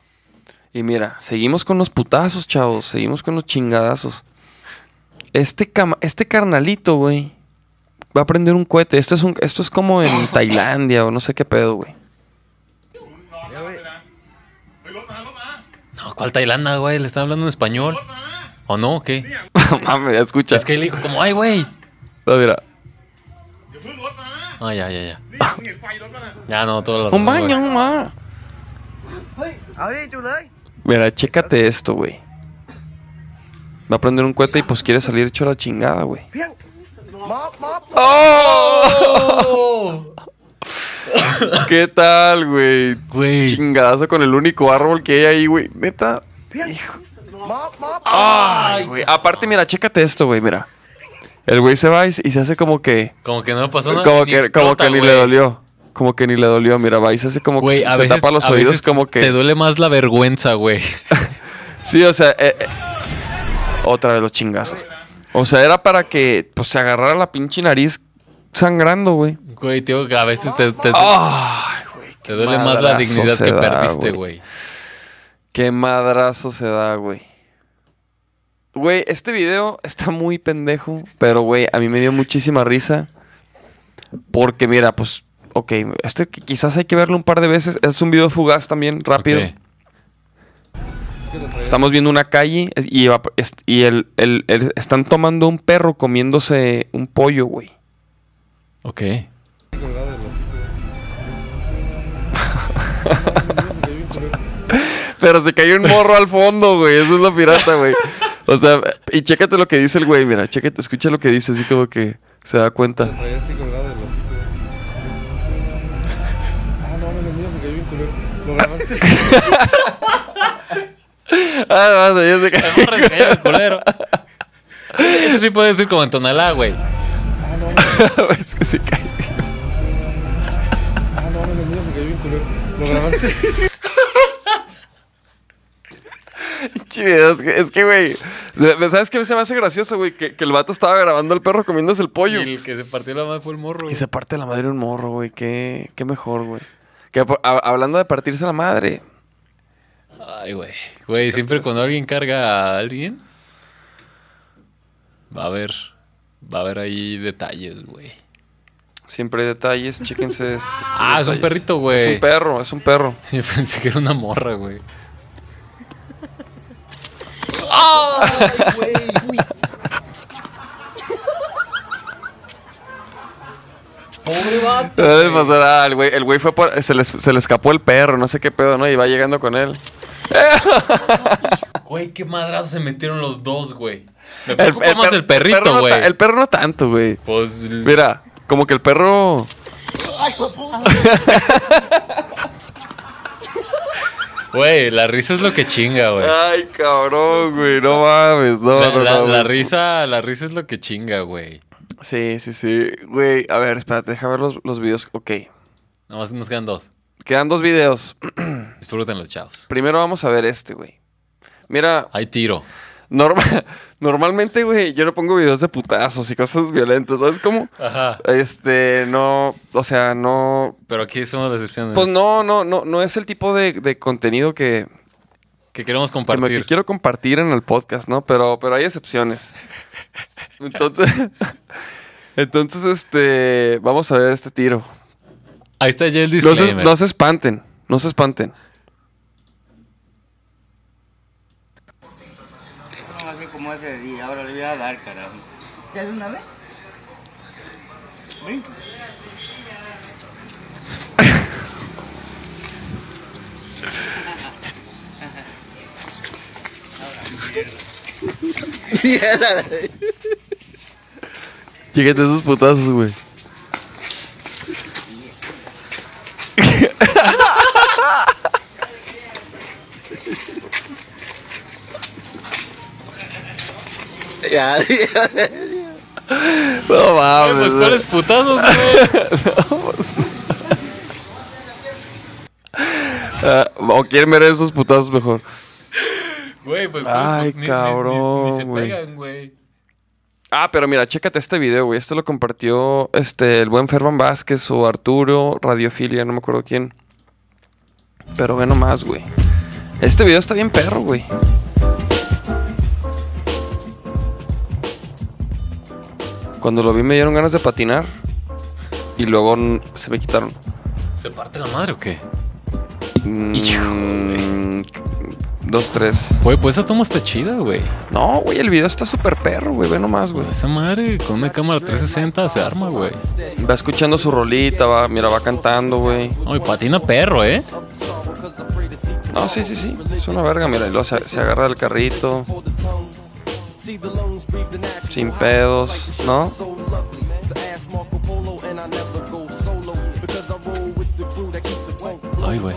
Y mira, seguimos con los putazos, chavos. Seguimos con los chingadazos. Este, cama- este carnalito, güey, va a prender un cohete. Esto es, un, esto es como en Tailandia o no sé qué pedo, güey. No, ¿cuál Tailandia, güey? ¿Le está hablando en español? ¿O no? ¿O qué? Mames, ya escucha. Es que él dijo como, ay, güey. No, mira. Ah, ya, ya, ya. Ya no, todo lo Un baño, ma. Mira, chécate esto, güey. Va a prender un cohete y pues quiere salir hecho a la chingada, güey. ¡Oh! ¿Qué tal, güey? Güey. Chingadazo con el único árbol que hay ahí, güey. Neta. Hijo. Ay, güey. Aparte, mira, chécate esto, güey, mira. El güey se va y, y se hace como que. Como que no pasó nada. Como que, como explota, que ni güey. le dolió. Como que ni le dolió. Mira, va y se hace como Güey, que a se veces, tapa los oídos como que. Te duele más la vergüenza, güey. Sí, o sea, eh, eh, otra vez los chingazos. O sea, era para que pues se agarrara la pinche nariz sangrando, güey. Güey, tío, que a veces te, te, Ay, güey. te duele más la dignidad que da, perdiste, güey. Qué madrazo se da, güey. Güey, este video está muy pendejo, pero güey, a mí me dio muchísima risa. Porque mira, pues, ok, este qui- quizás hay que verlo un par de veces. Es un video fugaz también, rápido. Ok. Estamos viendo una calle y, va- y el, el- el- están tomando un perro comiéndose un pollo, güey. Ok. Pero se cayó un morro al fondo, güey. Eso es lo pirata, güey. O sea, y chécate lo que dice el güey, mira, chécate, escucha lo que dice, así como que se da cuenta. Ah, no, ya se cayó. El morro se cayó de culero. Eso sí puede decir como en Tonalá, güey. es que se cayó. Pinche video, Es que, es que, güey. ¿Sabes qué se me hace gracioso, güey? Que, que el vato estaba grabando al perro comiéndose el Y pollo. el que se partió la madre fue el morro. Y güey. se parte la madre un morro, güey. Qué, qué mejor, güey. Que, a- hablando de partirse la madre. Ay, güey. Güey, siempre cuando alguien carga a alguien, va a haber, va a haber ahí detalles, güey. Siempre hay detalles, chéquense. estos Ah, es un perrito, güey. Es un perro, es un perro. Yo pensé que era una morra, güey. Pobre vato. Debe pasar, ah, el güey, el güey fue por, se, le, se le escapó el perro, no sé qué pedo, ¿no? Y va llegando con él. Güey, qué madrazo se metieron los dos, güey. Me El, preocupa más per- el perrito, perro no güey. ta- el perro no tanto, güey. Pues, Mira, como que el perro. güey, la risa es lo que chinga, güey. Ay, cabrón, güey. No mames, no, La, no, la- no, risa, la risa es lo que chinga, güey. Sí, sí, sí. Güey, a ver, espérate, deja ver los, los videos. Ok. Nada más nos quedan dos. Quedan dos videos. Disfrútenlos, chavos. Primero vamos a ver este, güey. Mira, Hay tiro. norma- normalmente, güey, yo no pongo videos de putazos y cosas violentas, ¿sabes cómo? Ajá. Este, no, o sea, no, Pero aquí somos las excepciones. pues no, no, no, no es el tipo de, de contenido que, Que queremos que, me- compartir. que quiero compartir en el podcast, ¿no? Pero, pero hay excepciones. Entonces, entonces, este, vamos a ver este tiro. Ahí está ya el No se, disclaimer. no se espanten, no se espanten. No como ese día, ahora le voy a dar, carajo. ¿Te haces una vez? Brinca. Mierda. Fíjate esos putazos, güey. Ya, No Güey, mames. pues cuáles putazos, güey. Ah, o quién merece esos putazos mejor. Güey, pues Ay, put- ni- ni- ni- cabrón, Ni, se güey. pegan, güey. Ah, pero mira, chécate este video, güey. Este lo compartió este, el buen Ferman Vázquez o Arturo, Radiofilia, no me acuerdo quién. Pero ve nomás, güey. Este video está bien perro, güey. Cuando lo vi me dieron ganas de patinar. Y luego mm, se me quitaron. ¿Se parte la madre o qué? Mm, Híjole. Dos, tres. Güey, pues esa toma está chida, güey. No, güey, el video está súper perro, güey. Ve nomás, güey. Esa madre con una cámara 360 se arma, güey. Va escuchando su rolita, va, mira, va cantando, güey. Ay, patina perro, ¿eh? No, sí, sí, sí. Es una verga, mira. Y luego se, se agarra del carrito. Sin pedos, ¿no? Ay, güey.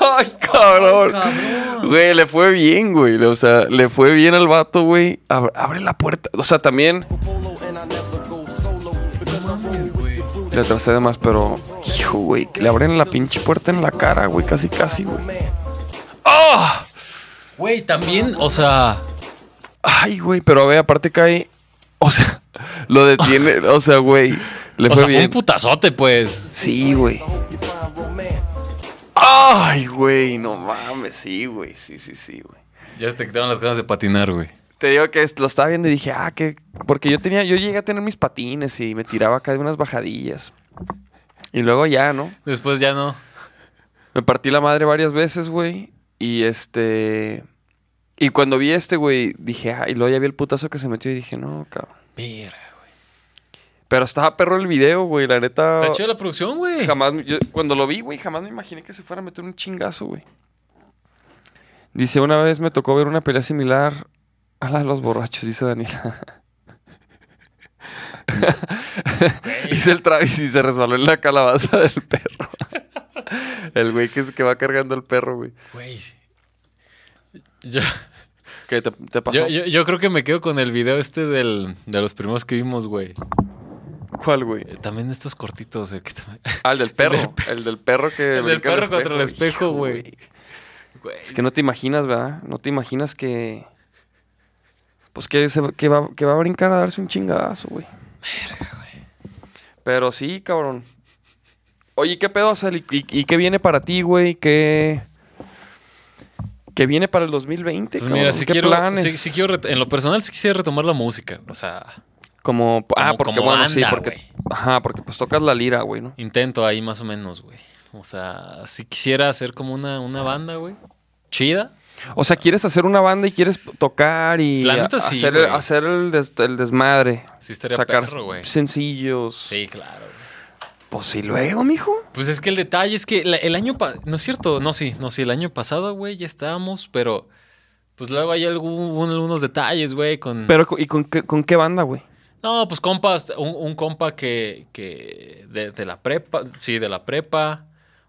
Ay, cabrón. Güey, le fue bien, güey. O sea, le fue bien al vato, güey. Abre, abre la puerta. O sea, también. Le tracé de más, pero. Hijo, güey. Que le abren la pinche puerta en la cara, güey. Casi, casi, güey. Güey, también, o sea, Ay, güey. Pero a ver, aparte cae. O sea, lo detiene. o sea, güey. Le o fue sea, fue bien. un putazote, pues. Sí, güey. Ay, güey. No mames. Sí, güey. Sí, sí, sí, güey. Ya se te quitaron las ganas de patinar, güey. Te digo que lo estaba viendo y dije, ah, que. Porque yo tenía. Yo llegué a tener mis patines y me tiraba acá de unas bajadillas. Y luego ya, ¿no? Después ya no. Me partí la madre varias veces, güey. Y este. Y cuando vi este, güey, dije, ah, y luego ya vi el putazo que se metió y dije, no, cabrón. Mira, güey. Pero estaba perro el video, güey, la neta. Está chido la producción, güey. Jamás, yo- cuando lo vi, güey, jamás me imaginé que se fuera a meter un chingazo, güey. Dice, una vez me tocó ver una pelea similar a la de los borrachos, dice Daniela. dice el Travis y se resbaló en la calabaza del perro. el güey que, es- que va cargando el perro, güey. Güey. Yo, ¿Qué te, te pasó? yo, yo, yo creo que me quedo con el video este del, de los primeros que vimos, güey. ¿Cuál, güey? Eh, También estos cortitos. eh, que Ah, el del perro. El del perro que. El del brinca al perro contra el espejo, güey. Güey, Es que no te imaginas, ¿verdad? No te imaginas que. Pues que, se, que, va, que va a brincar a darse un chingadazo, güey. Pero sí, cabrón. Oye, ¿qué pedo, Sal? ¿Y, y- y qué viene para ti, güey? ¿Qué, ¿Qué viene para el 2020, Pues mira, si ¿Qué quiero, planes? si, si quiero, en lo personal, sí quisiera retomar la música. O sea, Como, ah, Como- porque como bueno, sí, banda, porque, güey. ajá, porque pues tocas la lira, güey, ¿no? intento ahí más o menos, güey. O sea, si quisiera hacer como una, una banda, güey. Chida. O sea, quieres hacer una banda y quieres tocar y Pues la neta sí, hacer, hacer el, des- el desmadre. Sí estaría sacar perro, güey. sencillos. Sí, claro. güey. Pues sí, luego, mijo. Pues es que el detalle es que la- el año pasado, no es cierto, no, sí, no, sí, el año pasado, güey, ya estábamos, pero pues luego hay algún- algunos detalles, güey, con... Pero, ¿y con qué, con qué banda, güey? No, pues compas, un, un compa que, que de, de la prepa, sí, de la prepa,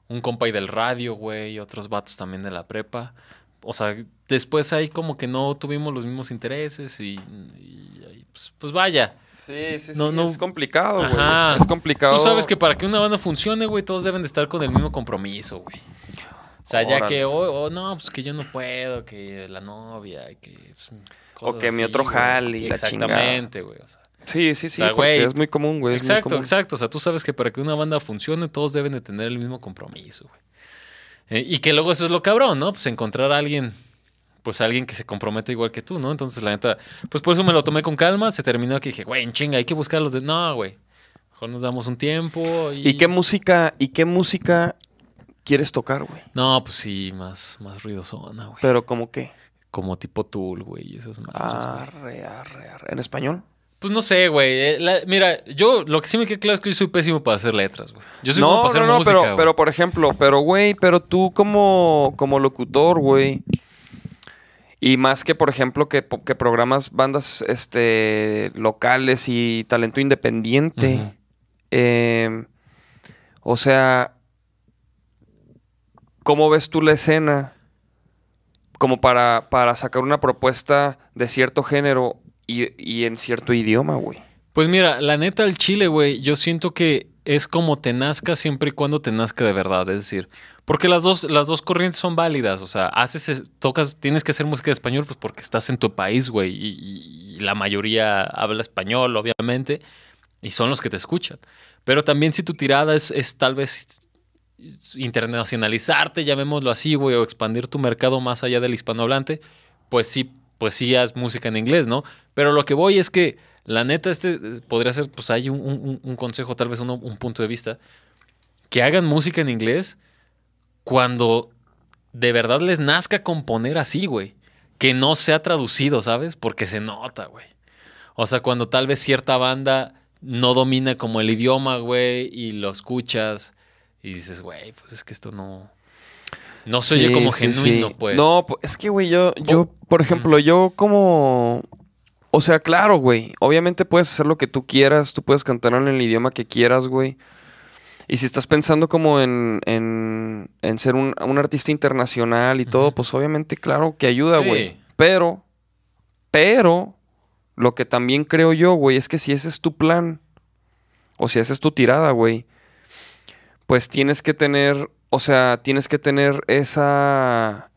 un compa y del radio, güey, y otros vatos también de la prepa. O sea, después ahí como que no tuvimos los mismos intereses y, y pues, pues vaya. Sí, sí, No, sí. no. Es complicado, güey. Es, es complicado. Tú sabes que para que una banda funcione, güey, todos deben de estar con el mismo compromiso, güey. O sea, ya que, oh, oh, no, pues que yo no puedo, que la novia, que... pues, cosas que mi otro jale y la Exactamente, güey. O sea, Sí, sí, sí. O sea, porque güey, es muy común, güey. exacto, común. exacto. O sea, tú sabes que para que una banda funcione, todos deben de tener el mismo compromiso, güey. Eh, y que luego eso es lo cabrón, ¿no? Pues encontrar a alguien, pues alguien que se comprometa igual que tú, ¿no? Entonces, la neta, pues por eso me lo tomé con calma. Se terminó que dije, güey, en chinga, hay que buscar los de. No, güey. Mejor nos damos un tiempo y. ¿Y qué música, y qué música quieres tocar, güey? No, pues sí, más, más ruidosona, güey. Pero como qué? Como tipo Tool, güey, y esas madres. Arre, arre, arre. ¿En español? Pues no sé, güey. eh, la- mira, yo lo que sí me queda claro es que yo soy pésimo para hacer letras, güey. Yo soy como para hacer música, pero, güey. pero por ejemplo, pero güey, pero tú como, como locutor, güey. Y más que, por ejemplo, que, que programas bandas este, locales y talento independiente. Eh, o sea, ¿cómo ves tú la escena? Como para, para sacar una propuesta de cierto género y, y en cierto idioma, güey. Pues mira, la neta del chile, güey, yo siento que es como te nazca siempre y cuando te nazca de verdad. Es decir, porque las dos, las dos corrientes son válidas. O sea, haces, es- tocas, tienes que hacer música de español, pues porque estás en tu país, güey. Y, y- la mayoría habla español, obviamente. Y son los que te escuchan. Pero también si tu tirada es, es tal vez internacionalizarte, llamémoslo así, güey, o expandir tu mercado más allá del hispanohablante, pues sí, pues sí haz música en inglés, ¿no? Pero lo que voy es que la neta, este podría ser, pues hay un, un- un consejo, tal vez uno- un punto de vista, que hagan música en inglés cuando de verdad les nazca componer así, güey. Que no sea traducido, ¿sabes? Porque se nota, güey. O sea, cuando tal vez cierta banda no domina como el idioma, güey, y lo escuchas y dices, güey, pues es que esto no... No se oye Sí, como sí, genuino, sí. pues. No, pu- es que, güey, yo, yo, por ejemplo, yo como... O sea, claro, güey. Obviamente puedes hacer lo que tú quieras. Tú puedes cantar en el idioma que quieras, güey. Y si estás pensando como en, en, en ser un, un artista internacional y todo, pues obviamente, claro que ayuda, Sí. güey. Pero, pero, lo que también creo yo, güey, es que si ese es tu plan, o si esa es tu tirada, güey, pues tienes que tener, o sea, tienes que tener esa,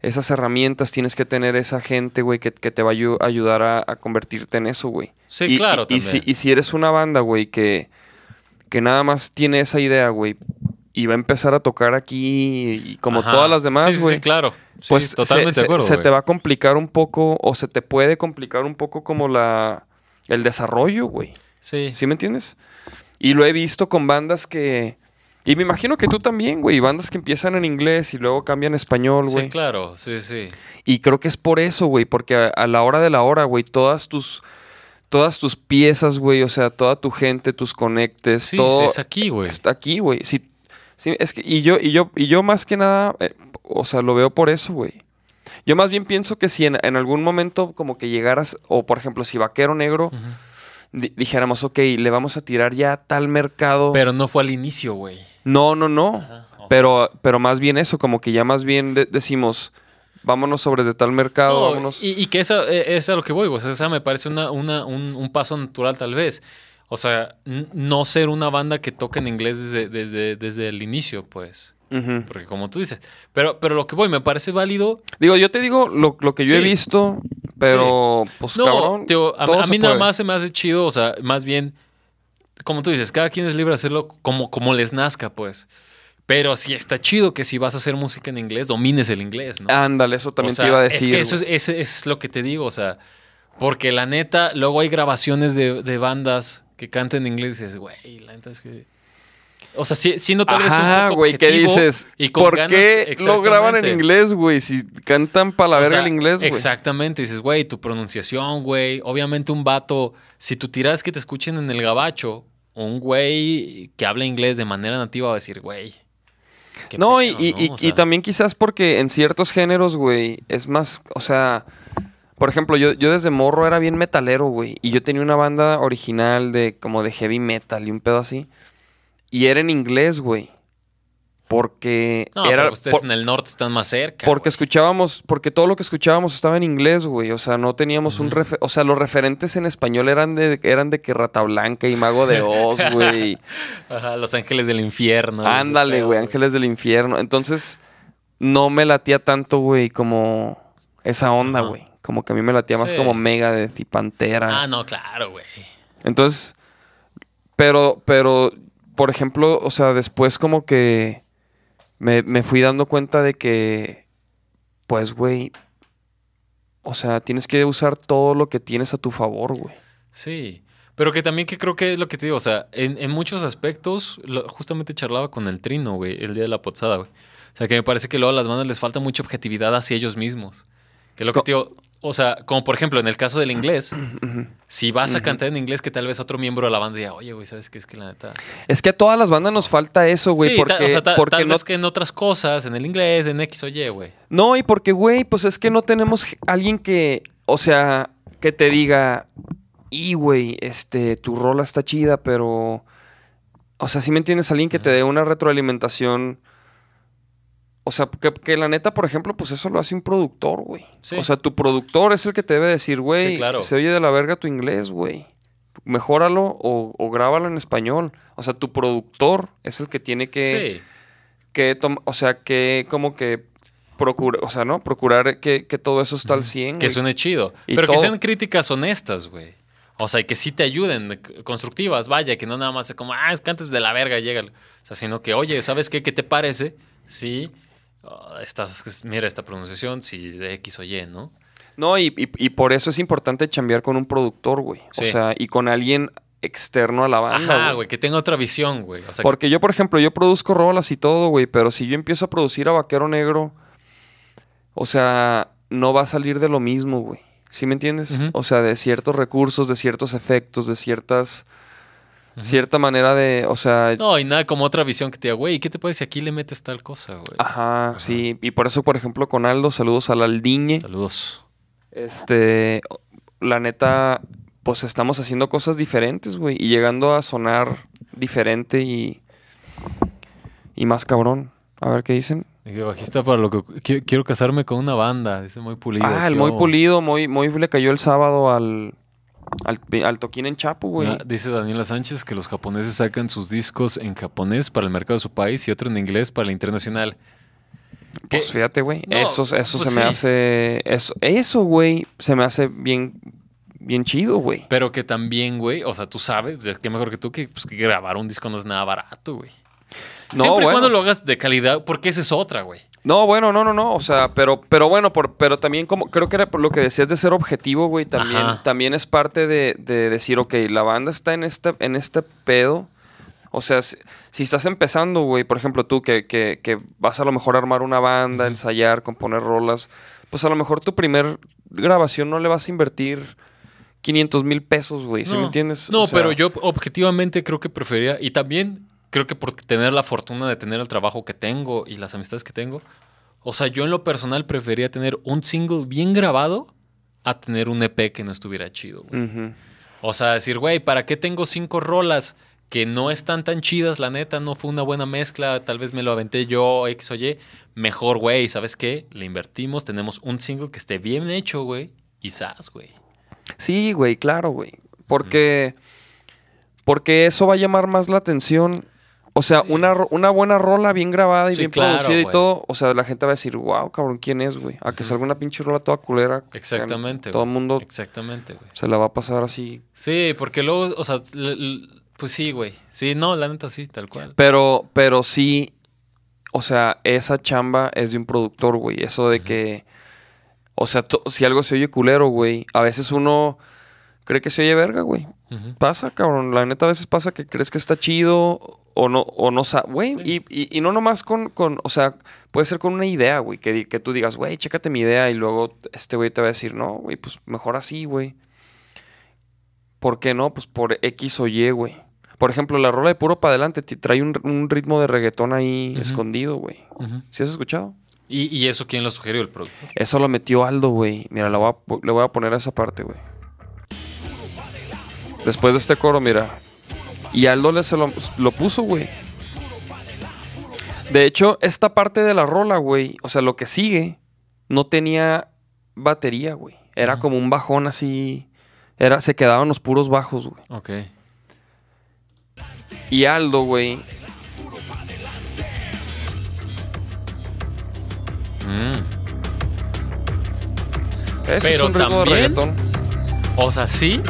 esas herramientas, tienes que tener esa gente, güey, que, que te va a ayu- ayudar a, a convertirte en eso, güey. Sí, Y- claro, y, y si, también. y si eres una banda, güey, que, que nada más tiene esa idea, güey, y va a empezar a tocar aquí y como Ajá. todas las demás, Sí, sí, güey. sí, claro. Sí, Pues totalmente se, de acuerdo. se güey. te va a complicar un poco, o se te puede complicar un poco como la el desarrollo, güey. Sí. ¿Sí me entiendes? Y lo he visto con bandas que. Y me imagino que tú también, güey. Bandas que empiezan en inglés y luego cambian a español, güey. Sí, claro. Sí, sí. Y creo que es por eso, güey. Porque a, a la hora de la hora, güey, todas tus. Todas tus piezas, güey. O sea, toda tu gente, tus conectes, Sí, todo. es aquí, güey. Está aquí, güey. Sí, sí, es que, y yo, y yo, y yo más que nada, eh, o sea, lo veo por eso, güey. Yo más bien pienso que si en, en algún momento como que llegaras, o por ejemplo, si Vaquero Negro, di- dijéramos, ok, le vamos a tirar ya a tal mercado. Pero no fue al inicio, güey. no, no, no. Ajá. Pero, pero más bien eso, como que ya más bien de- decimos, vámonos sobre de tal mercado, No, vámonos. y, y que esa eh, es a lo que voy. O sea, esa me parece una, una- un, un paso natural, tal vez. O sea, no ser una banda que toque en inglés desde, desde, desde el inicio, pues. Porque como tú dices. Pero, pero lo que voy, me parece válido. Digo, yo te digo lo, lo que yo he visto, pero pues No, cabrón. tío, a, mí nada más se me hace chido, o sea, más bien, como tú dices, cada quien es libre de hacerlo como, como les nazca, pues. Pero sí está chido que si vas a hacer música en inglés, domines el inglés, ¿no? Ándale, eso también O sea, te iba a decir. Es que eso es, ese es lo que te digo, o sea, porque la neta, luego hay grabaciones de, de bandas que cantan en inglés y dices, güey, la neta es que. O sea, si- siendo tal vez un Ajá, poco güey, ¿qué dices? y ¿Por ganas- qué lo graban en inglés, güey? Si cantan para O sea, el inglés, güey. Exactamente, dices, güey, tu pronunciación, güey. Obviamente un vato, si tú tiras que te escuchen en el gabacho, un güey que habla inglés de manera nativa va a decir, güey. Qué No, y, pedo, y- ¿no? y- O y sea, también quizás porque en ciertos géneros, güey, es más, o sea, por ejemplo, yo, yo desde morro era bien metalero, güey, y yo tenía una banda original de como de heavy metal y un pedo así, y era en inglés, güey, porque No, era... pero ustedes por- en el norte están más cerca. porque escuchábamos, porque todo lo que escuchábamos estaba en inglés, güey. O sea, no teníamos un Ujú. refe- o sea, los referentes en español eran de, eran de que Rata Blanca y Mago de Oz, güey. Ajá, Los Ángeles del Infierno. Ándale, güey, Ángeles del Infierno. Entonces, no me latía tanto, güey, como esa onda, güey. Como que a mí me latía más como Megadeth y Pantera. Ah, no, claro, güey. Entonces, pero, pero, por ejemplo, o sea, después como que me, me fui dando cuenta de que, pues, güey, o sea, tienes que usar todo lo que tienes a tu favor, güey. Sí. Pero que también que creo que es lo que te digo, o sea, en, en muchos aspectos, lo- justamente charlaba con el Trino, güey, el día de la pozada, güey. O sea, que me parece que luego a las bandas les falta mucha objetividad hacia ellos mismos. Que es lo que te digo, o sea, como por ejemplo en el caso del inglés, si vas a cantar en inglés, que tal vez otro miembro de la banda diga, oye, güey, ¿sabes qué? Es que la neta... Es que a todas las bandas nos falta eso, güey, sí, porque, ta- o sea, ta- porque tal no vez que en otras cosas, en el inglés, en X o Y, güey. No, y porque, güey, pues es que no tenemos alguien que, o sea, que te diga, y, güey, este, tu rola está chida, pero, o sea, si me entiendes, alguien que te dé una retroalimentación. O sea, que, que la neta, por ejemplo, pues eso lo hace un productor, güey. Sí. O sea, tu productor es el que te debe decir, güey, Sí, claro. se oye de la verga tu inglés, güey. Mejóralo o, o grábalo en español. O sea, tu productor es el que tiene que sí. que o sea, que como que procura, o sea, ¿no? Procurar que, que todo eso está al 100. Que güey. suene chido. Y pero todo. que sean críticas honestas, güey. O sea, y que sí te ayuden, constructivas, vaya, que no nada más sea como, ah, es que antes de la verga llega. O sea, sino que, oye, ¿sabes qué? ¿Qué te parece? Sí, ah, mira esta pronunciación, si de X o Y, ¿no? No, y, y- y por eso es importante chambear con un productor, güey. O sea, y con alguien externo a la banda, Ajá, güey. que tenga otra visión, güey. O sea, que- Porque yo, por ejemplo, yo produzco rolas y todo, güey, pero si yo empiezo a producir a Vaquero Negro, o sea, no va a salir de lo mismo, güey. ¿Sí me entiendes? O sea, de ciertos recursos, de ciertos efectos, de ciertas... Cierta manera de, o sea, no, y nada como otra visión que te diga, güey, ¿qué te parece si aquí le metes tal cosa, güey? Ajá, sí. Y por eso, por ejemplo, con Aldo, saludos al Aldiñe. Saludos. Este, la neta, pues estamos haciendo cosas diferentes, güey. Y llegando a sonar diferente y, y más cabrón. A ver qué dicen. Dije, bajista para lo que qui- quiero casarme con una banda, dice muy pulido. ah, el ¿qué muy pulido, muy, muy le cayó el sábado al, al, al toquín en Chapo, güey. Ah, dice Daniela Sánchez que los japoneses sacan sus discos en japonés para el mercado de su país y otro en inglés para la internacional. ¿Qué? Pues fíjate, güey. No, eso eso pues se me hace. Eso, eso, güey, se me hace bien, bien chido, güey. Pero que también, güey, o sea, tú sabes, que mejor que tú, que, pues, que grabar un disco no es nada barato, güey. No, Siempre y bueno. cuando lo hagas de calidad, porque esa es otra, güey. No, bueno, no, no, no. O sea, pero, pero bueno, por, pero también como creo que era por lo que decías de ser objetivo, güey, también, Ajá. también es parte de, de decir, ok, la banda está en este, en este pedo. O sea, si, si estás empezando, güey, por ejemplo, tú que, que, que vas a lo mejor a armar una banda, ensayar, componer rolas, pues a lo mejor tu primer grabación no le vas a invertir 500 mil pesos, güey, ¿sí no, me entiendes? No, O sea, pero yo objetivamente creo que prefería, y también creo que por tener la fortuna de tener el trabajo que tengo y las amistades que tengo, o sea, yo en lo personal prefería tener un single bien grabado a tener un EP que no estuviera chido, güey. O sea, decir, güey, ¿para qué tengo cinco rolas que no están tan chidas, la neta? No fue una buena mezcla, tal vez me lo aventé yo, X o Y. Mejor, güey, ¿sabes qué? Le invertimos, tenemos un single que esté bien hecho, güey, y sas, güey. Sí, güey, claro, güey. Porque, porque eso va a llamar más la atención. O sea, una, ro- una buena rola bien grabada y Sí, bien claro, producida y todo. O sea, la gente va a decir, wow, cabrón, ¿quién es, güey? A que salga una pinche rola toda culera. Exactamente, Todo el mundo Exactamente, güey. se la va a pasar así. Sí, porque luego, o sea, pues sí, güey. Sí, no, la neta sí, tal cual. Pero, pero sí, o sea, esa chamba es de un productor, güey. Eso de que, o sea, si algo se oye culero, güey, a veces uno cree que se oye verga, güey. Pasa, cabrón. La neta a veces pasa que crees que está chido o no, o no sabe, güey. Sí. Y, y, y no nomás con, con, o sea, puede ser con una idea, güey, que, que tú digas, güey, chécate mi idea y luego este güey te va a decir, no, güey, pues mejor así, güey. ¿Por qué no? Pues por X o Y, güey. Por ejemplo, la rola de puro para adelante ti- trae un, un ritmo de reggaetón ahí escondido, güey. Ujú. ¿Sí has escuchado? ¿Y, y eso quién lo sugirió? El productor. Eso lo metió Aldo, güey. Mira, la voy a le voy a poner a esa parte, güey. Después de este coro, mira. Y Aldo le se lo, lo puso, güey. De hecho, esta parte de la rola, güey, o sea, lo que sigue, no tenía batería, güey. Era como un bajón así. Era, se quedaban los puros bajos, güey. Ok. Y Aldo, güey, Mm. ese Pero es un ritmo de también- reggaetón. O sea, sí,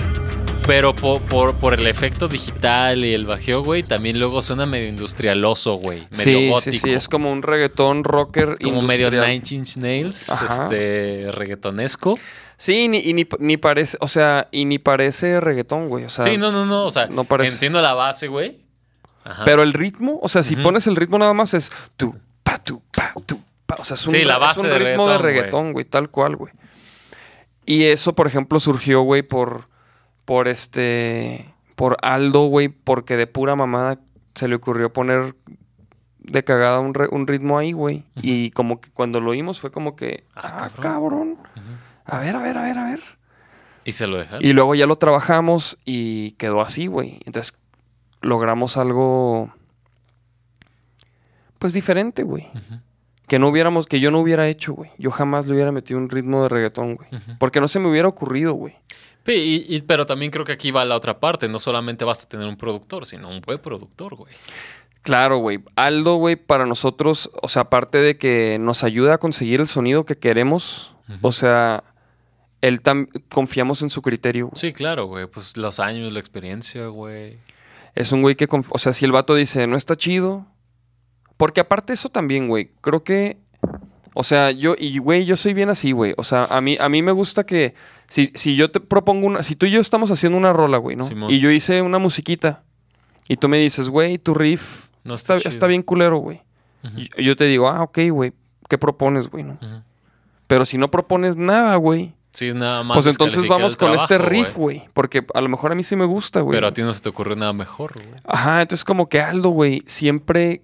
pero po- por, por el efecto digital y el bajeo, güey, también luego suena medio industrialoso, güey. Medio Sí, gótico. sí, sí, es como un reggaetón rocker como medio. Nine Inch Nails, Ajá. este, reggaetonesco. Sí, ni, y ni, ni parece, o sea, y ni parece reggaetón, güey. O sea, sí, no, no, no, o sea, no parece. entiendo la base, güey. Ajá. Pero el ritmo, o sea, si pones el ritmo nada más es tu, pa, tu, pa, tu, pa. O sea, es un, Sí, la es base un de ritmo de reggaetón, güey, tal cual, güey. Y eso, por ejemplo, surgió, güey, por, por este, por Aldo, güey, porque de pura mamada se le ocurrió poner de cagada un, re- un ritmo ahí, güey. Y como que cuando lo oímos fue como que, Ah, ah, cabrón. A ver, a ver, a ver, a ver. Y se lo dejaron. Y luego ya lo trabajamos y quedó así, güey. Entonces logramos algo, pues diferente, güey. Que no hubiéramos, que yo no hubiera hecho, güey. Yo jamás le hubiera metido un ritmo de reggaetón, güey. Porque no se me hubiera ocurrido, güey. Pe- y- y- pero también creo que aquí va la otra parte. No solamente basta tener un productor, sino un buen productor, güey. Claro, güey. Aldo, güey, para nosotros, o sea, aparte de que nos ayuda a conseguir el sonido que queremos, o sea, él tam confiamos en su criterio. güey. Sí, claro, güey. Pues los años, la experiencia, güey. Es un güey que, o sea, si el vato dice, no está chido. Porque aparte eso también, güey, creo que, o sea, yo, y güey, yo soy bien así, güey. O sea, a mí, a mí me gusta que, si, si yo te propongo una, si tú y yo estamos haciendo una rola, güey, ¿no? Simón. Y yo hice una musiquita, y tú me dices, güey, tu riff No está, está, bien culero, güey. Y yo te digo, ah, ok, güey, ¿qué propones, güey? no? Pero si no propones nada, güey, Sí, es nada más. pues entonces vamos con este riff, güey. Porque a lo mejor a mí sí me gusta, güey. Pero a ti no se te ocurre nada mejor, güey. Ajá, entonces como que Aldo, güey, siempre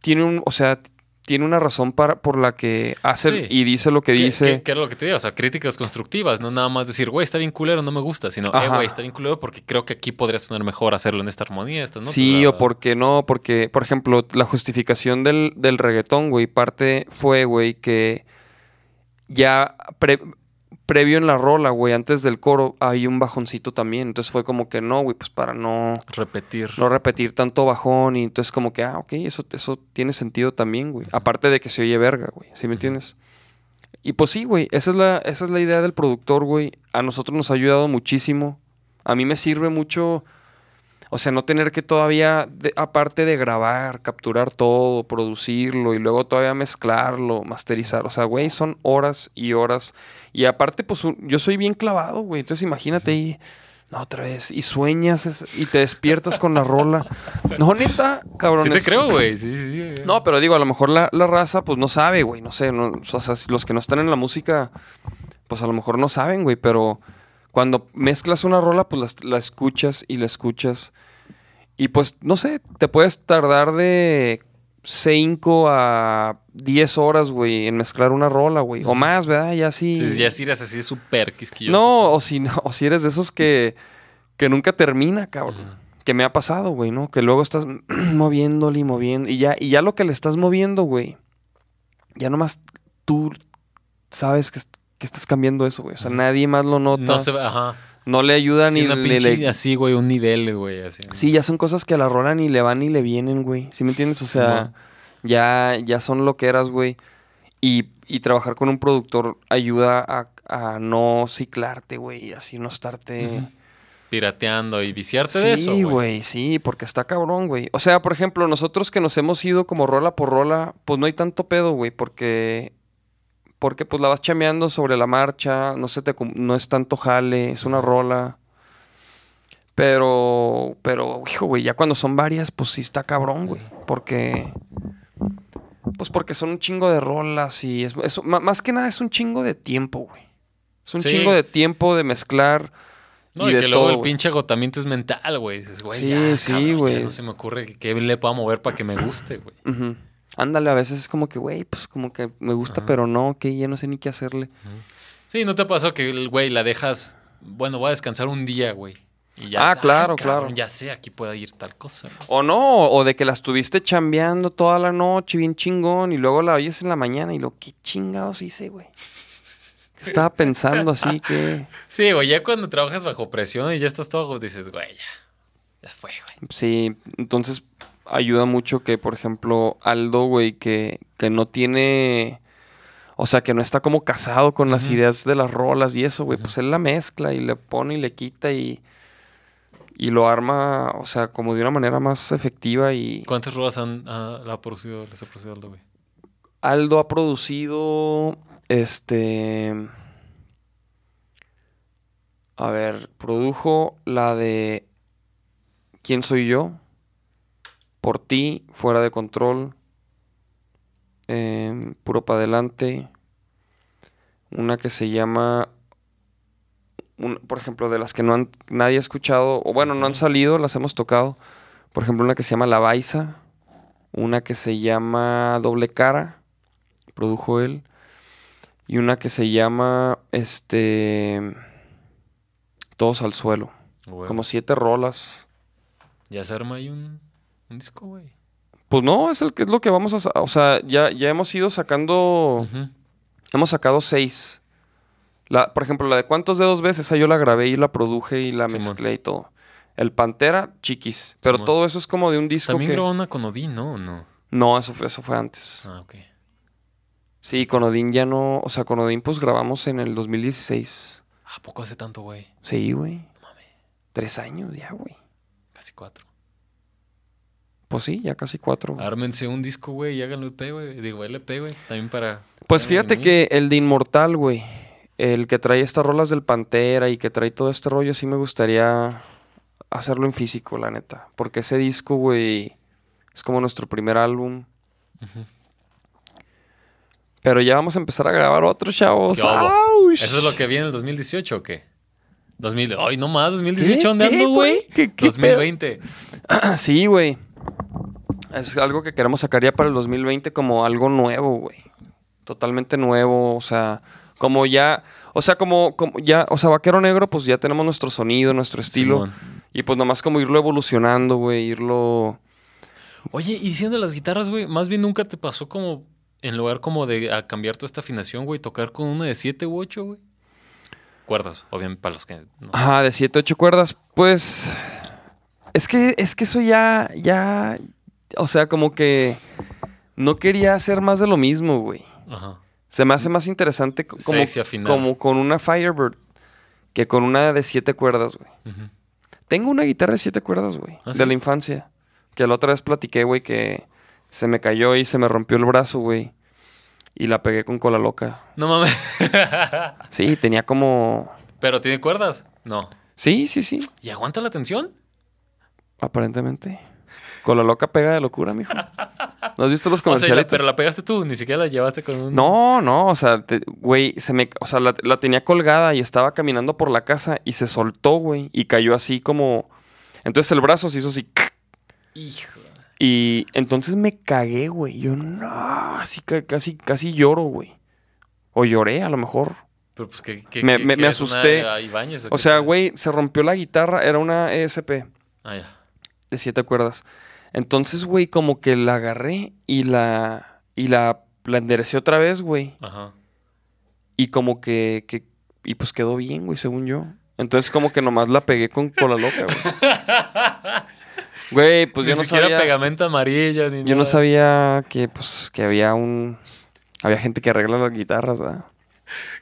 tiene un, o sea, tiene una razón para, por la que hace Sí. y dice lo que ¿Qué, dice. qué- qué era lo que te digo? O sea, críticas constructivas, no nada más decir, güey, está bien culero, no me gusta, sino, eh, güey, está bien culero porque creo que aquí podría sonar mejor hacerlo en esta armonía, esta no. sí, o porque no, porque, por ejemplo, la justificación del, del reggaetón, güey, parte fue, güey, que ya pre- previo en la rola, güey, antes del coro, hay un bajoncito también. Entonces fue como que no, güey, pues para no, Repetir. no repetir tanto bajón. Y entonces como que, ah, ok, eso, eso tiene sentido también, güey. Aparte de que se oye verga, güey. ¿Sí me entiendes? Y pues sí, güey, esa es la, esa es la idea del productor, güey. A nosotros nos ha ayudado muchísimo. A mí me sirve mucho, o sea, no tener que todavía, de- aparte de grabar, capturar todo, producirlo y luego todavía mezclarlo, masterizar. O sea, güey, son horas y horas. Y aparte, pues un- yo soy bien clavado, güey. Entonces imagínate ahí, no, otra vez, y sueñas y te despiertas con la rola. No, neta, cabrón. Sí te creo, güey. Sí, sí, sí. no, pero digo, a lo mejor la, la raza, pues no sabe, güey. No sé, no- o sea, los que no están en la música, pues a lo mejor no saben, güey. Pero cuando mezclas una rola, pues la, la escuchas y la escuchas. Y pues, no sé, te puedes tardar de 5 a 10 horas, güey, en mezclar una rola, güey. O más, ¿verdad? Ya sí. Sí, ya si eres así súper quisquilloso. No, o si, no, o si eres de esos que, que nunca termina, cabrón. Que me ha pasado, güey, ¿no? Que luego estás moviéndole y moviendo. Y ya, y ya lo que le estás moviendo, güey. Ya nomás tú sabes que, que estás cambiando eso, güey. O sea, nadie más lo nota. No No, se ve, ajá. Le ayuda Sí, ni, una ni le... así, güey, un nivel, güey, así. Sí, ya son cosas que a la rola ni le van ni le vienen, güey. ¿Sí me entiendes? O sea, ya, ya son lo que eras, güey. Y, y trabajar con un productor ayuda a, a no ciclarte, güey. y Así no estarte... Pirateando y viciarte de eso, Sí, güey, sí, porque está cabrón, güey. O sea, por ejemplo, nosotros que nos hemos ido como rola por rola, pues no hay tanto pedo, güey, porque porque pues la vas chameando sobre la marcha, no se te no es tanto jale, es una rola. Pero pero hijo, güey, ya cuando son varias, pues sí está cabrón, güey, porque pues porque son un chingo de rolas y es, más que nada es un chingo de tiempo, güey. Es un Sí. chingo de tiempo de mezclar No, y y, de que luego todo, el pinche agotamiento es mental, güey. Dices, güey, Sí, ya, sí, cabrón, ya güey. no se me ocurre que- qué le puedo mover para que me guste, güey. Ujú. Ándale, a veces es como que, güey, pues como que me gusta, pero no, que ya no sé ni qué hacerle. Sí, ¿no te pasó que el güey la dejas, bueno, voy a descansar un día, güey? Y ya Ah, dices, claro, "Ay, cabrón, claro. Ya sé, aquí puede ir tal cosa. güey". O no, o de que la estuviste chambeando toda la noche, bien chingón, y luego la oyes en la mañana y lo, ¿qué chingados hice, güey? ¿Qué Estaba pensando así que... Sí, güey, ya cuando trabajas bajo presión y ya estás todo, dices, güey, ya. Ya fue, güey. Sí, entonces ayuda mucho que, por ejemplo, Aldo, güey, que, que no tiene... O sea, que no está como casado con las ideas de las rolas y eso, güey. Pues él la mezcla y le pone y le quita y... Y lo arma, o sea, como de una manera más efectiva y... ¿Cuántas ruedas han, ah, la ha producido, les ha producido Aldo, güey? Aldo ha producido, este... A ver, produjo la de ¿Quién soy yo? Por ti, fuera de control. em, puro para adelante. Una que se llama, un- por ejemplo, de las que no han, nadie ha escuchado, o bueno, no han salido, las hemos tocado. Por ejemplo, una que se llama La Baiza. Una que se llama Doble Cara. Produjo él. Y una que se llama, este... Todos al suelo. Como siete rolas. Ya se arma ahí un, un disco, güey. Pues no, es el que es lo que vamos a... O sea, ya, ya hemos ido sacando... Hemos sacado seis. La, por ejemplo, la de cuántos dedos ves, esa yo la grabé y la produje y la Simón. mezclé y todo. El Pantera, chiquis. Pero Simón. todo eso es como de un disco También que... grabó una con Odín, ¿no? ¿O no? No, eso fue, eso fue antes. Ah, ok. Sí, con Odín ya no... O sea, con Odín pues grabamos en el 2016. ¿A poco hace tanto, güey? Sí, güey. Tres años ya, güey. Casi cuatro. Pues sí, ya casi cuatro. Ármense un disco, güey, y háganlo EP, güey. Digo, LP, güey. También para... Pues fíjate que el de Inmortal, güey, el que trae estas rolas del Pantera y que trae todo este rollo, sí me gustaría hacerlo en físico, la neta. Porque ese disco, güey, es como nuestro primer álbum. Pero ya vamos a empezar a grabar otro, chavos. ¿Eso es lo que viene en el 2018 o qué? 2000... Ay, no más, 2018, ¿Qué? ¿dónde ¿Qué, ando, güey? güey? ¿Qué- qué 2020. Sí, güey. Es algo que queremos sacar ya para el 2020 como algo nuevo, güey. Totalmente nuevo, o sea, como ya, o sea, como, como ya, o sea, Vaquero Negro, pues ya tenemos nuestro sonido, nuestro estilo. Simón. Y pues nomás como irlo evolucionando, güey, irlo... Oye, y diciendo las guitarras, güey, más bien nunca te pasó como, en lugar como de a cambiar toda esta afinación, güey, tocar con una de 7 u 8, güey. cuerdas, obviamente para los que no. Ajá, de 7, 8 cuerdas. Pues. Es que, es que eso ya. Ya. O sea, como que. No quería hacer más de lo mismo, güey. Ajá. Se me hace más interesante co- como, como con una Firebird que con una de siete cuerdas, güey. Tengo una guitarra de siete cuerdas, güey. ¿Ah, de sí? la infancia. Que la otra vez platiqué, güey, que se me cayó y se me rompió el brazo, güey. Y la pegué con cola loca. No mames. Sí, tenía como... Pero tiene cuerdas. No. Sí, sí, sí. ¿Y aguanta la tensión? Aparentemente. Cola loca pega de locura, mijo. ¿No has visto los O sea, la- comerciales? pero la pegaste tú, ni siquiera la llevaste con un. No, no, o sea, te- güey, se me, o sea, la, la tenía colgada y estaba caminando por la casa y se soltó, güey, y cayó así como, entonces el brazo se hizo así, Hijo. y entonces me cagué, güey, yo no, así ca- casi, casi lloro, güey, o lloré a lo mejor, Pero pues que. Me- que- me- me una asusté. O qué sea, güey, se rompió la guitarra, era una ESP Ah, ya. de siete cuerdas, entonces, güey, como que la agarré y la, y la, la enderecé otra vez, güey. Ajá. Y como que, que- Y pues quedó bien, güey, según yo. Entonces como que nomás la pegué con cola loca, güey. Güey, pues ni yo no siquiera sabía... pegamento amarillo ni Yo no nada. sabía que, pues, que había un... Había gente que arregla las guitarras, ¿verdad?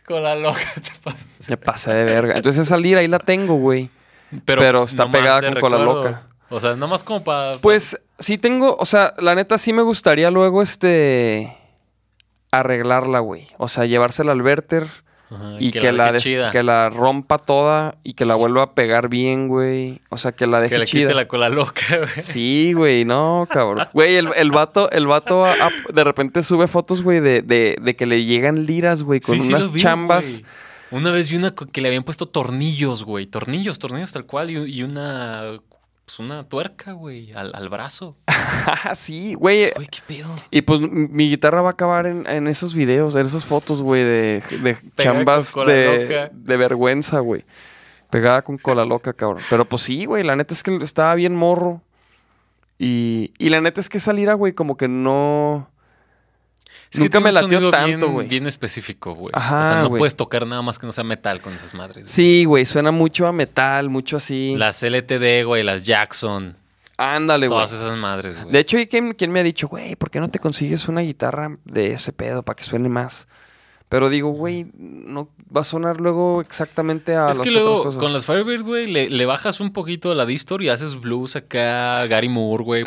Con la loca te pasas. Me pasé de verga. Entonces esa lira ahí la tengo, güey. Pero está nomás pegada con cola recuerdo. loca. O sea, nomás como para. Pues sí tengo... O sea, la neta sí me gustaría luego, este... Arreglarla, güey. O sea, llevársela al Verter... Ajá, Y que, la, chida. que la rompa toda y que la vuelva a pegar bien, güey. O sea, que la deje Que le chida. quite la cola loca, güey. Sí, güey, no, cabrón. Güey, el, el vato, el vato a- a- de repente sube fotos, güey, de, de, de que le llegan liras, güey, con Sí, unas vi, chambas. güey. Una vez vi una que le habían puesto tornillos, güey. Tornillos, tornillos tal cual. Y, y una. Pues una tuerca, güey, al, al brazo. Sí, güey. Güey, qué pedo. Y pues mi guitarra va a acabar en, en esos videos, en esas fotos, güey, de, de chambas de, de vergüenza, güey. Pegada con cola loca, cabrón. Pero pues sí, güey, la neta es que estaba bien morro. Y, y la neta es que esa lira, güey, como que no... Es que Nunca tiene me latió tanto, güey. Bien específico, güey. O sea, no puedes tocar nada más que no sea metal con esas madres. Sí, güey, suena mucho a metal, mucho así. Las LTD, güey, las Jackson. Ándale, güey. Todas esas madres, güey. De hecho, hay quien, quien me ha dicho, güey, ¿por qué no te consigues una guitarra de ese pedo para que suene más? Pero digo, güey, no va a sonar luego exactamente a es las que otras luego cosas. con las Firebird, güey, le, le bajas un poquito la distor y haces blues acá, Gary Moore, güey,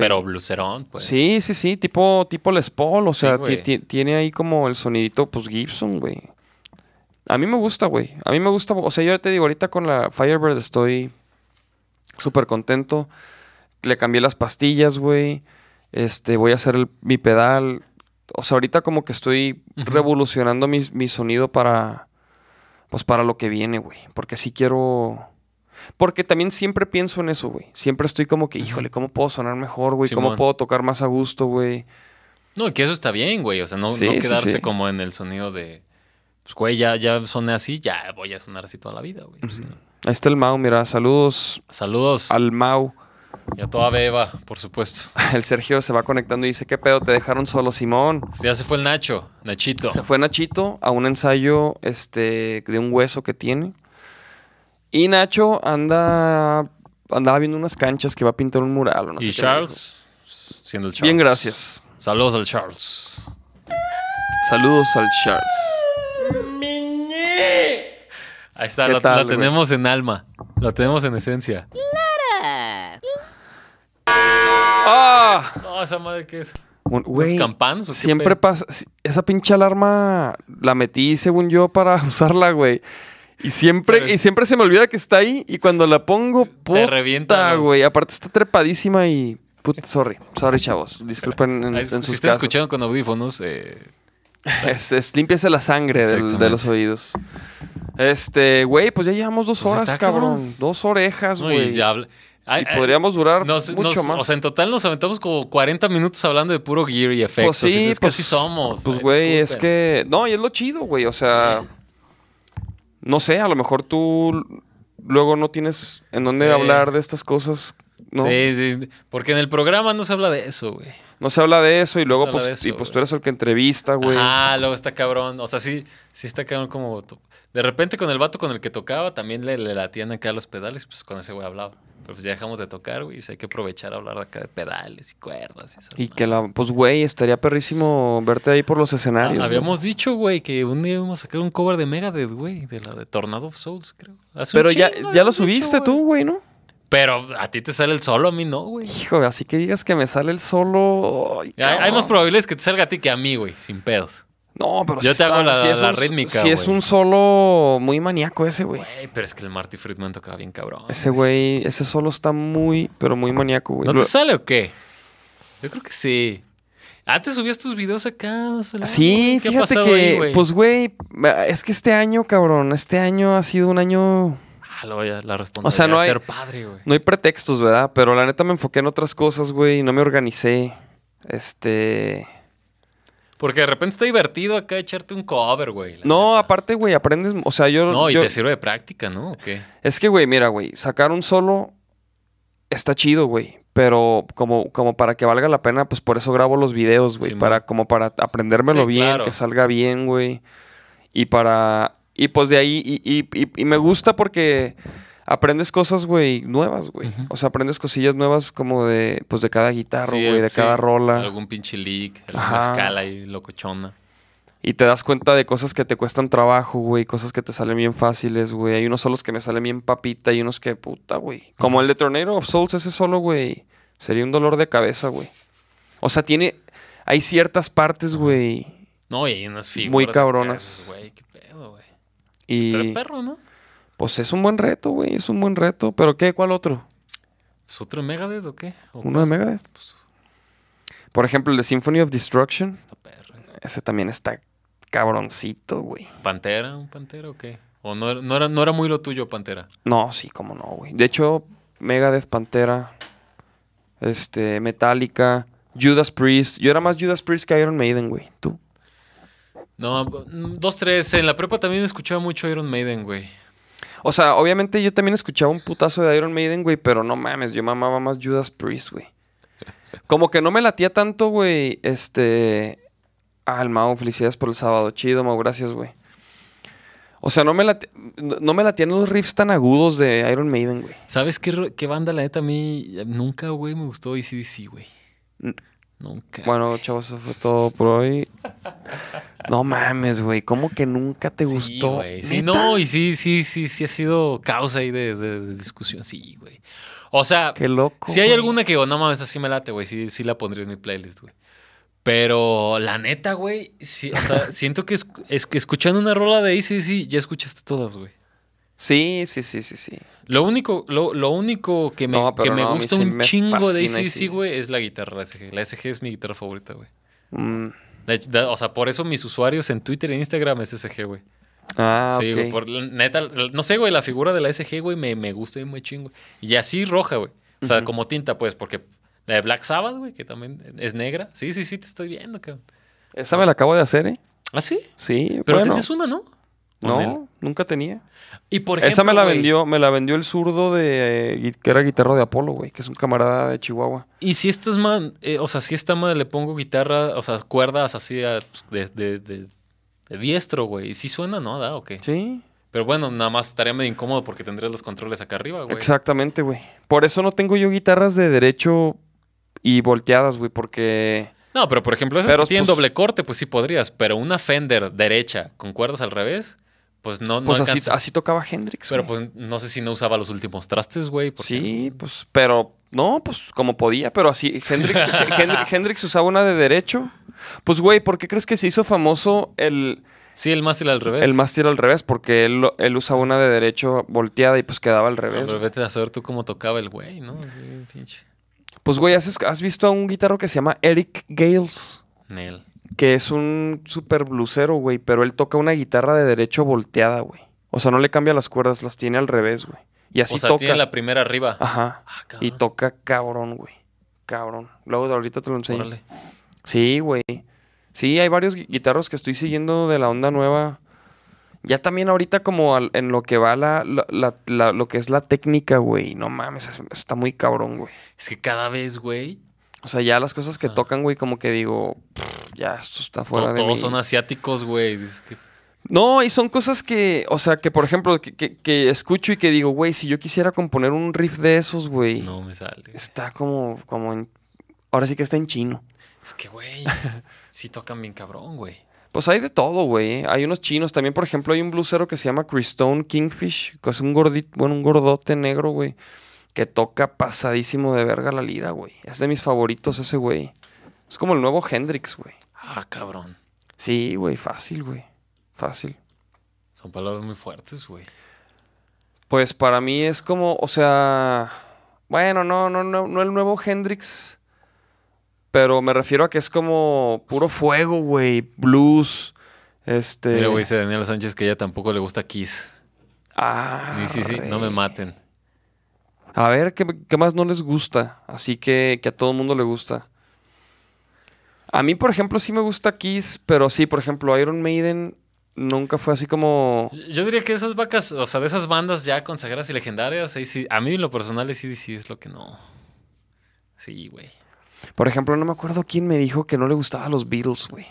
pero blueserón, pues. Sí, sí, sí, tipo, tipo Les Paul, o sea, tiene ahí como el sonidito, pues Gibson, güey. A mí me gusta, güey. A mí me gusta, o sea, yo te digo, ahorita con la Firebird estoy súper contento. Le cambié las pastillas, güey. Este, voy a hacer el- mi pedal. O sea, ahorita como que estoy revolucionando mi, mi sonido para, pues para lo que viene, güey. Porque sí quiero... Porque también siempre pienso en eso, güey. Siempre estoy como que, híjole, ¿cómo puedo sonar mejor, güey? ¿Cómo puedo tocar más a gusto, güey? No, que eso está bien, güey. O sea, no, Sí, no sí, quedarse sí. como en el sonido de. Pues, güey, ya, ya soné así, ya voy a sonar así toda la vida, güey. No. Ahí está el Mau, mira. Saludos Saludos al Mau. Y a toda Beba, por supuesto. El Sergio se va conectando y dice, ¿qué pedo? Te dejaron solo, Simón. Ya se fue el Nacho, Nachito. Se fue Nachito a un ensayo este, de un hueso que tiene. Y Nacho anda andaba viendo unas canchas que va a pintar un mural. o No sé y Charles, siendo el Charles. Bien, gracias. Saludos al Charles. Saludos al Charles. Ahí está, ¿Qué la, tal, la tenemos en alma. La tenemos en esencia. ¡Ah! No, esa madre que es. Un- ¿Unas güey, o qué Siempre pasa. si- Esa pinche alarma la metí, según yo, para usarla, güey. Y siempre, Pero y siempre se me olvida que está ahí. Y cuando la pongo, puta, revienta los- güey. Aparte está trepadísima y. Puta, sorry. Sorry, chavos. Disculpen en, en si sus están casas. escuchando con audífonos, eh, Es, es límpiese la sangre del- de los oídos. Este, güey, pues ya llevamos dos Pues horas, cabrón. cabrón. Dos orejas, no, güey. ya habla- Ay, y ay, podríamos durar nos- mucho nos- más. O sea, en total nos aventamos como 40 minutos hablando de puro gear y efectos. Pues sí, y es que pues- así somos. Pues, güey, es que. No, y es lo chido, güey. O sea. No sé, a lo mejor tú luego no tienes en dónde Sí. hablar de estas cosas, ¿no? Sí, sí, porque en el programa no se habla de eso, güey. No se habla de eso y luego, pues, eso, y pues tú eres el que entrevista, güey. Ah, luego está cabrón. O sea, sí, sí está cabrón como. De repente con el vato con el que tocaba también le, le latían acá los pedales, pues con ese güey hablaba. Pero pues ya dejamos de tocar, güey. y hay que aprovechar a hablar acá de pedales y cuerdas y esas Y que la, pues, güey, estaría perrísimo verte ahí por los Ah, escenarios. güey. habíamos dicho, güey, que un día íbamos a sacar un cover de Megadeth, güey, de la de Tornado of Souls, creo. Hace Pero ya, chingo ya lo subiste tú, güey, ¿no? Pero a ti te sale el solo, a mí no, güey. Hijo, así que digas que me sale el solo. ay, Hay, hay más probabilidades que te salga a ti que a mí, güey, sin pedos. No, pero Yo sí te hago la- sí es la un- rítmica, Sí es güey. un solo muy maníaco ese, güey. Güey, pero es que el Marty Friedman tocaba bien cabrón. Ese güey, ese solo está muy, pero muy maníaco, güey. ¿No Lo- te sale o qué? Yo creo que sí. Antes subías tus videos acá. o sea, Sí, ¿qué ha fíjate pasado que, ahí, güey? pues, güey, es que este año, cabrón, este año ha sido un año... Ah, lo voy a- la responsabilidad O sea, no hay- ser padre, güey. No hay pretextos, ¿verdad? Pero la neta me enfoqué en otras cosas, güey, y no me organicé. Este... Porque de repente está divertido acá echarte un cover, güey. No, aparte, güey, aprendes, o sea, yo... No, y yo- te sirve de práctica, ¿no? ¿O qué? Es que, güey, mira, güey, sacar un solo está chido, güey. Pero como, como para que valga la pena, pues por eso grabo los videos, güey. Para, como para aprendérmelo Sí, bien, claro. que salga bien, güey. Y para. Y pues de ahí. Y, y- y- y me gusta porque aprendes cosas, güey, nuevas, güey. O sea, aprendes cosillas nuevas como de. Pues de cada guitarra, Sí, güey, de sí. cada rola. Algún pinche leak, alguna Ajá. escala ahí locochona. Y te das cuenta de cosas que te cuestan trabajo, güey. Cosas que te salen bien fáciles, güey. Hay unos solos que me salen bien papita y unos que puta, güey. Como el de Tornado of Souls, ese solo, güey. Sería un dolor de cabeza, güey. O sea, tiene... Hay ciertas partes, güey. No, y hay unas figuras. Muy cabronas. Güey, qué pedo, güey. Y... Está el perro, ¿no? Pues es un buen reto, güey. Es un buen reto. ¿Pero qué? ¿Cuál otro? ¿Es otro Megadeth o qué? ¿O ¿Uno de? Megadeth? Por ejemplo, el de Symphony of Destruction. Está perro. Ese también está cabroncito, güey. ¿Pantera? ¿Un Pantera o qué? ¿O no, era- no, era, no era muy lo tuyo, Pantera? No, sí, cómo no, güey. De hecho, Megadeth, Pantera, este, Metallica, Judas Priest. Yo era más Judas Priest que Iron Maiden, güey. ¿Tú? No, dos, tres. En la prepa también escuchaba mucho Iron Maiden, güey. O sea, obviamente yo también escuchaba un putazo de Iron Maiden, güey, pero no mames, yo mamaba más Judas Priest, güey. Como que no me latía tanto, güey, este... El Mau, felicidades por el sábado. Chido, Mau, gracias, güey. O sea, no me, lati- no me latían los riffs tan agudos de Iron Maiden, güey. ¿Sabes qué, qué banda, la neta, a mí nunca, güey, me gustó ACDC, güey? Nunca. Bueno, chavos, eso fue todo por hoy. No mames, güey. ¿Cómo que nunca te Sí, gustó? güey. Sí, no, y sí, sí, sí, sí ha sido causa ahí de, de- de discusión, sí, güey. O sea, Qué loco. si hay güey. alguna que digo, no mames, así me late, güey, sí, sí la pondría en mi playlist, güey. Pero la neta, güey, sí, o sea, siento que, es, es que escuchando una rola de ACDC ya escuchaste todas, güey. Sí, sí, sí, sí, sí. Lo único, lo, lo único que me, No, que me no, gusta sí un me chingo de ACDC, güey, es la guitarra, la SG. La SG es mi guitarra favorita, güey. Mm. O sea, por eso mis usuarios en Twitter e Instagram es SG, güey. Ah, sí, ok. güey. Por, neta, no sé, güey, la figura de la SG, güey, me, me gusta muy chingo. Y así roja, güey. O sea, como tinta, pues, porque la de Black Sabbath, güey, que también es negra. Sí, sí, sí, te estoy viendo, cabrón. Esa me la acabo de hacer, ¿eh? ¿Ah, sí? Sí, Pero bueno. tenías una, ¿no? Él. No, nunca tenía. Y por ejemplo, Esa me la vendió, me la vendió el zurdo de eh, que era guitarro de Apolo, güey, que es un camarada de Chihuahua. Y si estas man, eh, o sea, si esta madre le pongo guitarra, o sea, cuerdas así a- de, de, de- de diestro, güey. ¿Y si suena, no? ¿Da o qué? Sí, Pero bueno, nada más estaría medio incómodo porque tendrías los controles acá arriba, güey. exactamente, güey. Por eso no tengo yo guitarras de derecho y volteadas, güey, porque No, pero por ejemplo, esas Pero, que tienen pues- doble corte, pues sí podrías. Pero una Fender derecha con cuerdas al revés, pues no, no pues así, alcanza. así tocaba Hendrix. Pero güey. pues no sé si no usaba los últimos trastes, güey. porque- Sí, pues, pero no, pues como podía, pero así. Hendrix, Hendrix, Hendrix usaba una de derecho. Pues, güey, ¿por qué crees que se hizo famoso el, Sí, el mástil al revés. el mástil al revés? Porque él, él usaba una de derecho volteada y pues quedaba al No, revés. pero vete a saber tú cómo tocaba el güey, ¿no? Pinche. Pues, güey, ¿has, has visto a un guitarro que se llama Eric Gales? Nel. Que es un super blusero, güey, pero él toca una guitarra de derecho volteada, güey. O sea, no le cambia las cuerdas, las tiene al revés, güey. Y así o sea, toca. tiene la primera arriba. Ajá. Ah, Y toca cabrón, güey. Cabrón. Luego ahorita te lo enseño. Órale. Sí, güey. Sí, hay varios gui- guitarros que estoy siguiendo de la onda nueva. Ya también ahorita como al- en lo que va la, la- la- la- lo que es la técnica, güey. No mames, es- está muy cabrón, güey. Es que cada vez, güey. O sea, ya las cosas que O sea. tocan, güey, como que digo, "Pff, ya esto está fuera To- de todos mí. son asiáticos, güey. Que- No, y son cosas que, o sea, que por ejemplo, que, que- que escucho y que digo, güey, si yo quisiera componer un riff de esos, güey, No me sale. está como, como en, ahora sí que está en chino. Es que, güey, sí tocan bien cabrón, güey. Pues hay de todo, güey. ¿eh? Hay unos chinos. También, por ejemplo, hay un blusero que se llama Christone Kingfish, que es un gordito, bueno, un gordote negro, güey, que toca pasadísimo de verga la lira, güey. Es de mis favoritos ese güey. Es como el nuevo Hendrix, güey. Ah, cabrón. Sí, güey, fácil, güey. Fácil. Son palabras muy fuertes, güey. Pues para mí es como, o sea, bueno, no, no, no, no el nuevo Hendrix, pero me refiero a que es como puro fuego, güey, blues, este. Mira, güey, dice Daniel Sánchez que ella tampoco le gusta Kiss. Ah, Y sí, sí, no me maten. A ver, ¿qué, qué más no les gusta? Así que, que a todo el mundo le gusta. A mí, por ejemplo, sí me gusta Kiss, pero sí, por ejemplo, Iron Maiden nunca fue así como... Yo diría que esas vacas, o sea, de esas bandas ya consagradas y legendarias, ahí sí, a mí en lo personal sí, sí es lo que no. Sí, güey. Por ejemplo, no me acuerdo quién me dijo que no le gustaban los Beatles, güey.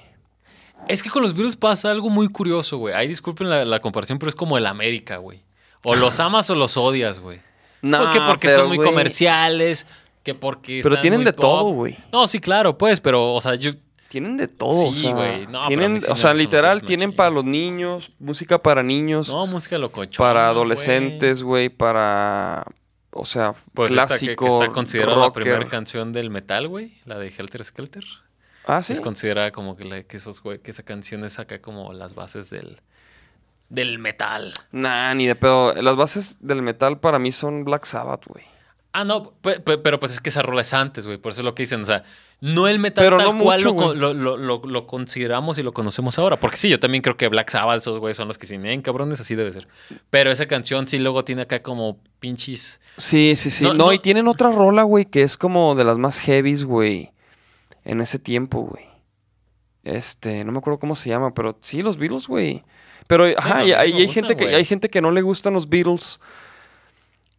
Es que con los Beatles pasa algo muy curioso, güey. Ahí disculpen la, la comparación, pero es como el América, güey. O los amas o los odias, güey. No, porque porque pero, son muy güey, comerciales, que porque Pero están tienen muy de pop. todo, güey. No, sí, claro, pues, pero, o sea, yo... Tienen de todo, Sí, o sea, güey. No, tienen, sí o sea, literal, tienen para los niños, música para niños, No, música locochona, para güey. adolescentes, güey, para, o sea, Pues esta que- clásico, que, está considerada la primera canción del metal, güey. La de Helter Skelter. Ah, sí. Es considerada como que, la- que esos, güey, que esa canción es acá como las bases del, del metal. Nah, ni de pedo. Las bases del metal para mí son Black Sabbath, güey. Ah, no, pe- pe- pero pues es que esa rola es antes, güey. Por eso es lo que dicen. O sea, no el metal Pero tal no cual mucho, lo, güey. lo, lo- consideramos y lo conocemos ahora. Porque sí, yo también creo que Black Sabbath, esos güeyes son los que dicen, "Eh, cabrones, así debe ser. Pero esa canción sí luego tiene acá como pinches. Sí, sí, sí. No, No, no. y tienen otra rola, güey, que es como de las más heavies, güey. En ese tiempo, güey. Este, no me acuerdo cómo se llama, pero sí, los Beatles, güey. Pero, ajá, y, hay, sí hay gente que, hay gente que no le gustan los Beatles.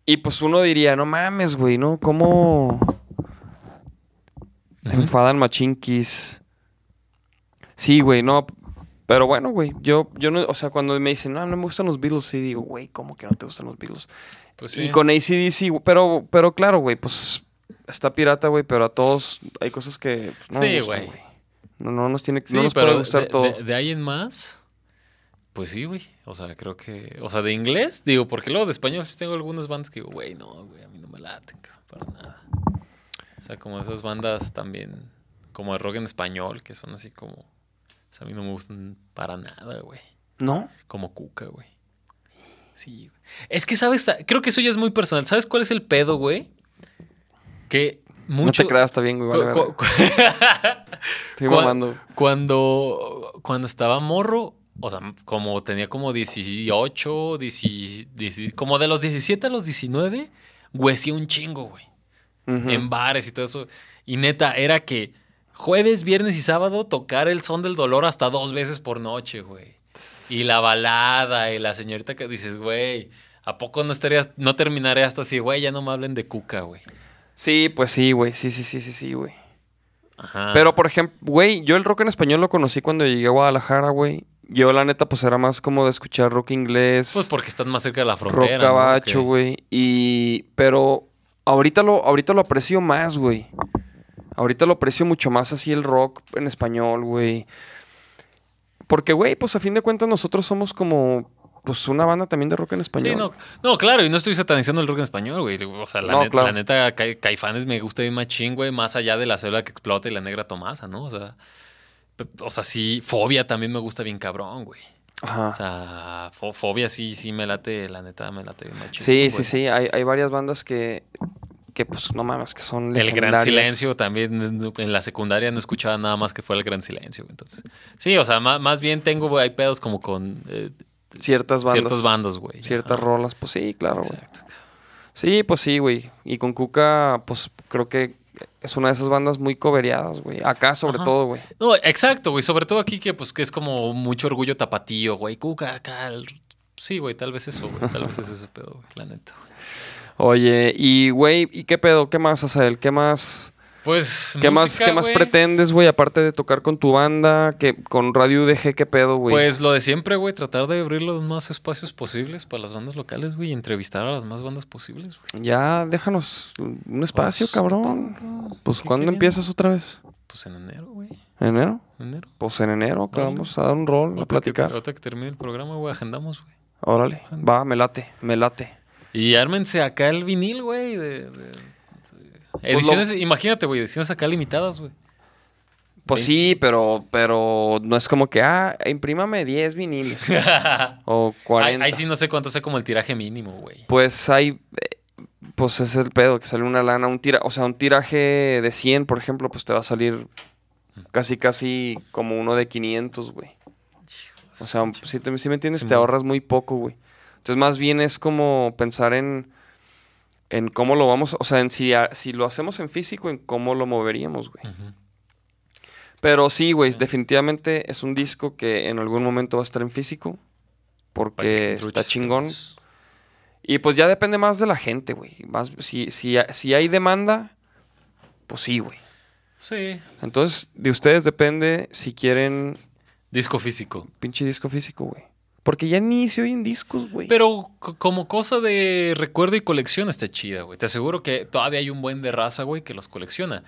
Y pues uno diría, no mames, güey, ¿no? ¿Cómo enfadan machinquis? Sí, güey, no. Pero bueno, güey, yo, yo no, o sea, cuando me dicen, no, no me gustan los Beatles, sí digo, güey, ¿cómo que no te gustan los Beatles? Pues sí. Y con ACDC, pero, pero claro, güey, pues está pirata, güey, pero a todos hay cosas que pues, no Sí, nos gustan, güey. No, no nos tiene Sí, no nos puede gustar de, todo. de- de ahí en más, pues sí, güey. O sea, creo que. O sea, de inglés, digo, porque luego de español sí tengo algunas bandas que digo, güey, no, güey, a mí no me laten, para nada. O sea, como esas bandas también, como de rock en español, que son así como. o sea, a mí no me gustan para nada, güey. ¿No? Como Cuca, güey. Sí, güey. Es que, ¿sabes? Creo que eso ya es muy personal. ¿Sabes cuál es el pedo, güey? Que mucho. No te creas, está bien, güey. vale, cu- cu- Estoy mamando. Cuando, cuando estaba morro, o sea, como tenía como 18, 10 10 como de los 17 a los 19, güecía un chingo, güey. En bares y todo eso. Y neta, era que jueves, viernes y sábado tocar el son del dolor hasta dos veces por noche, güey. Y la balada y la señorita que dices, güey, ¿a poco no estarías, no terminaré esto así, güey? Ya no me hablen de cuca, güey. Sí, pues sí, güey. Sí, sí, sí, sí, sí, güey. Ajá. Pero, por ejemplo, güey, yo el rock en español lo conocí cuando llegué a Guadalajara, güey. Yo, la neta, pues era más como de escuchar rock inglés. Pues porque estás más cerca de la rock frontera. ¿no? gabacho, Que- güey. Y. Pero ahorita lo, ahorita lo aprecio más, güey. Ahorita lo aprecio mucho más así el rock en español, güey. Porque, güey, pues a fin de cuentas nosotros somos como. Pues una banda también de rock en español. Sí, no, no, claro, y no estoy satanizando el rock en español, güey. O sea, la, No, net- claro. la neta, Ca- Caifanes me gusta bien machín, güey, más allá de la célula que explota y la negra Tomasa, ¿no? O sea, o sea, sí, Fobia también me gusta bien cabrón, güey. Ajá. O sea, Fo- Fobia sí, sí me late, la neta, me late bien machín. sí, güey. sí, sí. Hay, hay varias bandas que. Que pues no mames, que son. El Gran. Silencio también en- la secundaria no escuchaba nada más que fuera el Gran Silencio. güey. Entonces, sí, o sea, más, más bien tengo, güey, hay pedos como con eh, Ciertas bandas. ciertas bandas, güey. Ciertas Ajá. rolas, pues sí, claro, güey. Exacto. Sí, pues sí, güey. Y con Cuca, pues creo que es una de esas bandas muy cobereadas, güey. Acá sobre Ajá. todo, güey. No, exacto, güey. Sobre todo aquí que pues que es como mucho orgullo tapatío, güey. Cuca, acá. el- Sí, güey, tal vez eso, güey. Tal vez es ese pedo, güey. La neta, güey. Oye, y güey, ¿y qué pedo? ¿Qué más, Asael? ¿Qué más? Pues. ¿Qué más, música, ¿qué más pretendes, güey? Aparte de tocar con tu banda, que con Radio UDG, ¿qué pedo, güey? Pues lo de siempre, güey, tratar de abrir los más espacios posibles para las bandas locales, güey, y entrevistar a las más bandas posibles, güey. Ya, déjanos un espacio, Pues, cabrón. Pues, ¿Qué ¿cuándo empiezas otra vez? Pues en enero, güey. ¿En enero? En enero. Pues en enero, que vamos a dar un rol, a Ahorita que, platicar. ahorita que termine el programa, güey, agendamos, güey. Órale, va, me late, me late. Y ármense acá el vinil, güey. De, de- Pues ediciones, imagínate, güey, ediciones acá limitadas, güey. Pues sí, pero, pero no es como que, ah, imprímame 10 viniles o Ahí, 40. ahí sí no sé cuánto sea como el tiraje mínimo, güey. Pues hay, eh, pues es el pedo, que sale una lana, un tira, o sea, un tiraje de 100, por ejemplo, pues te va a salir casi, casi como uno de 500, güey. O sea, si, te- si me entiendes, Sí, te ahorras muy poco, güey. Entonces, más bien es como pensar en, en cómo lo vamos, o sea, en si, a- si lo hacemos en físico, en cómo lo moveríamos, güey. Pero sí, güey, definitivamente es un disco que en algún momento va a estar en físico. Porque está chingón. Y pues ya depende más de la gente, güey. Más, si, si, si hay demanda, pues sí, güey. Sí. Entonces, de ustedes depende si quieren Disco físico. pinche disco físico, güey. Porque ya ni se oyen discos, güey. Pero co- como cosa de recuerdo y colección está chida, güey. Te aseguro que todavía hay un buen de raza, güey, que los colecciona.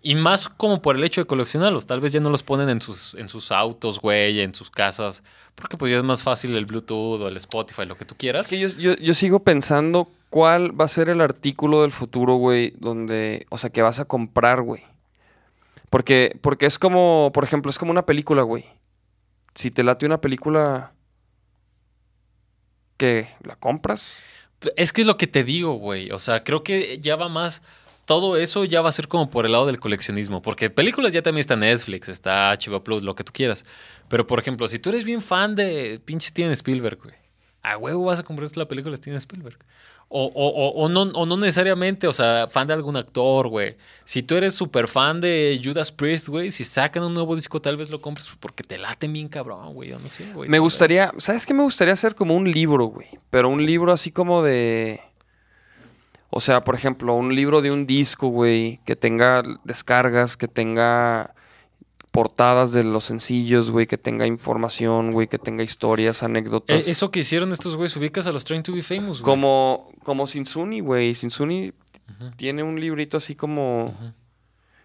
Y más como por el hecho de coleccionarlos. Tal vez ya no los ponen en sus, en sus autos, güey, en sus casas. Porque pues ya es más fácil el Bluetooth o el Spotify, lo que tú quieras. Es que yo, yo, yo sigo pensando cuál va a ser el artículo del futuro, güey, donde, o sea, que vas a comprar, güey. Porque, porque es como, por ejemplo, es como una película, güey. Si te late una película, ¿qué? ¿La compras? Es que es lo que te digo, güey. O sea, creo que ya va más. Todo eso ya va a ser como por el lado del coleccionismo. Porque películas ya también está Netflix, está HBO Plus, lo que tú quieras. Pero, por ejemplo, si tú eres bien fan de pinche Steven Spielberg, güey. A huevo vas a comprar la película de Steven Spielberg. O, o, o, o no, o no necesariamente, o sea, fan de algún actor, güey. Si tú eres súper fan de Judas Priest, güey, si sacan un nuevo disco, tal vez lo compres porque te late bien cabrón, güey. Yo no sé, güey. Me gustaría, vez. ¿sabes qué me gustaría hacer? Como un libro, güey. Pero un libro así como de... O sea, por ejemplo, un libro de un disco, güey, que tenga descargas, que tenga portadas de los sencillos, güey, que tenga información, güey, que tenga historias, Eh, anécdotas. eso que hicieron estos güeyes, ubicas a los Trying to be Famous, güey. Como, como Sinsuni, güey. Sinsuni tiene un librito así como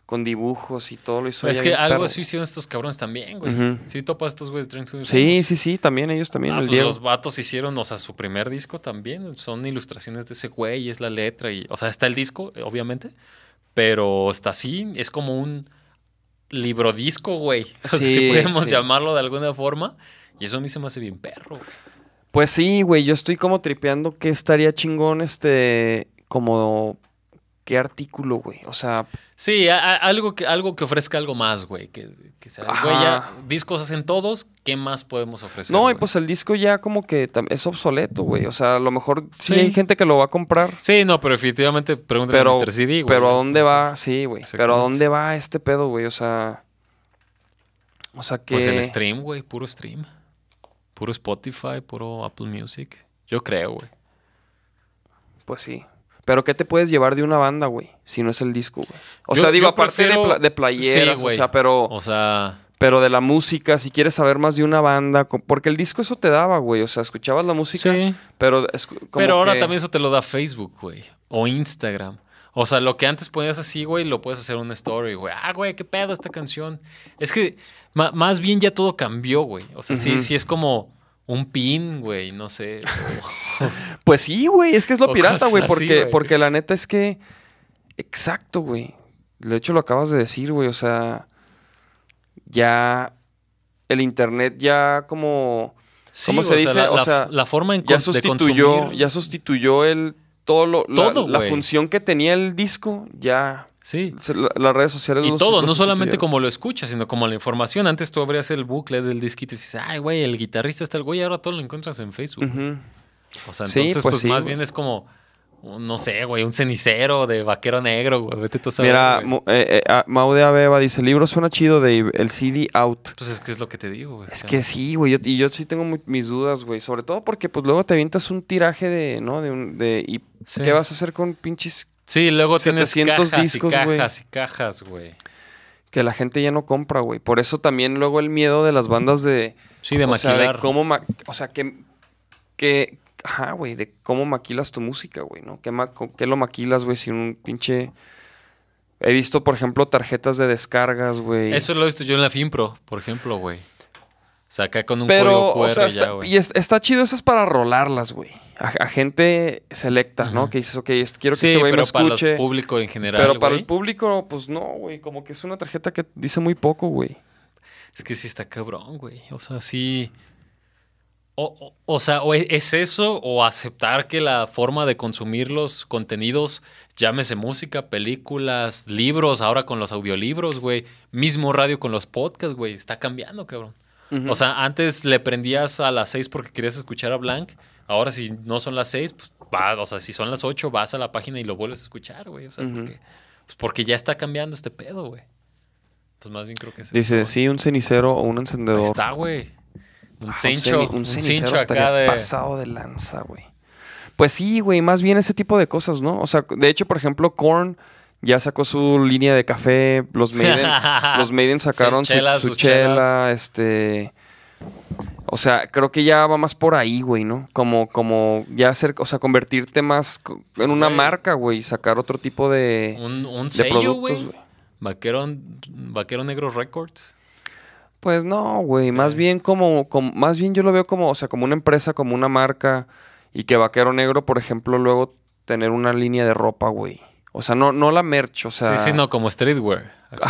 con dibujos y todo lo hizo. Es que algo perro. así hicieron estos cabrones también, güey. Sí, topas estos güeyes de Trying to be Sí, Famous. sí, sí, también ellos también, Ah, el pues los vatos hicieron, o sea, su primer disco también. Son ilustraciones de ese güey, es la letra y, o sea, está el disco, obviamente, pero está así, es como un libro disco, güey. O sea, Sí, si podemos sí. llamarlo de alguna forma. Y eso a mí se me hace bien perro. güey. Pues sí, güey, yo estoy como tripeando que estaría chingón este como qué artículo, güey. O sea, Sí, a- a- algo que, algo que ofrezca algo más, güey. Que, que Ajá. güey, ya discos hacen todos, ¿qué más podemos ofrecer? no, y pues el disco ya como que es obsoleto, güey. O sea, a lo mejor sí, Sí. hay gente que lo va a comprar, Sí, no, pero definitivamente pregúntale pero a Mr. CD, güey. pero a dónde va, sí, güey. Pero a dónde va este pedo, güey. O sea, o sea que Pues el stream, güey, puro stream. Puro Spotify, puro Apple Music. Yo creo, güey. Pues sí. Pero ¿qué te puedes llevar de una banda, güey? Si no es el disco, güey. O Yo- sea, digo, aparte de, prefiero- pla- de playeras, Sí, o sea, pero, O sea, pero de la música, si quieres saber más de una banda, porque el disco eso te daba, güey. O sea, escuchabas la música, sí. pero es como Pero ahora que- también eso te lo da Facebook, güey. O Instagram. O sea, lo que antes ponías así, güey, lo puedes hacer una story, güey. Ah, güey, qué pedo esta canción. Es que más bien ya todo cambió, güey. O sea, sí, Ujú. sí es como un pin, güey, no sé. o- Pues sí, güey, es que es lo pirata, güey, porque, porque la neta es que... Exacto, güey. De hecho, lo acabas de decir, güey, o sea... Ya... El internet ya como... Sí, ¿Cómo se dice? La, O sea, la forma en Ya de sustituyó, consumir- ya sustituyó el... Todo lo... la- Todo, la, función que tenía el disco, ya... Sí. las redes sociales Y todo, no solamente como lo escuchas, sino como la información. Antes tú abrías el bucle del disquito y dices, ay, güey, el guitarrista está el güey, ahora todo lo encuentras en Facebook. O sea, Sí, entonces, pues pues, sí, más güey. bien es como, no sé, güey, un cenicero de vaquero negro, güey. Vete tú a saber, Mira, eh, eh, ah, Mau de Abeba dice, el libro suena chido, Dave, el CD out. Pues es que es lo que te digo, güey. Es que sí, güey, yo- y yo sí tengo mis dudas, güey, sobre todo porque pues luego te avientas un tiraje de, ¿no? De un, de, y Sí. ¿qué vas a hacer con pinches Sí, luego tienes 700 cajas discos, y cajas y cajas, güey. que la gente ya no compra, güey. Por eso también luego el miedo de las bandas de... Sí, de o sea, maquilar. de cómo... ma- o sea, que... que ajá, güey, de cómo maquilas tu música, güey, ¿no? ¿Qué, ma- qué lo maquilas, güey, sin un pinche... He visto, por ejemplo, tarjetas de descargas, güey. Eso lo he visto yo en la Finpro, por ejemplo, güey. O sea, acá con un Pero, código QR o sea, ya, güey. y es- está chido eso es para rolarlas, güey. A, a gente selecta, ¿no? Que dices, ok, quiero que Sí, este güey me pero para el escuche. público en general, pero para güey, el público, pues no, güey. Como que es una tarjeta que dice muy poco, güey. Es que sí está cabrón, güey. O sea, sí. O, o- o sea, o e- es eso, o aceptar que la forma de consumir los contenidos, llámese música, películas, libros, ahora con los audiolibros, güey. Mismo radio con los podcasts, güey. Está cambiando, cabrón. O sea, antes le prendías a las 6 porque querías escuchar a Blank. Ahora, si no son las 6, pues va, o sea, si son las 8, vas a la página y lo vuelves a escuchar, güey. O sea, porque, pues porque ya está cambiando este pedo, güey. Pues más bien creo que es Dice, eso, sí, un cenicero o un encendedor. Ahí está, güey. Un Ah, cincho, ceni- un, cenicero cincho acá de... pasado de lanza, güey. Pues sí, güey, más bien ese tipo de cosas, ¿no? O sea, de hecho, por ejemplo, Korn ya sacó su línea de café, los Maiden, los Maiden sacaron su, chelas, su sus chela, chelas. este... O sea, creo que ya va más por ahí, güey, ¿no? Como, como ya hacer, o sea, convertirte más en una Güey. marca, güey, sacar otro tipo de, Un, un de sello, productos, güey. güey. Vaquero, Vaquero Negro Records. Pues no, güey, más bien como, como, más bien yo lo veo como, o sea, como una empresa, como una marca y que Vaquero Negro, por ejemplo, luego tener una línea de ropa, güey. O sea, no, no la merch, o sea. sí, sí, no, como streetwear. Acá.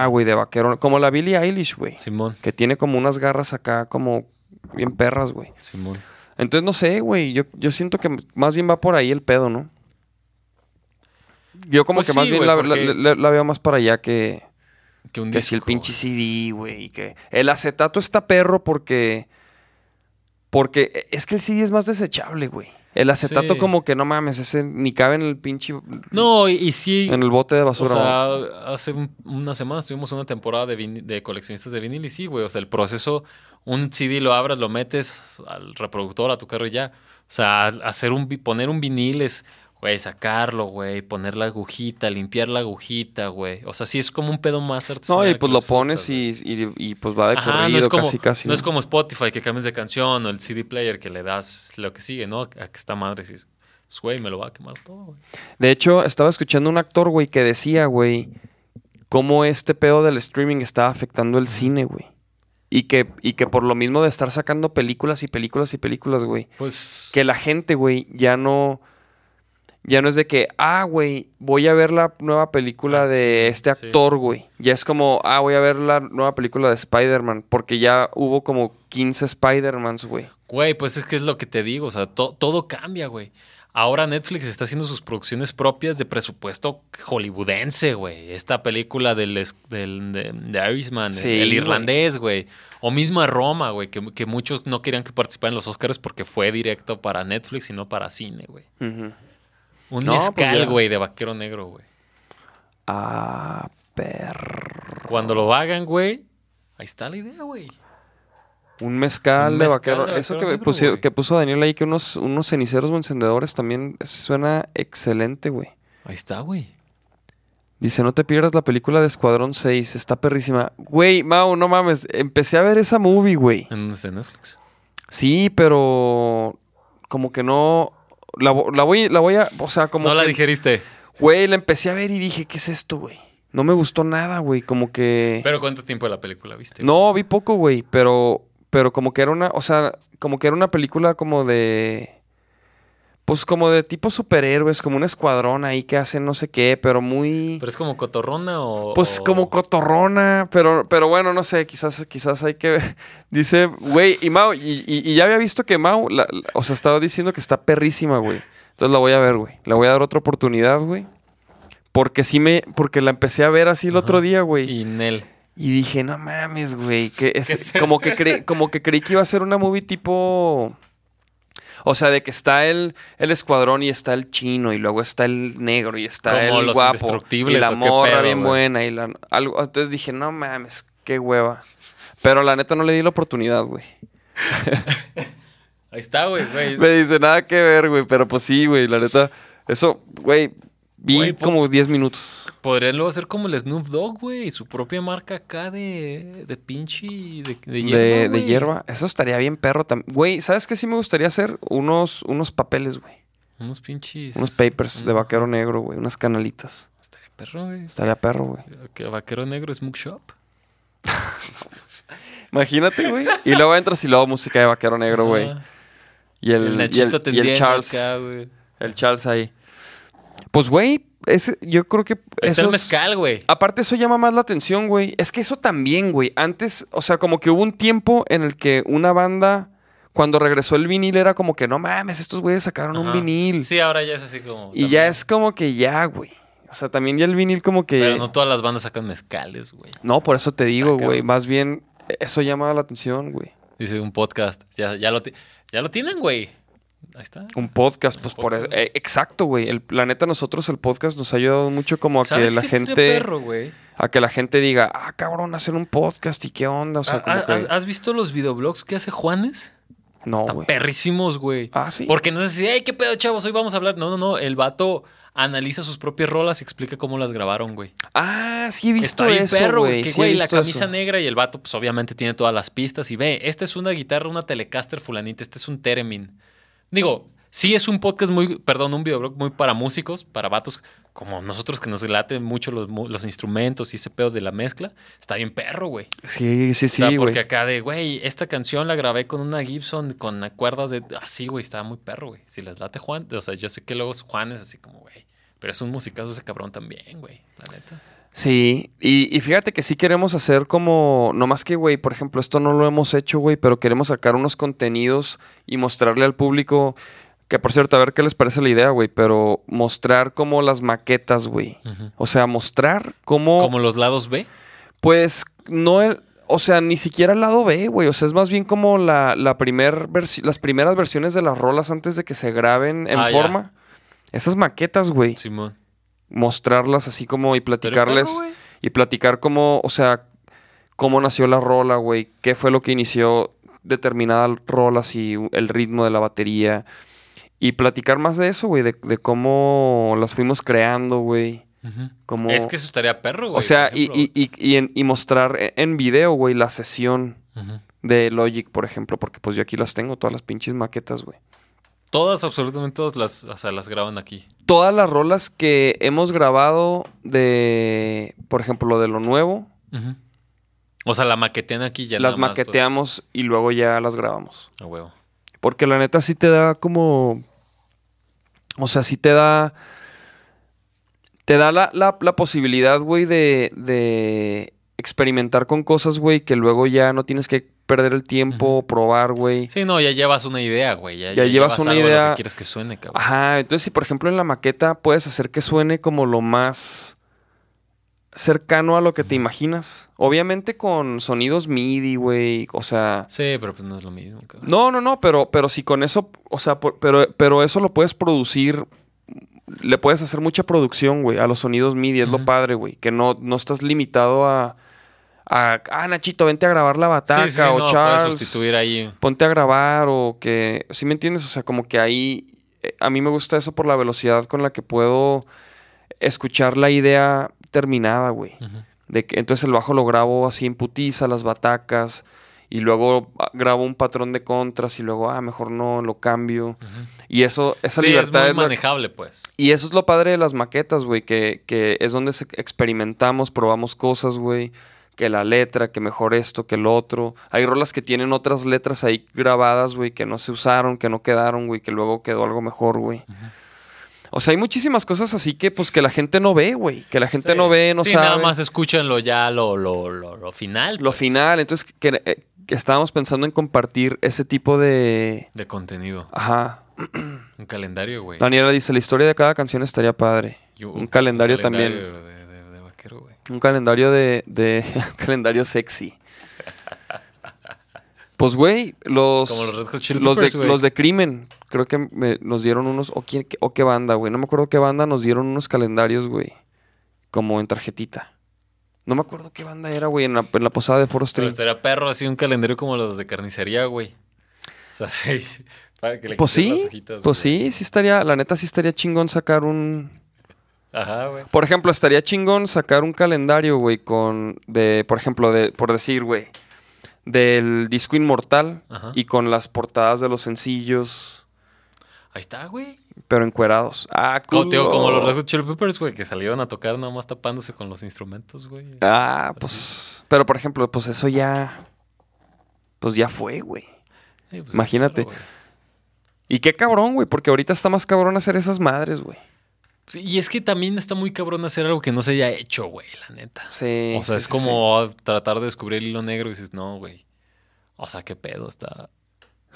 Ajá, güey, de vaquero, como la Billie Eilish, güey, Simón, que tiene como unas garras acá como bien perras, güey. Simón. Entonces no sé, güey, yo, yo siento que más bien va por ahí el pedo, ¿no? Yo como Pues que más bien la, porque- la- la- la veo más para allá que, Que un que si el disco, pinche. CD, güey. Que el acetato está perro porque. Porque es que el CD es más desechable, güey. El acetato, Sí. como que no mames, ese ni cabe en el pinche. No, y, y sí. En el bote de o basura. sea, hace un- unas semanas tuvimos una temporada de, de coleccionistas de vinil y sí, güey. O sea, el proceso, un CD lo abras, lo metes al reproductor, a tu carro y ya. O sea, hacer un, poner un vinil es, güey, sacarlo, güey, poner la agujita, limpiar la agujita, güey. O sea, sí es como un pedo más artesanal. no, y pues lo pones y, y- y, pues va de Ajá, corrido no es como, casi casi. no es como Spotify que cambias de canción o el CD player que le das lo que sigue, ¿no? A que está madre, sí. Pues, güey, me lo va a quemar todo, güey. De hecho, estaba escuchando un actor, güey, que decía, güey, cómo este pedo del streaming estaba afectando el cine, güey. Y que, y que por lo mismo de estar sacando películas y películas y películas, güey, Pues. que la gente, güey, ya no. Ya no es de que, ah, güey, voy a ver la nueva película Ah, de sí, este actor, güey. Ya es como, ah, voy a ver la nueva película de Spider-Man. Porque ya hubo como 15 Spider-Mans, güey. Güey, pues es que es lo que te digo, o sea, to- todo cambia, güey. Ahora Netflix está haciendo sus producciones propias de presupuesto hollywoodense, güey. Esta película del, del de, de Irishman, Sí, el irlandés, güey. O misma Roma, güey, que, que muchos no querían que participara en los Oscars porque fue directo para Netflix y no para cine, güey. Un No, pues mezcal, güey, de vaquero negro, güey. Ah, perro. Cuando lo hagan, güey, ahí está la idea, güey. Un mezcal, Un de vaquero. de Eso que, negro, güey. que puso Daniel ahí, que unos, unos ceniceros o encendedores también suena excelente, güey. Ahí está, güey. Dice, no te pierdas la película de Escuadrón 6, está perrísima. Güey, Mau, no mames, empecé a ver esa movie, güey. En Netflix. Sí, pero como que no... La, la voy, la voy a... O sea, como no la que- digeriste. Güey, la empecé a ver y dije, ¿qué es esto, güey? No me gustó nada, güey, como que... Pero ¿cuánto tiempo de la película viste? güey? No, vi poco, güey, pero, pero como que era una, o sea, como que era una película como de, pues como de tipo superhéroes, como un escuadrón ahí que hacen no sé qué, pero muy, ¿Pero es como cotorrona o...? pues o- como cotorrona, pero, pero bueno, no sé, quizás, quizás hay que. Dice, güey, y Mau, y, y- y ya había visto que Mau, la- la- o sea, estaba diciendo que está perrísima, güey. Entonces la voy a ver, güey. Le voy a dar otra oportunidad, güey. Porque sí me, porque la empecé a ver así el otro día, güey. Y Nel. Y dije, no mames, güey. Que es, ¿Qué es como, que cre- como que creí que iba a ser una movie tipo. O sea, de que está el, el escuadrón y está el chino y luego está el negro y está Como el los guapo. indestructibles, Y la ¿o qué morra pedo, bien buena. Y la, algo, entonces dije, no mames, qué hueva. Pero la neta no le di la oportunidad, güey. Ahí está, güey, güey. Me dice, nada que ver, güey. Pero pues sí, güey, la neta. Eso, güey. Vi Güey, como 10 minutos. Podrían luego hacer como el Snoop Dogg, güey. Su propia marca acá de, de pinche. De, de hierba. De, hierba. Eso estaría bien perro también. Güey, ¿sabes qué sí me gustaría hacer? Unos, unos papeles, güey. Unos pinches. Unos papers de vaquero negro, güey. Unas canalitas. Estaría perro, güey. Estaría perro, güey. Que Vaquero negro Smoke Shop. Imagínate, güey. Y luego entras y luego música de vaquero negro, güey. Y el, El y el, y el Charles. acá. El Charles ahí. Pues, güey, yo creo que. Está el mezcal, güey. Aparte, eso llama más la atención, güey. Es que eso también, güey. Antes, o sea, como que hubo un tiempo en el que una banda, cuando regresó el vinil, era como que no mames, estos güeyes sacaron un vinil. Sí, ahora ya es así como. y también. ya es como que ya, güey. O sea, también ya el vinil, como que. Pero no. no todas las bandas sacan mezcales, güey. por eso te digo, güey. Más bien, eso llama la atención, güey. Dice un podcast. Ya, ya, lo, ya lo tienen, güey. Ahí está. Un podcast, pues por eh, exacto, güey. El la neta nosotros el podcast nos ha ayudado mucho como a que ¿Sabes la gente perro, a que la gente diga, "Ah, cabrón, hacer un podcast y qué onda", o sea, Ah, como ah, que ¿Has, visto los videoblogs que hace Juanes? no, Están perrísimos, güey. Ah, sí. Porque no sé si, hey, qué pedo, chavos, hoy vamos a hablar. No, no, no. El vato analiza sus propias rolas y explica cómo las grabaron, güey. Ah, sí he visto Está eso, perro, güey. Que, sí güey, la camisa eso. negra y el vato, pues obviamente tiene todas las pistas. Y ve, esta es una guitarra, una Telecaster fulanita, este es un Theremin. Digo, sí es un podcast muy, perdón, un videoblog muy para músicos, para vatos como nosotros que nos late mucho los, los instrumentos y ese pedo de la mezcla. Está bien perro, güey. Sí, sí, o sea, sí, porque güey. acá de, güey, esta canción la grabé con una Gibson con cuerdas de. Así, güey, estaba muy perro, güey. Si les late Juan, o sea, yo sé que luego Juan es así como, güey. Pero es un musicazo ese cabrón también, güey, la neta. Sí, y, y fíjate que sí queremos hacer como, no más que, güey, por ejemplo, esto no lo hemos hecho, güey, pero queremos sacar unos contenidos y mostrarle al público, que por cierto, a ver qué les parece la idea, güey, pero mostrar como las maquetas, güey. O sea, mostrar cómo, Como los lados B. pues, no el, o sea, ni siquiera el lado B, güey, o sea, es más bien como la, la primer las primeras versiones de las rolas antes de que se graben en Ah, forma. Esas maquetas, güey Simón. Mostrarlas así como y platicarles y platicar cómo, o sea, cómo nació la rola, güey, qué fue lo que inició determinada rola, así el ritmo de la batería y platicar más de eso, güey, de, de cómo las fuimos creando, güey, cómo, Es que eso estaría perro, güey. o sea, y, y, y, y en- y mostrar en- en video, güey, la sesión de Logic, por ejemplo, porque pues yo aquí las tengo, todas las pinches maquetas, güey. Todas, absolutamente todas las, o sea, las graban aquí. Todas las rolas que hemos grabado de, por ejemplo, lo de lo nuevo. O sea, la maquetean aquí ya las nada más, pues, maqueteamos y luego ya las grabamos. a huevo. Porque la neta sí te da como. O sea, sí te da. Te da la, la- la posibilidad, güey, de, de experimentar con cosas, güey, que luego ya no tienes que perder el tiempo, probar, güey. Sí, no, ya llevas una idea, güey. Ya, Ya llevas una algo a lo idea. que quieres que suene, cabrón. Ajá, entonces si por ejemplo en la maqueta puedes hacer que suene como lo más cercano a lo que te imaginas. Obviamente con sonidos MIDI, güey, o sea... Sí, pero pues no es lo mismo, cabrón. No, no, no, pero, pero si con eso, o sea, por- pero, pero eso lo puedes producir, le puedes hacer mucha producción, güey, a los sonidos MIDI, es lo padre, güey, que no, no estás limitado a, a, ah, Nachito, vente a grabar la bataca, sí, sí, o no, Charles, sustituir ahí. ponte a grabar, o que, ¿sí me entiendes? O sea, como que ahí, eh, a mí me gusta eso por la velocidad con la que puedo escuchar la idea terminada, güey. De que entonces el bajo lo grabo así en putiza, las batacas, y luego ah, grabo un patrón de contras y luego, ah, mejor no, lo cambio. Y eso, esa sí, libertad es es muy la- manejable, pues. Y eso es lo padre de las maquetas, güey, que, que es donde se- experimentamos, probamos cosas, güey. Que la letra, que mejor esto, que lo otro. Hay rolas que tienen otras letras ahí grabadas, güey, que no se usaron, que no quedaron, güey, que luego quedó algo mejor, güey. O sea, hay muchísimas cosas así que, pues, que la gente no ve, güey. Que la gente Sí. no ve, no sí, sabe. nada más escuchan lo ya, lo, lo, lo, lo final. Lo pues, final. Entonces, que, eh, que estábamos pensando en compartir ese tipo de... De contenido. Ajá. Un calendario, güey. Daniela dice, la historia de cada canción estaría padre. Un calendario también. De vaquero, güey. Un calendario de. de un calendario sexy. Pues, güey, los. Como los Red Hot Chili los de, Peppers, los de Crimen. Creo que me- nos dieron unos. O, quién- o qué banda, güey. No me acuerdo qué banda nos dieron unos calendarios, güey. Como en tarjetita. No me acuerdo qué banda era, güey, en la, en la posada de Forest Pero estaría perro así un calendario como los de carnicería, güey. O sea, sí. Para que le Pues sí, las hojitas, pues güey. sí, sí estaría. La neta, sí estaría chingón sacar un. Ajá, güey. Por ejemplo, estaría chingón sacar un calendario, güey, con. de, por ejemplo, de, por decir, güey. Del disco inmortal Ajá. y con las portadas de los sencillos, Ahí está, güey. pero encuerados. Ah, Como, cool. tío, como los Red Hot Chili Peppers, güey, que salieron a tocar nada más tapándose con los instrumentos, güey. Ah, pues. Pero por ejemplo, pues eso ya. Pues ya fue, güey. Sí, pues, imagínate. claro, güey. Y qué cabrón, güey, porque ahorita está más cabrón hacer esas madres, güey. Y es que también está muy cabrón hacer algo que no se haya hecho, güey, la neta. Sí. o sea, sí, es sí, como tratar de descubrir el hilo negro y dices, no, güey. O sea, qué pedo está.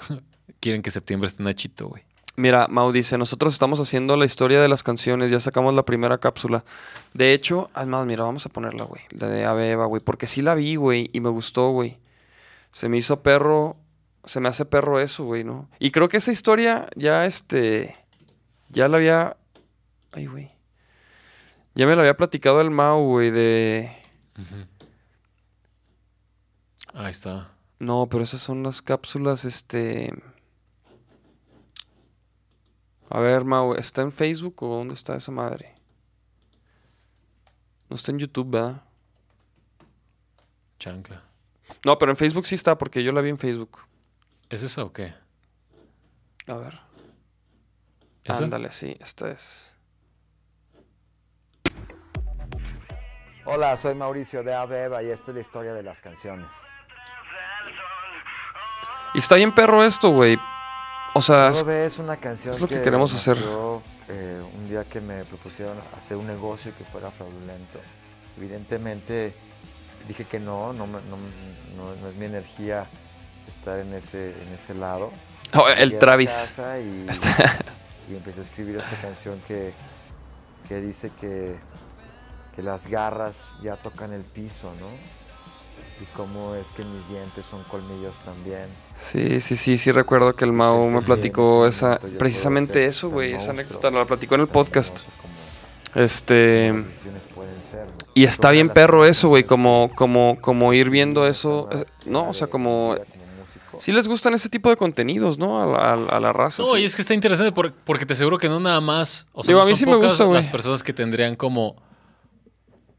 Quieren que septiembre esté nachito, güey. Mira, Mau dice, nosotros estamos haciendo la historia de las canciones, ya sacamos la primera cápsula. De hecho, además, mira, vamos a ponerla, güey. La de Ave Eva, güey, porque sí la vi, güey, y me gustó, güey. Se me hizo perro, se me hace perro eso, güey, ¿no? Y creo que esa historia ya, este, ya la había... Ay, güey. Ya me la había platicado el Mau, güey, de... Ahí está. No, pero esas son las cápsulas, este... A ver, Mau, ¿está en Facebook o dónde está esa madre? No está en YouTube, ¿verdad? Chancla. No, pero en Facebook sí está, porque yo la vi en Facebook. ¿Es esa o qué? A ver. ¿Esa? Ándale, sí, esta es. Hola, soy Mauricio de Abeba y esta es la historia de las canciones. Y está bien perro esto, güey. O sea, es- Ave es una canción es lo que queremos hacer. nació, eh, un día que me propusieron hacer un negocio que fuera fraudulento. Evidentemente dije que no, no, no, no- no es mi energía estar en ese, en ese lado. Oh, el Travis. y, y empecé a escribir esta canción que, que dice que, que las garras ya tocan el piso, ¿no? Y cómo es que mis dientes son colmillos también. Sí, sí, sí, sí recuerdo que el Mau me platicó esa, precisamente eso, güey, esa anécdota, la platicó en el podcast. Este, y está bien perro eso, güey, como, como, como ir viendo eso, eh, no, o sea, como, sí les gustan ese tipo de contenidos, ¿no? A, la- a la- a la raza. No, sí. y es que está interesante por- porque te aseguro que no nada más. O sea, Digo, no a mí son sí me pocas gusta, güey. Las personas que tendrían como.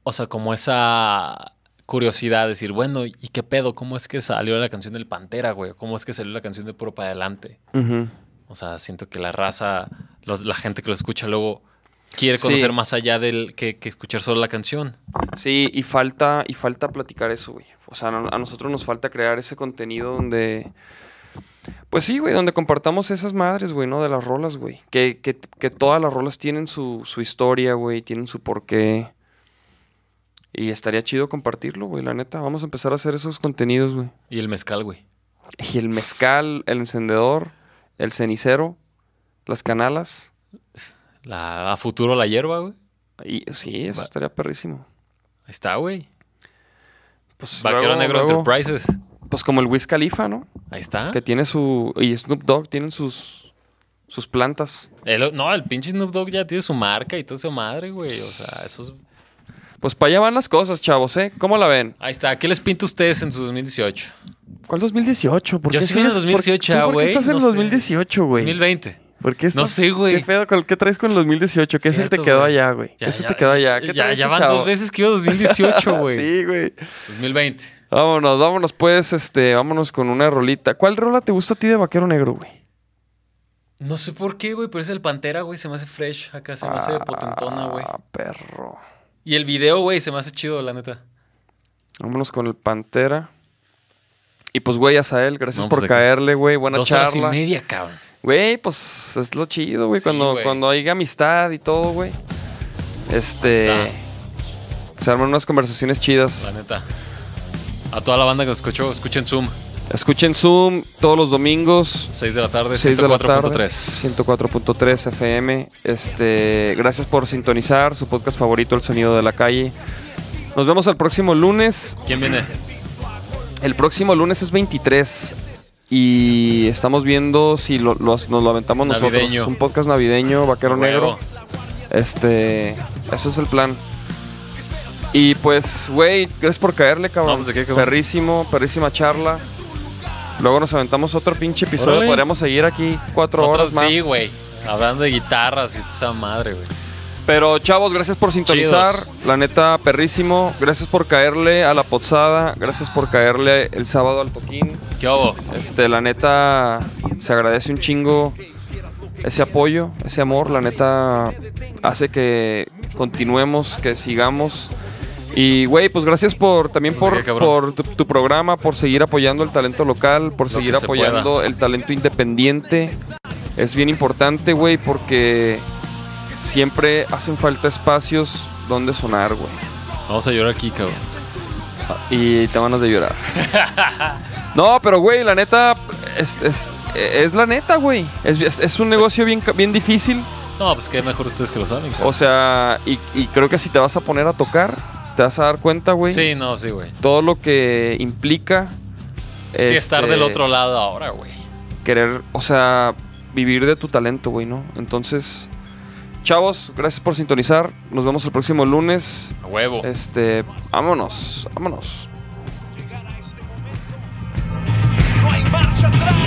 O sea, como esa curiosidad de decir, bueno, ¿y qué pedo? ¿Cómo es que salió la canción del Pantera, güey? ¿Cómo es que salió la canción de Puro para Adelante? O sea, siento que la raza, los- la gente que lo escucha luego quiere Sí. conocer más allá del que, que escuchar solo la canción. Sí, y falta, y falta platicar eso, güey. O sea, a nosotros nos falta crear ese contenido donde. Pues sí, güey, donde compartamos esas madres, güey, ¿no? De las rolas, güey. Que, que, que todas las rolas tienen su, su historia, güey, tienen su porqué. Y estaría chido compartirlo, güey, la neta. Vamos a empezar a hacer esos contenidos, güey. Y el mezcal, güey. Y el mezcal, el encendedor, el cenicero, las canalas. La, a futuro la hierba, güey. Y sí, eso Va- estaría perrísimo. Ahí está, güey. Pues, Vaquero luego- Negro luego, Enterprises. Pues como el Wiz Khalifa, ¿no? Ahí está. Que tiene su. Y Snoop Dogg tienen sus. Sus plantas. El- no, el pinche Snoop Dogg ya tiene su marca y toda esa madre, güey. O sea, eso es... Pues para allá van las cosas, chavos, ¿eh? ¿Cómo la ven? Ahí está. ¿Qué les pinta a ustedes en su 2018? ¿Cuál 2018? ¿Por Yo qué sí en el sigues- 2018, ¿Tú ¿Por güey, qué estás en el sé. 2018, güey? 2020. ¿Por qué estás- No sé, güey. ¿Qué pedo? ¿Qué traes con el 2018? ¿Qué se Cierto, te quedó güey. allá, güey? ¿Qué te quedó allá? ¿Qué ya, traes, ya van chavo? dos veces que iba 2018, güey. sí, güey. 2020. Vámonos, vámonos pues, este, vámonos con una rolita. ¿Cuál rola te gusta a ti de Vaquero Negro, güey? No sé por qué, güey, pero es el Pantera, güey. Se me hace fresh acá, se me hace potentona, güey. Ah, perro. Y el video, güey, se me hace chido, la neta. Vámonos con el Pantera. Y pues, güey, Azael, gracias No, por pues, que- caerle, güey. Buena Dos horas y charla. media, cabrón. Güey, pues es lo chido, güey. Sí, cuando, cuando hay amistad y todo, güey. Este. Se arman unas conversaciones La chidas. neta. A toda la banda que nos escuchó, escuchen Zoom. Escuchen Zoom todos los domingos. 6 de la tarde, 6 de la tarde. 104.3. 104.3 FM. Este, gracias por sintonizar su podcast favorito, El Sonido de la Calle. Nos vemos el próximo lunes. ¿Quién viene? El próximo lunes es 23. Y estamos viendo si lo- los- nos lo aventamos nosotros. Navideño. Un podcast navideño, Vaquero Huevo. Negro. Este, eso es el plan. Y pues, güey, gracias por caerle, cabrón. No, pues, ¿de qué, cabrón? Perrísimo, perrísima charla. Luego nos aventamos otro pinche episodio. Órale. Podríamos seguir aquí cuatro horas más. Sí, güey. Hablando de guitarras y esa madre, güey. Pero chavos, gracias por sintonizar. Chidos. La neta, perrísimo. Gracias por caerle a la pozada. Gracias por caerle el sábado al toquín. ¿Qué hubo? Este, la neta, se agradece un chingo ese apoyo, ese amor. La neta hace que continuemos, que sigamos. Y, güey, pues gracias por también Pues por, tu, tu programa, por seguir apoyando el talento local, por seguir que se apoyando el talento independiente. Es bien importante, güey, porque siempre hacen falta espacios donde sonar, güey. Vamos a llorar aquí, cabrón. Y te van a de llorar. no, pero güey, la neta, es, es, es la neta, güey. Es, es- un negocio bien, bien difícil. No, pues qué mejor ustedes que lo saben. cabrón. O sea, y, y creo que si te vas a poner a tocar, te vas a dar cuenta, güey. Sí, no, sí, güey. Todo lo que implica. Sí, estar este, del otro lado ahora, güey. Querer, o sea, vivir de tu talento, güey, ¿no? Entonces, chavos, gracias por sintonizar. Nos vemos el próximo lunes. A huevo. Este, vámonos, vámonos. No.